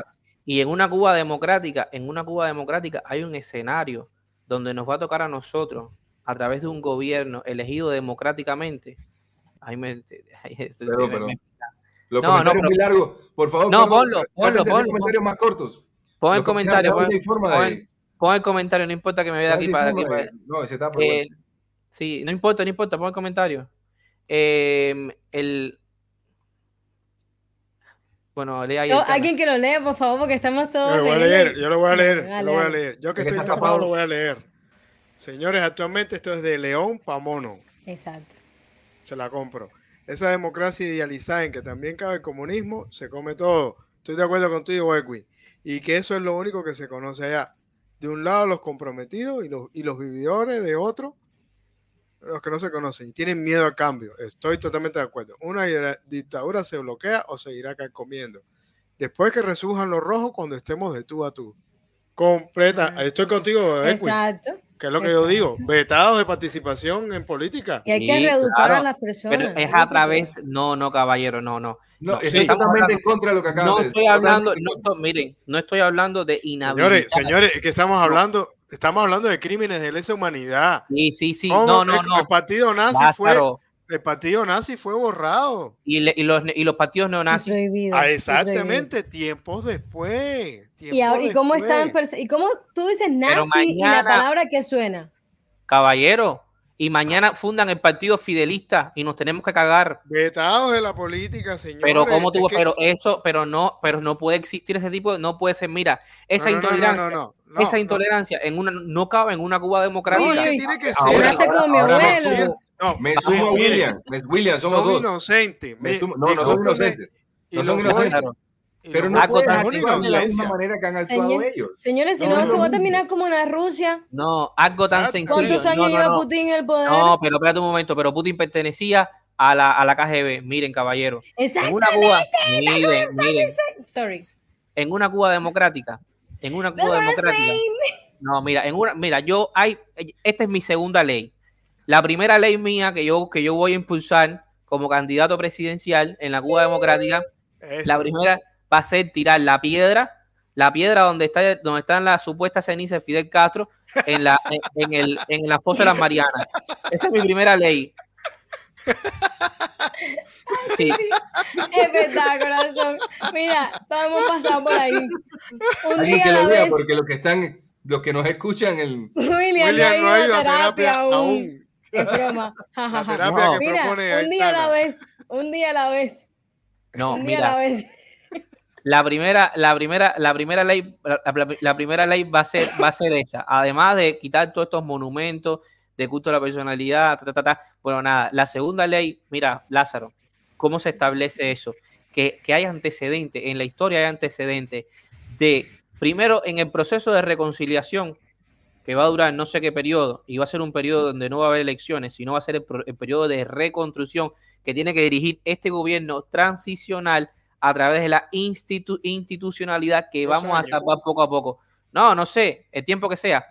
y en una Cuba democrática, en una Cuba democrática hay un escenario donde nos va a tocar a nosotros, a través de un gobierno elegido democráticamente, Ahí me, [laughs] pero, pero, los no, comentarios no, muy largos. Por favor, no, ponlo, ponlo, ponlo. comentarios más cortos. Pon el comentario. Pon, pon, pon, el comentario, no importa que me vea de aquí para aquí. No, ese está eh, Sí, no importa, no importa, pon el comentario. Eh, el, bueno, lea ahí. Alguien que lo lea, por favor, porque estamos todos. Yo lo voy a leer, yo lo voy a leer, yo lo voy a leer. Yo que estoy tapado lo voy a leer. Señores, actualmente esto es de León Pamono. Exacto se la compro. Esa democracia idealizada en que también cabe el comunismo, se come todo. Estoy de acuerdo contigo, Edwin. Y que eso es lo único que se conoce allá. De un lado los comprometidos y los, y los vividores, de otro los que no se conocen y tienen miedo al cambio. Estoy totalmente de acuerdo. Una dictadura se bloquea o seguirá comiendo. Después que resurjan los rojos cuando estemos de tú a tú. Completa. Estoy contigo, Exacto. Que es lo que yo digo, vetados de participación en política. Y hay que reeducar a las personas. Pero es a través, no, no, caballero, no, no. No, estoy totalmente en contra de lo que acabas no de decir. Estoy hablando, no, miren, no estoy hablando de inhabilidad. Señores, señores, es que estamos hablando, estamos hablando de crímenes de lesa humanidad. Sí, sí, sí. No, no, no. El partido nazi fue el partido nazi fue borrado. Y, y, los, y los partidos neonazis. ah, exactamente, tiempos después. ¿Y, ahora, ¿Y cómo están? ¿Y cómo tú dices nazi y la palabra que suena? Caballero, y mañana fundan el partido fidelista y nos tenemos que cagar. Vetados de la política, señor. Pero cómo tuvo, pero eso, pero no, pero no puede existir ese tipo, de, no puede ser, mira, esa intolerancia, esa intolerancia en una, no cabe en una Cuba democrática. tiene que ser. como mi abuelo. No, me sumo a William. William, somos son dos. Inocentes. no, no son inocentes. No son inocentes. Pero no pueden actuar de la misma manera que han actuado ellos. Señores, si no, esto va a terminar como en Rusia. No, algo tan sencillo. ¿Cuántos años no, lleva Putin en el poder? No, pero espérate un momento, pero Putin pertenecía a la, a la KGB. Miren, caballero. En una Cuba, miren, miren. Sorry. En una Cuba democrática, en una Cuba democrática. No, mira, en una, mira, yo hay, esta es mi segunda ley. La primera ley mía que yo, que yo voy a impulsar como candidato presidencial en la Cuba Democrática, la primera va a ser tirar la piedra, la piedra donde está donde están las supuestas cenizas de Fidel Castro en la, en, el, en la fosa de las Marianas. Esa es mi primera ley. Sí. Es verdad, corazón. Mira, todos hemos pasado por ahí. Un día que lo vea, porque los que están, los que nos escuchan, el William, no ha ido a terapia, aún. Es broma. [laughs] mira, un día a la vez, un día a la vez. No, un día a la vez. La primera, la primera, la primera ley, la, primera ley va a ser, va a ser esa. Además de quitar todos estos monumentos de culto a la personalidad, bueno, nada. La segunda ley, mira, Lázaro, ¿cómo se establece eso? Que, que hay antecedentes, en la historia hay antecedentes de, primero, en el proceso de reconciliación, que va a durar no sé qué periodo, y va a ser un periodo donde no va a haber elecciones, sino va a ser el, periodo de reconstrucción que tiene que dirigir este gobierno transicional a través de la institucionalidad que vamos a salvar poco a poco. No, no sé, el tiempo que sea.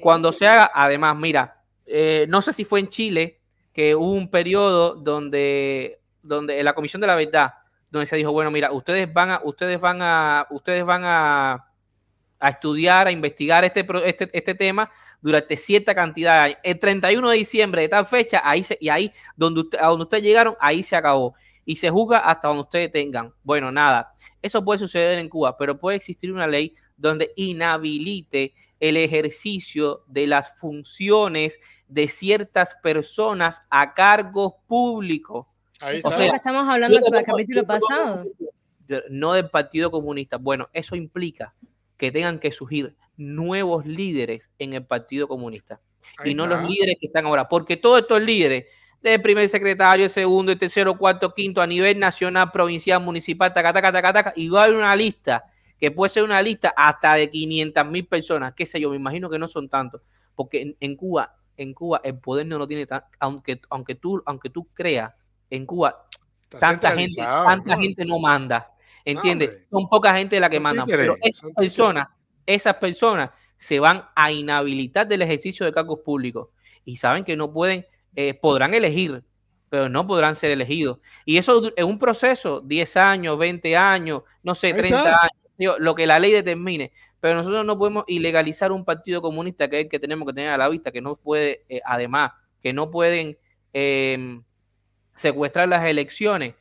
Cuando se haga, además, mira, eh, no sé si fue en Chile que hubo un periodo donde, donde en la Comisión de la Verdad, donde se dijo, bueno, mira, ustedes van a, ustedes van a, ustedes van a a estudiar, a investigar este, este, este tema durante cierta cantidad de años. El 31 de diciembre de tal fecha, ahí se, y ahí donde a donde ustedes llegaron, ahí se acabó. Y se juzga hasta donde ustedes tengan. Bueno, nada, eso puede suceder en Cuba, pero puede existir una ley donde inhabilite el ejercicio de las funciones de ciertas personas a cargos públicos. Ahí o sea, estamos hablando del capítulo pasado. No del Partido Comunista. Bueno, eso implica que tengan que surgir nuevos líderes en el Partido Comunista. y no los líderes que están ahora, porque todos estos líderes, del primer secretario, segundo, el tercero, cuarto, quinto, a nivel nacional, provincial, municipal, taca, taca, taca, taca, y va a haber una lista, que puede ser una lista hasta de 500 mil personas, qué sé yo, me imagino que no son tantos, porque en, Cuba, en Cuba el poder no lo tiene tan, aunque, aunque tú, aunque tú creas, en Cuba tanta gente, tanta gente no manda. ¿Entiendes? Son poca gente la que mandan. Pero esas personas, esas personas se van a inhabilitar del ejercicio de cargos públicos y saben que no pueden, eh, podrán elegir, pero no podrán ser elegidos. Y eso es un proceso, 10 años, 20 años, no sé, 30 años, lo que la ley determine. Pero nosotros no podemos ilegalizar un partido comunista que es el que tenemos que tener a la vista, que no puede, eh, además, que no pueden em, secuestrar las elecciones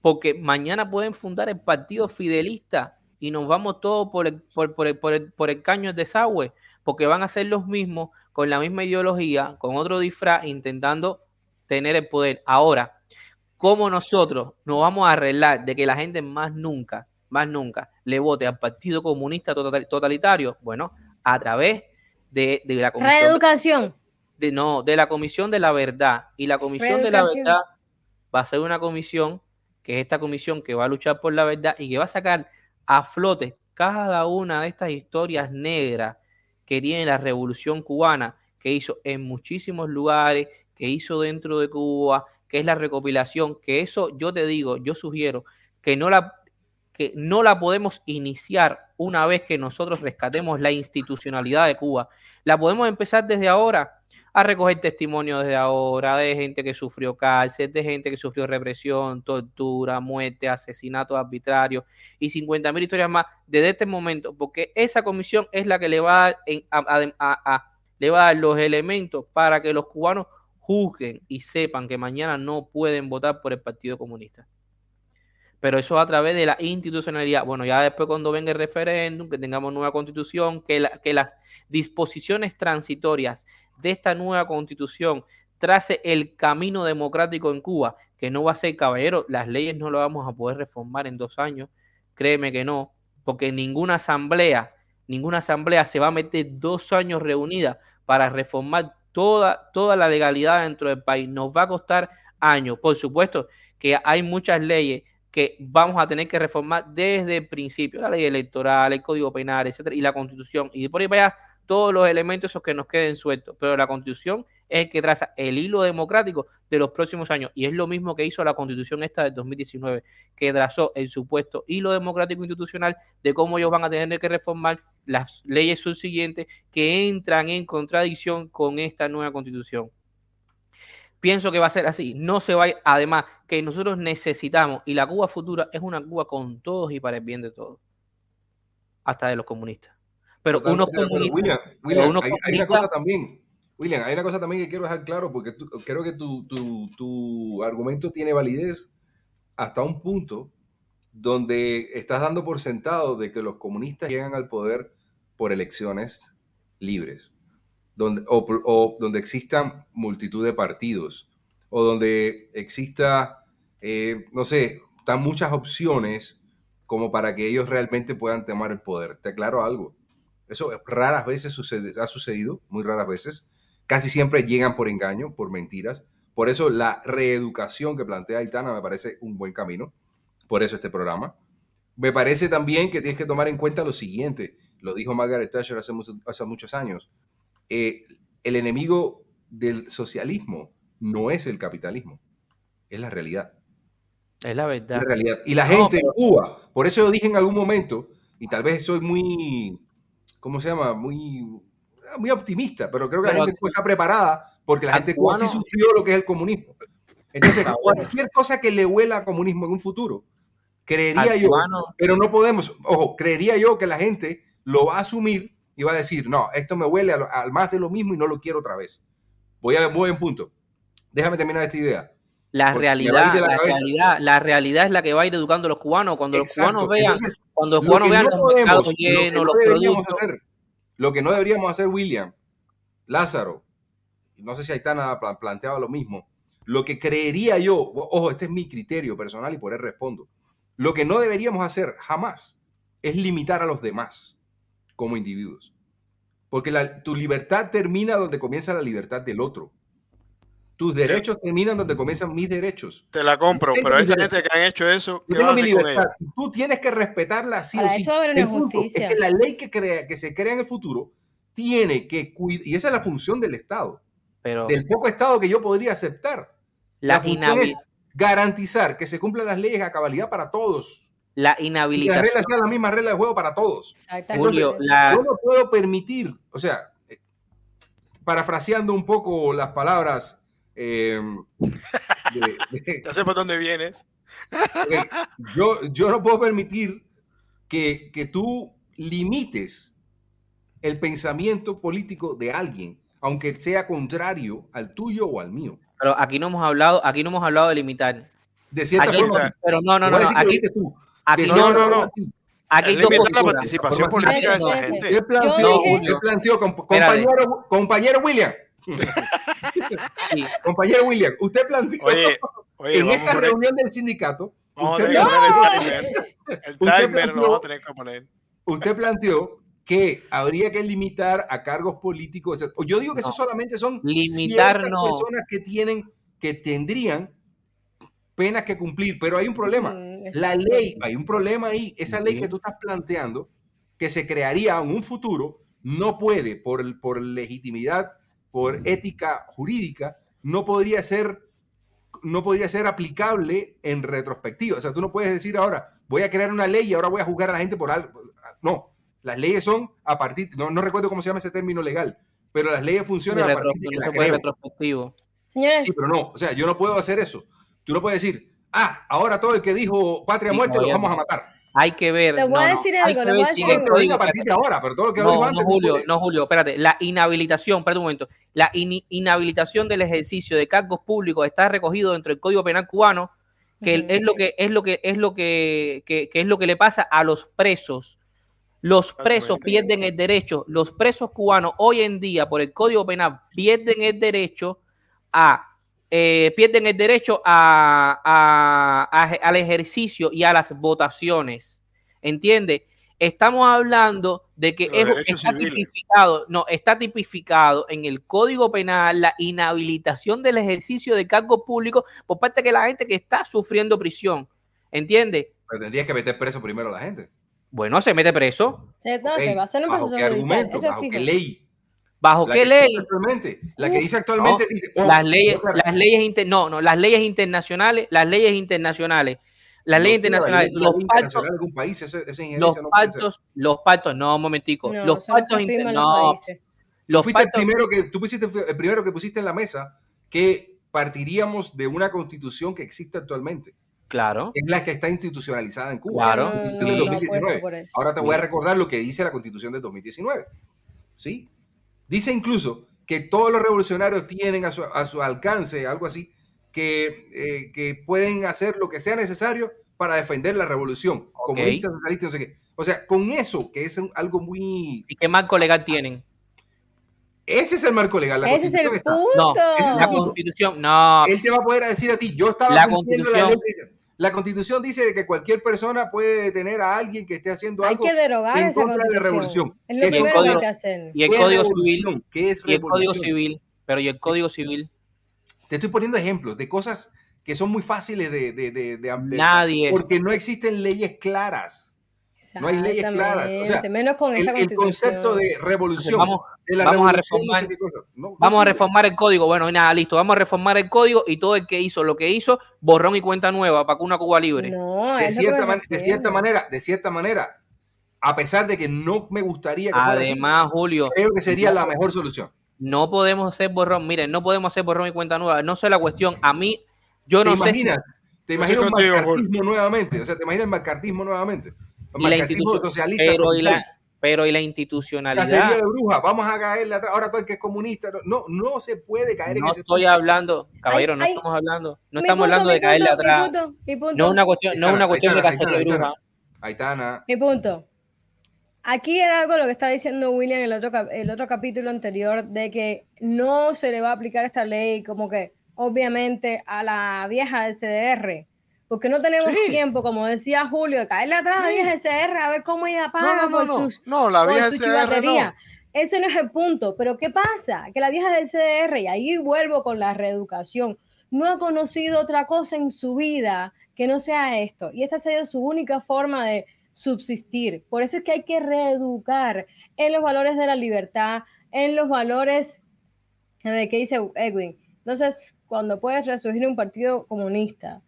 porque mañana pueden fundar el partido fidelista y nos vamos todos por el, por, por, el, por, el, por el caño de desagüe, porque van a ser los mismos, con la misma ideología, con otro disfraz, intentando tener el poder. Ahora, ¿cómo nosotros nos vamos a arreglar de que la gente más nunca, más nunca, le vote al Partido Comunista Totalitario? Bueno, a través de, de la Comisión. Reeducación. De, no, de la Comisión de la Verdad. Y la Comisión de la Verdad va a ser una comisión que es esta comisión que va a luchar por la verdad y que va a sacar a flote cada una de estas historias negras que tiene la revolución cubana, que hizo en muchísimos lugares, que hizo dentro de Cuba, que es la recopilación, que eso yo te digo, yo sugiero que no la que no la podemos iniciar una vez que nosotros rescatemos la institucionalidad de Cuba. La podemos empezar desde ahora a recoger testimonio desde ahora de gente que sufrió cárcel, de gente que sufrió represión, tortura, muerte, asesinatos arbitrarios y 50 mil historias más desde este momento, porque esa comisión es la que le va a, a, le va a dar los elementos para que los cubanos juzguen y sepan que mañana no pueden votar por el Partido Comunista pero eso a través de la institucionalidad. Bueno, ya después cuando venga el referéndum, que tengamos nueva constitución, que, que las disposiciones transitorias de esta nueva constitución trace el camino democrático en Cuba, que no va a ser caballero, las leyes no lo vamos a poder reformar en dos años, créeme que no, porque ninguna asamblea, ninguna asamblea se va a meter dos años reunida para reformar toda, toda la legalidad dentro del país, nos va a costar años, por supuesto que hay muchas leyes que vamos a tener que reformar desde el principio, la ley electoral, el código penal, etcétera, y la constitución, y por ahí para allá todos los elementos esos que nos queden sueltos, pero la constitución es el que traza el hilo democrático de los próximos años, y es lo mismo que hizo la constitución esta del 2019, que trazó el supuesto hilo democrático institucional de cómo ellos van a tener que reformar las leyes subsiguientes que entran en contradicción con esta nueva constitución. Pienso que va a ser así. No se va Además, que nosotros necesitamos, y la Cuba futura es una Cuba con todos y para el bien de todos. Hasta de los comunistas. Pero uno William, hay, una cosa también. William, hay una cosa también que quiero dejar claro, porque creo que tu, tu argumento tiene validez hasta un punto donde estás dando por sentado de que los comunistas llegan al poder por elecciones libres donde, o, donde existan multitud de partidos, o donde exista, eh, no sé, tan muchas opciones como para que ellos realmente puedan tomar el poder. Te aclaro algo. Eso raras veces sucede, ha sucedido, muy raras veces. Casi siempre llegan por engaño, por mentiras. Por eso la reeducación que plantea Aitana me parece un buen camino. Por eso este programa. Me parece también que tienes que tomar en cuenta lo siguiente. Lo dijo Margaret Thatcher hace, hace muchos años. Eh, el enemigo del socialismo no es el capitalismo, es la realidad. Es la verdad. realidad. Y la gente en Cuba, por eso yo dije en algún momento, y tal vez soy muy, ¿cómo se llama? Muy, muy optimista, pero creo que la gente está preparada porque la gente Cuba sí sufrió lo que es el comunismo. Entonces, cualquier cosa que le huela a comunismo en un futuro, creería yo, pero no podemos, ojo, creería yo que la gente lo va a asumir y va a decir, no, esto me huele al, más de lo mismo y no lo quiero otra vez. Voy a muy en punto. Déjame terminar esta idea. La realidad, la, realidad, la realidad es la que va a ir educando a los cubanos. Cuando los cubanos vean, cuando los cubanos vean los mercados llenos, los productos. Hacer, lo que no deberíamos hacer, William, Lázaro, no sé si Aitana planteaba lo mismo. Lo que creería yo, ojo, este es mi criterio personal y por él respondo. Lo que no deberíamos hacer jamás es limitar a los demás como individuos. Porque tu libertad termina donde comienza la libertad del otro. Tus derechos terminan donde comienzan mis derechos. Te la compro, pero hay gente que han hecho eso. Tú tienes que respetarla sí o sí. Es que la ley que, crea, que se crea en el futuro tiene que cuidar, y esa es la función del Estado, pero, del poco Estado que yo podría aceptar. La, la es garantizar que se cumplan las leyes a cabalidad para todos la inhabilitación. las reglas sean la misma regla de juego para todos. Yo no puedo permitir, o sea, eh, parafraseando un poco las palabras. Eh, [laughs] ya sé por dónde vienes. yo, yo no puedo permitir que, que tú limites el pensamiento político de alguien, aunque sea contrario al tuyo o al mío. Pero aquí no hemos hablado, aquí no hemos hablado de limitar. De cierta forma. Pero no, no, no. Aquí, tú. Aquí no, no, no. Aquí hay dos la participación política de esa gente. Yo planteo, compañero, compañero William. [laughs] Compañero William, usted planteó oye, oye, en esta reunión del sindicato. Vamos usted, a tener el timer. lo vamos a tener que poner. Usted planteó que habría que limitar a cargos políticos. Yo digo que eso solamente son limitar, personas que tienen, que tendrían penas que cumplir, pero hay un problema. Mm, la ley, hay un problema ahí. Esa ley que tú estás planteando, que se crearía en un futuro, no puede, por, por legitimidad, por ética jurídica, no podría ser no podría ser aplicable en retrospectiva. O sea, tú no puedes decir ahora, voy a crear una ley y ahora voy a juzgar a la gente por algo. No, las leyes son a partir, no, no recuerdo cómo se llama ese término legal, pero las leyes funcionan a partir de que la creo. retrospectivo. Señores. Sí, pero no, o sea, yo no puedo hacer eso. Tú no puedes decir, ah, ahora todo el que dijo patria muerte lo vamos a matar. Hay que ver. Te voy a decir algo, le voy a decir algo. a partir de ahora, pero todo lo que no, no, Julio, no, Julio, espérate. La inhabilitación, espérate un momento. La inhabilitación del ejercicio de cargos públicos está recogido dentro del Código Penal cubano, que es lo que es lo que es lo que, que, es lo que le pasa a los presos. Los presos pierden el derecho, los presos cubanos hoy en día por el Código Penal pierden el derecho a eh, pierden el derecho a, al ejercicio y a las votaciones. ¿Entiende? Estamos hablando de que está tipificado, no, está tipificado en el Código Penal la inhabilitación del ejercicio de cargo público por parte de la gente que está sufriendo prisión. ¿Entiende? Pero tendrías que meter preso primero a la gente. Bueno, se mete preso. Se, va a hacer un proceso argumento? qué ley? ¿Bajo qué ley? La que dice actualmente dice. Oh, las leyes, las leyes no, no, las leyes internacionales, las leyes internacionales. Las leyes internacionales, los pactos, de país, ese, los pactos, los pactos, no, un momentico, los pactos, no, los fuiste el primero que tú pusiste, el primero que pusiste en la mesa que partiríamos de una constitución que existe actualmente. Claro. Es la que está institucionalizada en Cuba. Claro. En 2019. Ahora te voy a recordar lo que dice la constitución de 2019. ¿Sí? Dice incluso que todos los revolucionarios tienen a su, alcance, algo así, que, eh, que, pueden hacer lo que sea necesario para defender la revolución. Comunistas, socialistas, no sé qué. O sea, con eso, que es algo muy... ¿Y qué marco legal tienen? Ese es el marco legal. La ese es el punto. No, ese es la constitución. No. Él se va a poder decir a ti, yo estaba la cumpliendo la ley. La constitución dice que cualquier persona puede detener a alguien que esté haciendo Hay algo que derogar en contra de la revolución. Es lo primero que hay que hacer. Y el Código Civil. ¿Qué es y el Código Civil. Pero y el Código Civil. Te estoy poniendo ejemplos de cosas que son muy fáciles de, de, de, Nadie. Porque no existen leyes claras. No hay leyes claras. O sea, menos con el, el, concepto de revolución. Vamos, vamos a reformar, vamos a reformar el código. Bueno, nada, listo. Vamos a reformar el código y todo el que hizo lo que hizo, borrón y cuenta nueva para que una Cuba libre. de, cierta de cierta manera, de cierta manera, a pesar de que no me gustaría que Además, Julio, creo que sería la mejor solución. No podemos hacer borrón, miren, no podemos hacer borrón y cuenta nueva. No sé la cuestión. A mí, yo no sé. ¿Te imaginas un macartismo nuevamente? O sea, ¿te imaginas el macartismo nuevamente? Y la institución socialista. Pero y la, pero y la institucionalidad. Cacería de brujas, vamos a caerle atrás. Ahora todo el que es comunista. No, no se puede caer en ese estoy hablando, caballero, no estamos hablando. No estamos hablando de caerle atrás. No es una cuestión, no es una cuestión de cacería de brujas. Aitana. Mi punto. Aquí era algo lo que estaba diciendo William en el otro, el otro capítulo anterior, de que no se le va a aplicar esta ley como que, obviamente, a la vieja del CDR porque no tenemos tiempo, como decía Julio, de caerle atrás a la vieja SR a ver cómo ella paga no, por sus no, la vieja su chivatería. Ese no es el punto, pero ¿qué pasa? Que la vieja CDR, y ahí vuelvo con la reeducación, no ha conocido otra cosa en su vida que no sea esto. Y esta ha sido su única forma de subsistir. Por eso es que hay que reeducar en los valores de la libertad, en los valores, ¿qué dice Edwin? Entonces, cuando puedes resurgir un partido comunista,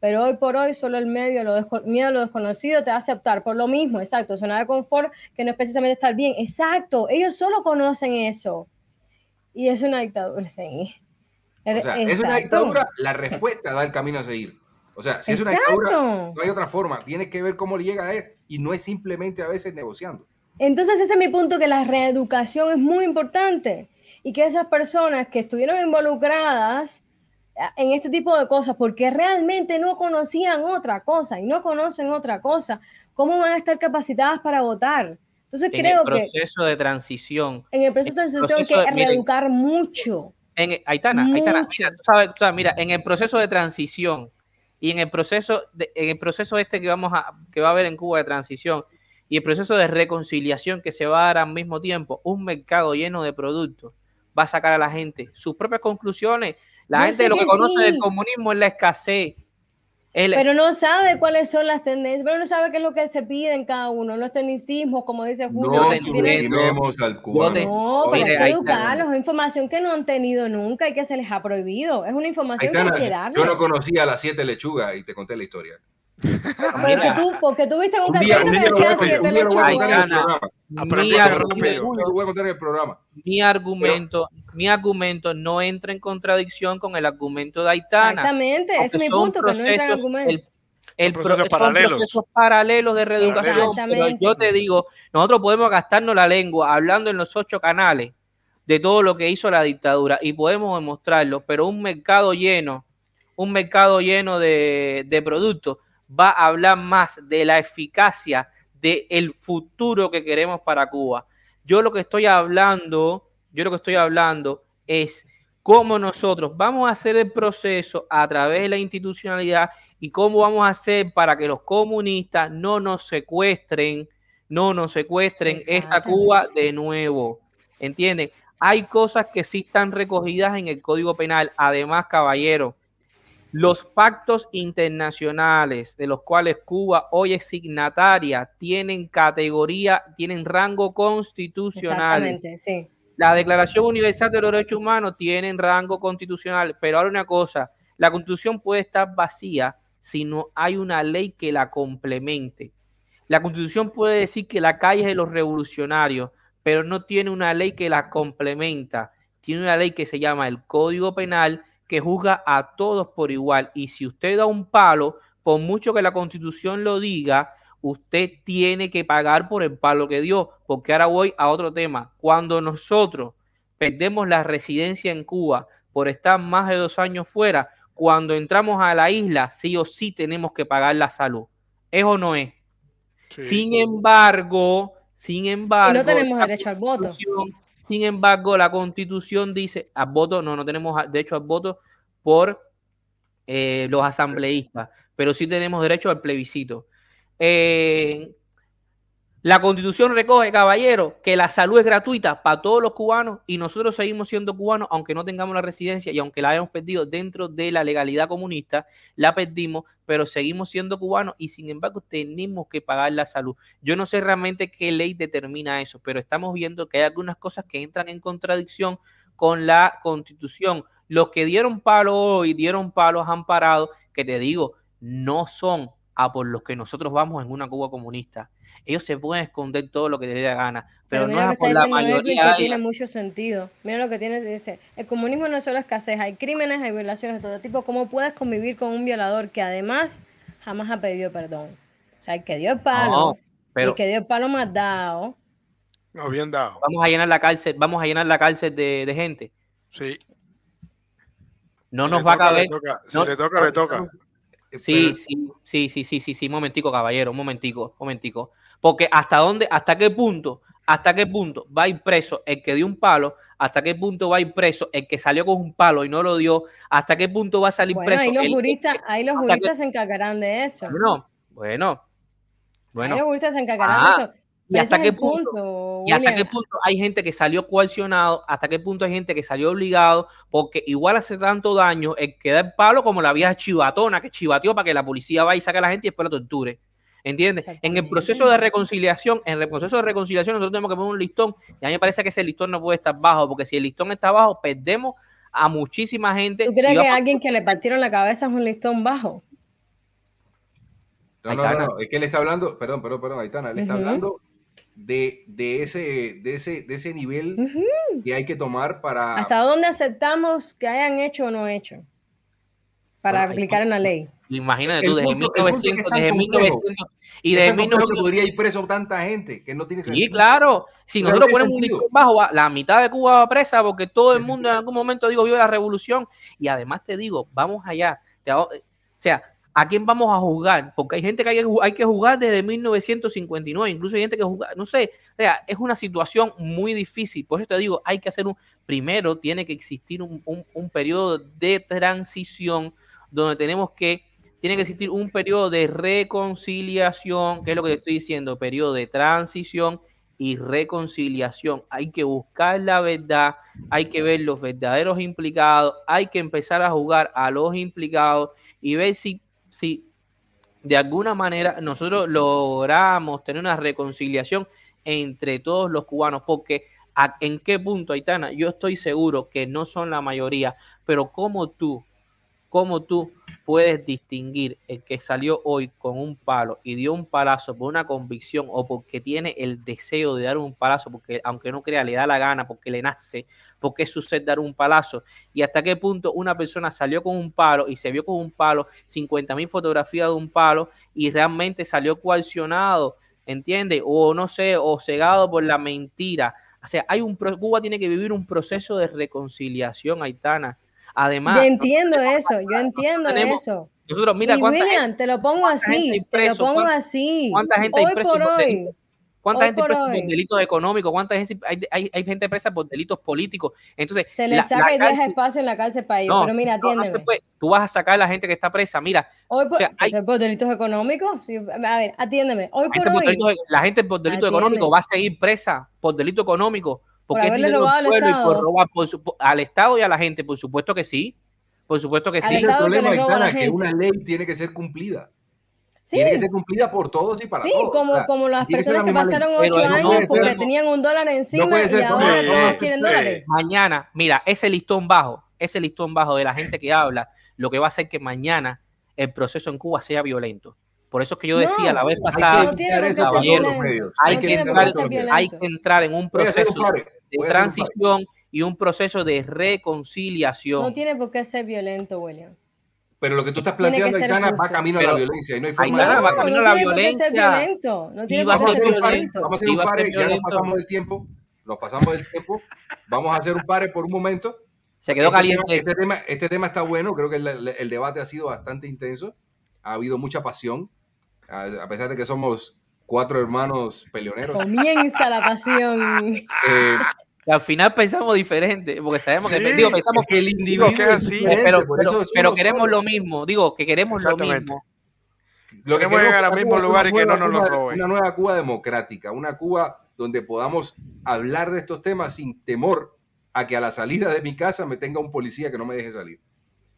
pero hoy por hoy solo el medio, lo miedo a lo desconocido te hace optar por lo mismo, exacto, zona de confort que no es precisamente estar bien, exacto, ellos solo conocen eso. Y es una dictadura, sí. O sea, es una dictadura, la respuesta da el camino a seguir. O sea, si es una dictadura, no hay otra forma. Tienes que ver cómo le llega a él y no es simplemente a veces negociando. Entonces ese es mi punto, que la reeducación es muy importante y que esas personas que estuvieron involucradas en este tipo de cosas porque realmente no conocían otra cosa y no conocen otra cosa, ¿cómo van a estar capacitadas para votar? Entonces creo que... En el proceso de transición. En el proceso de transición hay que reeducar mucho. En, Aitana, Aitana mira, tú sabes, mira, en el proceso de transición y en el proceso, de, en el proceso este que, vamos a, que va a haber en Cuba de transición y el proceso de reconciliación que se va a dar al mismo tiempo, un mercado lleno de productos va a sacar a la gente sus propias conclusiones la gente lo que conoce del comunismo es la escasez. pero no sabe cuáles son las tendencias, pero no sabe qué es lo que se pide en cada uno, los tecnicismos, como dice Julio. No subestimemos al cubano. No, pero hay que educarlos, es información que no han tenido nunca y que se les ha prohibido. Es una información que hay que darles. Yo no conocía las siete lechugas y te conté la historia. Porque tú, porque tú viste un, cartel que decía siete lechugas. Mi argumento, mi argumento no entra en contradicción con el argumento de Aitana. Exactamente, ese es mi punto, que no entra en argumento. El, procesos paralelos. procesos paralelos de reeducación. Pero yo te digo, nosotros podemos gastarnos la lengua hablando en los ocho canales de todo lo que hizo la dictadura y podemos demostrarlo, pero un mercado lleno, un mercado lleno de, de productos va a hablar más de la eficacia del futuro que queremos para Cuba. Yo lo que estoy hablando, yo lo que estoy hablando es cómo nosotros vamos a hacer el proceso a través de la institucionalidad y cómo vamos a hacer para que los comunistas no nos secuestren, no nos secuestren esta Cuba de nuevo. ¿Entienden? Hay cosas que sí están recogidas en el Código Penal. Además, caballero, los pactos internacionales de los cuales Cuba hoy es signataria tienen categoría, tienen rango constitucional. Exactamente, sí. La Declaración Universal de los Derechos Humanos tiene rango constitucional, pero ahora una cosa, la constitución puede estar vacía si no hay una ley que la complemente. La constitución puede decir que la calle es de los revolucionarios, pero no tiene una ley que la complementa. Tiene una ley que se llama el Código Penal que juzga a todos por igual. Y si usted da un palo, por mucho que la constitución lo diga, usted tiene que pagar por el palo que dio. Porque ahora voy a otro tema. Cuando nosotros perdemos la residencia en Cuba por estar más de dos años fuera, cuando entramos a la isla, sí o sí tenemos que pagar la salud. ¿Es o no es? Sin embargo, sin embargo... no tenemos derecho al voto. Sin embargo, la constitución dice al voto, no, no tenemos derecho al voto por eh, los asambleístas, pero sí tenemos derecho al plebiscito. Eh, la constitución recoge, caballero, que la salud es gratuita para todos los cubanos y nosotros seguimos siendo cubanos, aunque no tengamos la residencia y aunque la hayamos perdido dentro de la legalidad comunista, la perdimos, pero seguimos siendo cubanos y sin embargo tenemos que pagar la salud. Yo no sé realmente qué ley determina eso, pero estamos viendo que hay algunas cosas que entran en contradicción con la constitución. Los que dieron palo hoy, dieron palos amparados, que te digo, no son a por los que nosotros vamos en una Cuba comunista ellos se pueden esconder todo lo que les dé gana, pero, no es por la mayoría. Que tiene mucho sentido. Mira lo que tiene, dice, el comunismo no es solo escasez, hay crímenes, hay violaciones de todo tipo. ¿Cómo puedes convivir con un violador que además jamás ha pedido perdón? O sea, el que dio el palo, el que dio el palo más dado. No, bien dado. Vamos a llenar la cárcel, vamos a llenar la cárcel de, gente. Sí. No nos va a caber. si le toca, le toca. Sí, sí, sí, sí, sí, sí, sí, momentico, caballero, un momentico, momentico. Porque hasta dónde, hasta qué punto, hasta qué punto va a ir preso el que dio un palo, hasta qué punto va a ir preso el que salió con un palo y no lo dio, hasta qué punto va a salir preso. Ahí los juristas, ahí los juristas se encargarán de eso. Bueno, bueno. Bueno. Ahí los juristas se encargarán de ah, eso. ¿Y hasta, qué punto, ¿Y hasta qué punto hay gente que salió coaccionado? ¿Hasta qué punto hay gente que salió obligado? Porque igual hace tanto daño el que da el palo como la vieja chivatona que chivateó para que la policía vaya y saque a la gente y después la torture. ¿Entiendes? En el proceso de reconciliación, en el proceso de reconciliación nosotros tenemos que poner un listón y a mí me parece que ese listón no puede estar bajo, porque si el listón está bajo, perdemos a muchísima gente. ¿Tú crees que alguien que le partieron la cabeza es un listón bajo? No, no, no, es que él está hablando, perdón, perdón, perdón, Aitana, él está hablando de, de, ese, de, ese, de ese nivel que hay que tomar para... ¿Hasta dónde aceptamos que hayan hecho o no hecho? Para aplicar una ley. Imagínate tú, desde 1900, desde 1900 y desde 1900 podría ir preso tanta gente que no tiene sentido. Sí, claro. Si nosotros ponemos un listón bajo, la mitad de Cuba va presa porque todo el mundo en algún momento digo vio la revolución y además te digo, vamos allá. o sea, ¿a quién vamos a juzgar? Porque hay gente que hay, hay, que jugar desde 1959, incluso hay gente que juega, no sé, o sea, es una situación muy difícil. Por eso te digo, hay que hacer un, primero tiene que existir un, un, un periodo de transición donde tenemos que tiene que existir un periodo de reconciliación, que es lo que estoy diciendo, periodo de transición y reconciliación. Hay que buscar la verdad, hay que ver los verdaderos implicados, hay que empezar a jugar a los implicados y ver si, si de alguna manera nosotros logramos tener una reconciliación entre todos los cubanos, porque ¿en qué punto, Aitana? Yo estoy seguro que no son la mayoría, pero como tú cómo tú puedes distinguir el que salió hoy con un palo y dio un palazo por una convicción o porque tiene el deseo de dar un palazo, porque aunque no crea, le da la gana, porque le nace, porque es su sed dar un palazo, y hasta qué punto una persona salió con un palo y se vio con un palo, 50 mil fotografías de un palo y realmente salió coaccionado, ¿entiendes? O no sé, o cegado por la mentira. O sea, hay un Cuba tiene que vivir un proceso de reconciliación, Aitana Además, yo entiendo eso, yo entiendo eso. Nosotros, mira, y William, te lo pongo así, te lo pongo así. ¿Cuánta gente hoy por hoy, ¿Cuánta gente presa por delitos económicos? ¿Cuánta gente hay, hay, hay, gente presa por delitos políticos? Entonces, se le saca y deja espacio en la cárcel para ellos. pero mira, atiéndeme. Tú vas a sacar a la gente que está presa. Mira, hoy por, o sea, hay, por delitos económicos. a ver, atiéndeme. Hoy por hoy. la gente por delito económico va a seguir presa por delito económico porque por dinero al pueblo y por robar al Estado y a la gente, por supuesto que sí. Por supuesto que sí. el problema, que, que una ley tiene que ser cumplida. Tiene que ser cumplida por todos y para todos. Sí, como, como las personas que pasaron ocho años porque tenían un dólar encima y ahora todos quieren dólares. Mañana, mira, ese listón bajo, ese listón bajo de la gente que habla, lo que va a hacer que mañana el proceso en Cuba sea violento. Por eso es que yo decía la vez pasada, hay que, entrar, hay que entrar en un proceso de transición y un proceso de reconciliación. No tiene por qué ser violento, William. Pero lo que tú estás planteando, Aitana, va camino a la violencia y no hay forma Aitana, va camino a la violencia. No sí, va a ser violento. Vamos a hacer un pare, ya nos pasamos el tiempo, nos pasamos el tiempo, vamos a hacer un pare por un momento. Se quedó este caliente. Tema, este, tema, este tema está bueno, creo que el, el, debate ha sido bastante intenso, ha habido mucha pasión, a, pesar de que somos cuatro hermanos peleoneros. Comienza la pasión. [laughs] Eh, al final pensamos diferente, porque sabemos que, digo, pensamos que el individuo es así, pero, pero, queremos lo mismo, digo, que queremos lo mismo. Lo que queremos llegar al mismo lugar y que no nos lo roben. Una nueva Cuba democrática, una Cuba donde podamos hablar de estos temas sin temor a que a la salida de mi casa me tenga un policía que no me deje salir.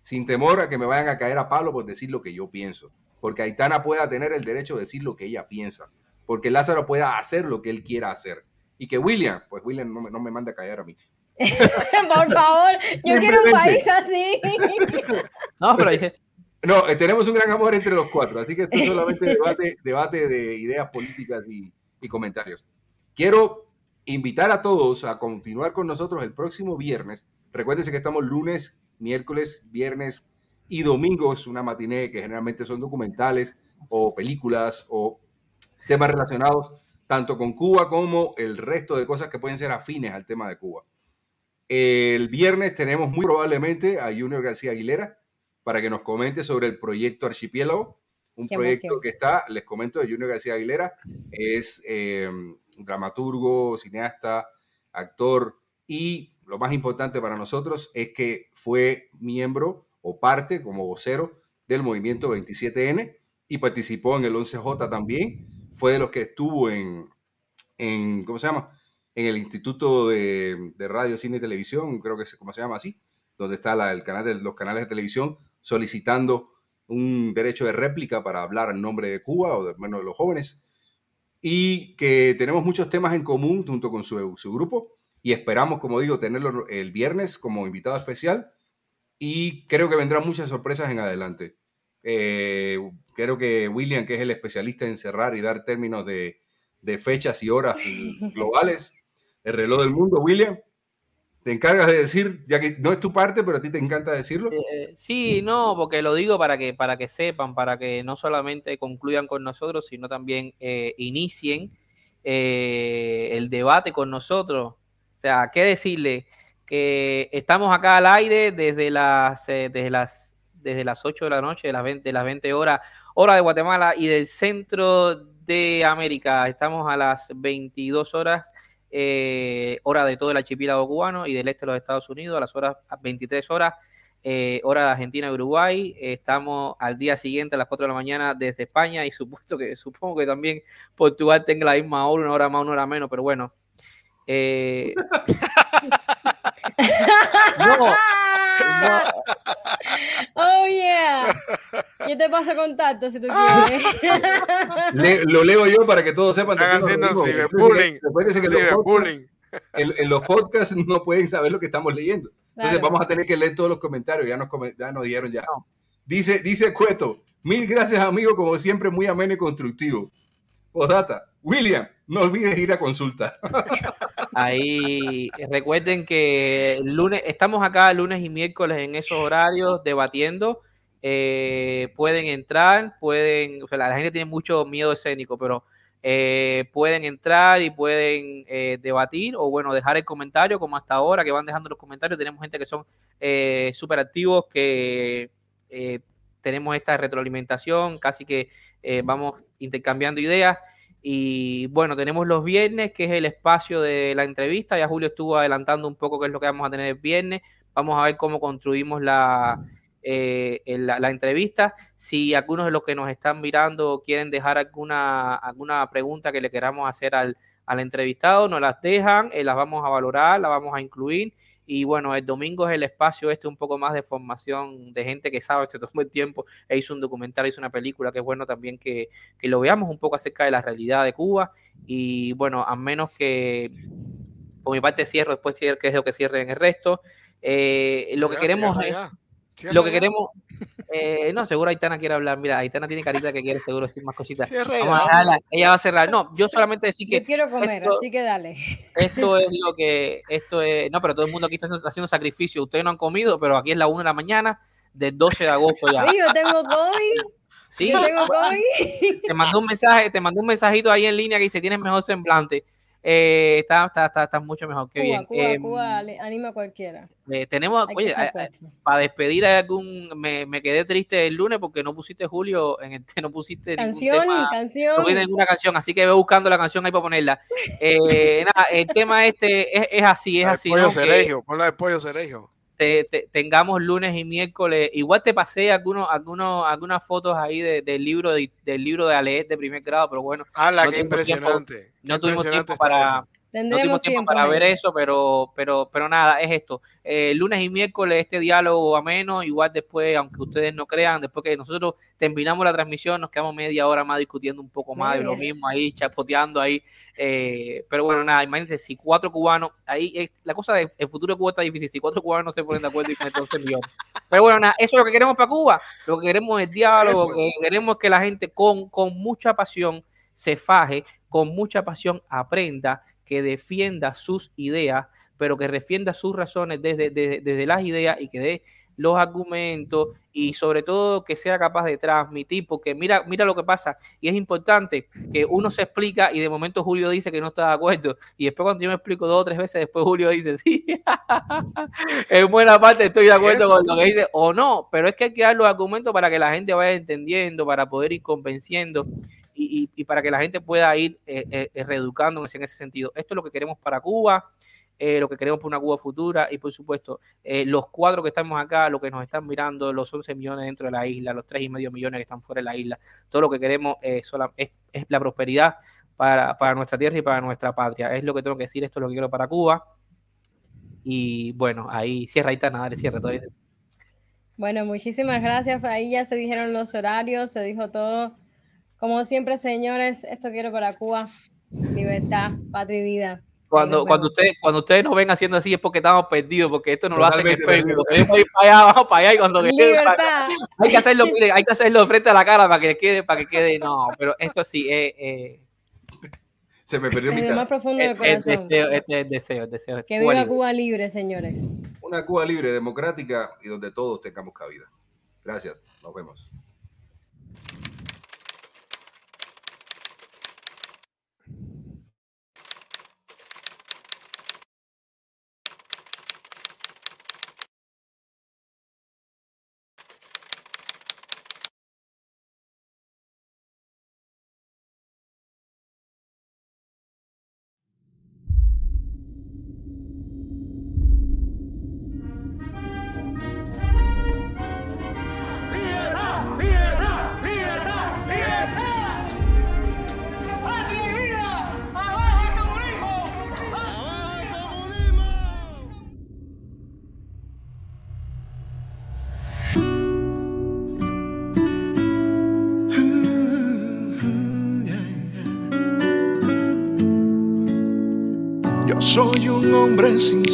Sin temor a que me vayan a caer a palo por decir lo que yo pienso. Porque Aitana pueda tener el derecho de decir lo que ella piensa. Porque Lázaro pueda hacer lo que él quiera hacer y que William, pues William no me, no me mande a callar a mí. [laughs] Por favor, yo quiero un país así. [laughs] no, pero dije... No, eh, tenemos un gran amor entre los cuatro, así que esto es solamente debate, debate de ideas políticas y, y comentarios. Quiero invitar a todos a continuar con nosotros el próximo viernes. Recuérdense que estamos lunes, miércoles, viernes y domingos, una matiné que generalmente son documentales o películas o temas relacionados tanto con Cuba como el resto de cosas que pueden ser afines al tema de Cuba. El viernes tenemos muy probablemente a Junior García Aguilera para que nos comente sobre el proyecto Archipiélago, un proyecto que está, les comento, de Junior García Aguilera, es eh, dramaturgo, cineasta, actor y lo más importante para nosotros es que fue miembro o parte como vocero del movimiento 27N y participó en el 11J también fue de los que estuvo en, en ¿cómo se llama? En el Instituto de, Radio, Cine y Televisión, creo que es como se llama así, donde está el canal de los canales de televisión solicitando un derecho de réplica para hablar en nombre de Cuba o de, menos de los jóvenes. Y que tenemos muchos temas en común junto con su grupo y esperamos, como digo, tenerlo el viernes como invitado especial y creo que vendrán muchas sorpresas en adelante. Eh, creo que William, que es el especialista en cerrar y dar términos de, fechas y horas [laughs] globales, el reloj del mundo, William, te encargas de decir, ya que no es tu parte, pero a ti te encanta decirlo. Eh, sí, no, porque lo digo para que, para que sepan, para que no solamente concluyan con nosotros, sino también eh, inicien el debate con nosotros. O sea, ¿qué decirle? Que estamos acá al aire desde las, desde las desde las 8 de la noche, de las 20, de las 20 horas, hora de Guatemala y del centro de América. Estamos a las 22 horas, eh, hora de todo el archipiélago cubano y del este de los Estados Unidos, a las horas 23 horas, eh, hora de Argentina y Uruguay. estamos al día siguiente a las 4 de la mañana desde España y supuesto que, [laughs] supongo que también Portugal tenga la misma hora, una hora más, una hora menos, pero bueno. [laughs] No, [laughs] Oh, yeah. Yo te paso contacto si tú quieres. [laughs] lo leo yo para que todos sepan. Están haciendo ciberbullying. bullying. En, en, los podcasts no pueden saber lo que estamos leyendo. Entonces vamos a tener que leer todos los comentarios. Ya nos, ya nos dieron ya. Dice, dice Cueto, mil gracias amigo, como siempre muy ameno y constructivo. Podata, William, no olvides ir a consulta. [laughs] Ahí recuerden que lunes, estamos acá lunes y miércoles en esos horarios debatiendo. Eh, pueden entrar, pueden, o sea, la gente tiene mucho miedo escénico, pero eh, pueden entrar y pueden eh, debatir o bueno, dejar el comentario como hasta ahora que van dejando los comentarios. Tenemos gente que son súper activos que tenemos esta retroalimentación, casi que vamos intercambiando ideas. Y bueno, tenemos los viernes, que es el espacio de la entrevista. Ya Julio estuvo adelantando un poco qué es lo que vamos a tener el viernes. Vamos a ver cómo construimos la, eh, la, entrevista. Si algunos de los que nos están mirando quieren dejar alguna, alguna pregunta que le queramos hacer al, al entrevistado, nos las dejan, las vamos a valorar, las vamos a incluir y bueno, el domingo es el espacio este un poco más de formación de gente que sabe, [laughs] se tomó el tiempo e hizo un documental, hizo una película, que es bueno también que, que lo veamos un poco acerca de la realidad de Cuba. Y bueno, a menos que por mi parte cierro, después que es lo que cierre en el resto. Eh, lo que queremos es lo que queremos. Eh, no, seguro Aitana quiere hablar. Mira, Aitana tiene carita que quiere seguro decir más cositas. ella va a cerrar. No, yo solamente decir que. Yo quiero comer, así que dale. Esto [laughs] es lo que. Esto es. No, pero todo el mundo aquí está haciendo sacrificio. Ustedes no han comido, pero aquí es la 1 de la mañana del 12 de agosto ya. Sí, yo tengo COVID. Sí, yo tengo COVID. Te mandó un mensaje, te mandó un mensajito ahí en línea que dice: Tienes mejor semblante. Eh, está, está, está, está, mucho mejor que bien. Cuba, eh, Cuba anima a cualquiera. Eh, tenemos, oye, para despedir a algún, me, me, quedé triste el lunes porque no pusiste Julio, en el, [laughs] no pusiste canción, tema, canción. No ninguna canción, así que voy buscando la canción ahí para ponerla. Eh, [laughs] nada, el tema este es, es así, es así. Pollo ¿no? Cerejo, ponla de pollo cerejo tengamos lunes y miércoles. Igual te pasé algunos, algunos, algunas fotos ahí del libro de, del libro de Aleet de primer grado, pero bueno. Ah, la que impresionante. no tuvimos tiempo para, no tuvimos tiempo para ver eso, pero, pero, pero nada, es esto. Eh, lunes y miércoles este diálogo ameno, igual después, aunque ustedes no crean, después que nosotros terminamos la transmisión, nos quedamos media hora más discutiendo un poco más de lo mismo ahí, chapoteando ahí. Eh, pero bueno, nada, imagínense, si cuatro cubanos, ahí la cosa del futuro de Cuba está difícil, si cuatro cubanos no se ponen de acuerdo y meten 11 [laughs] millones. Pero bueno, nada, eso es lo que queremos para Cuba, lo que queremos es diálogo, que queremos que la gente con, con mucha pasión se faje, con mucha pasión aprenda que defienda sus ideas, pero que defienda sus razones desde, desde, las ideas y que dé los argumentos y sobre todo que sea capaz de transmitir, porque mira, mira lo que pasa, y es importante que uno se explica y de momento Julio dice que no está de acuerdo, y después cuando yo me explico dos o tres veces, después Julio dice, sí, [laughs] en buena parte estoy de acuerdo con lo que dice, o no, pero es que hay que dar los argumentos para que la gente vaya entendiendo, para poder ir convenciendo, y, para que la gente pueda ir eh, eh, eh reeducándose en ese sentido. Esto es lo que queremos para Cuba, eh, lo que queremos para una Cuba futura y por supuesto los cuatro que estamos acá, lo que nos están mirando, los 11 millones dentro de la isla, los tres y medio millones que están fuera de la isla, todo lo que queremos es, es, la prosperidad para, para, nuestra tierra y para nuestra patria. Es lo que tengo que decir, esto es lo que quiero para Cuba. Y bueno, ahí cierra ahí nada, cierra todavía. Bueno, muchísimas gracias. Ahí ya se dijeron los horarios, se dijo todo. Como siempre, señores, esto quiero para Cuba. Libertad, patria y vida. Cuando, cuando, ustedes, cuando ustedes nos ven haciendo así es porque estamos perdidos, porque esto no lo hacen en Facebook. para allá, vamos para allá y cuando hay que hacerlo, hay que hacerlo frente a la cara para que quede, para que quede, no, pero esto sí eh, eh. se me perdió mi el más profundo del corazón. El deseo, este es deseo, deseo. Que viva Cuba libre, señores. Una Cuba libre, democrática y donde todos tengamos cabida. Gracias, nos vemos.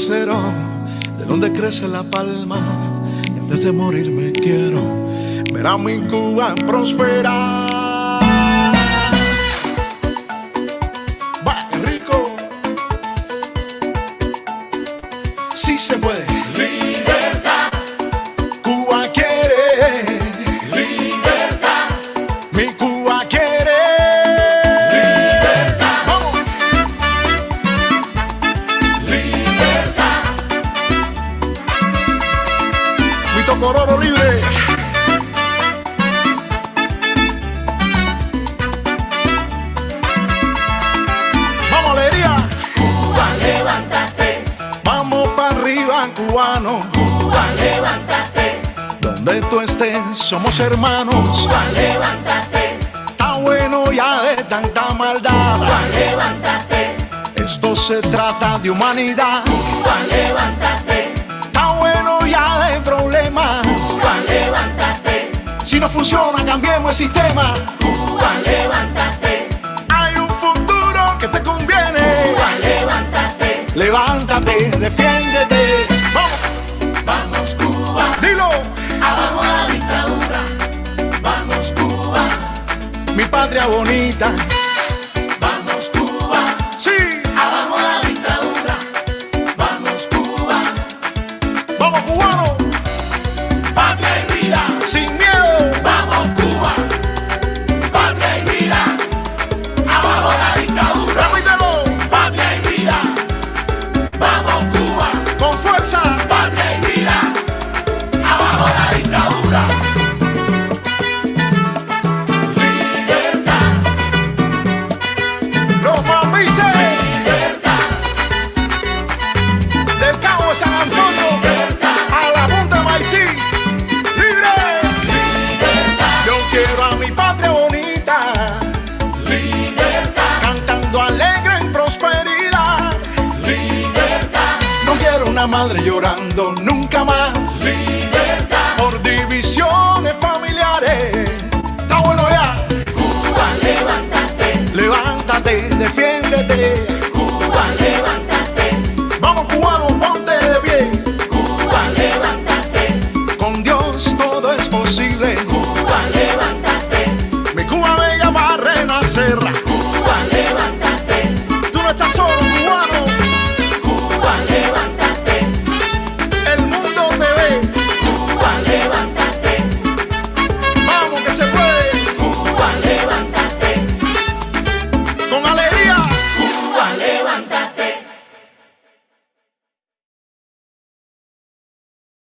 De donde crece la palma, y antes de morir me quiero ver a mi Cuba prosperar. Va, rico. Sí se puede. Somos hermanos. Cuba, levántate. Está bueno ya de tanta maldad. Cuba, levántate. Esto se trata de humanidad. Cuba, levántate. Está bueno ya de problemas. Cuba, levántate. Si no funciona, cambiemos el sistema. Cuba, levántate. Hay un futuro que te conviene. Cuba, levántate. Levántate, defiéndete. Patria bonita.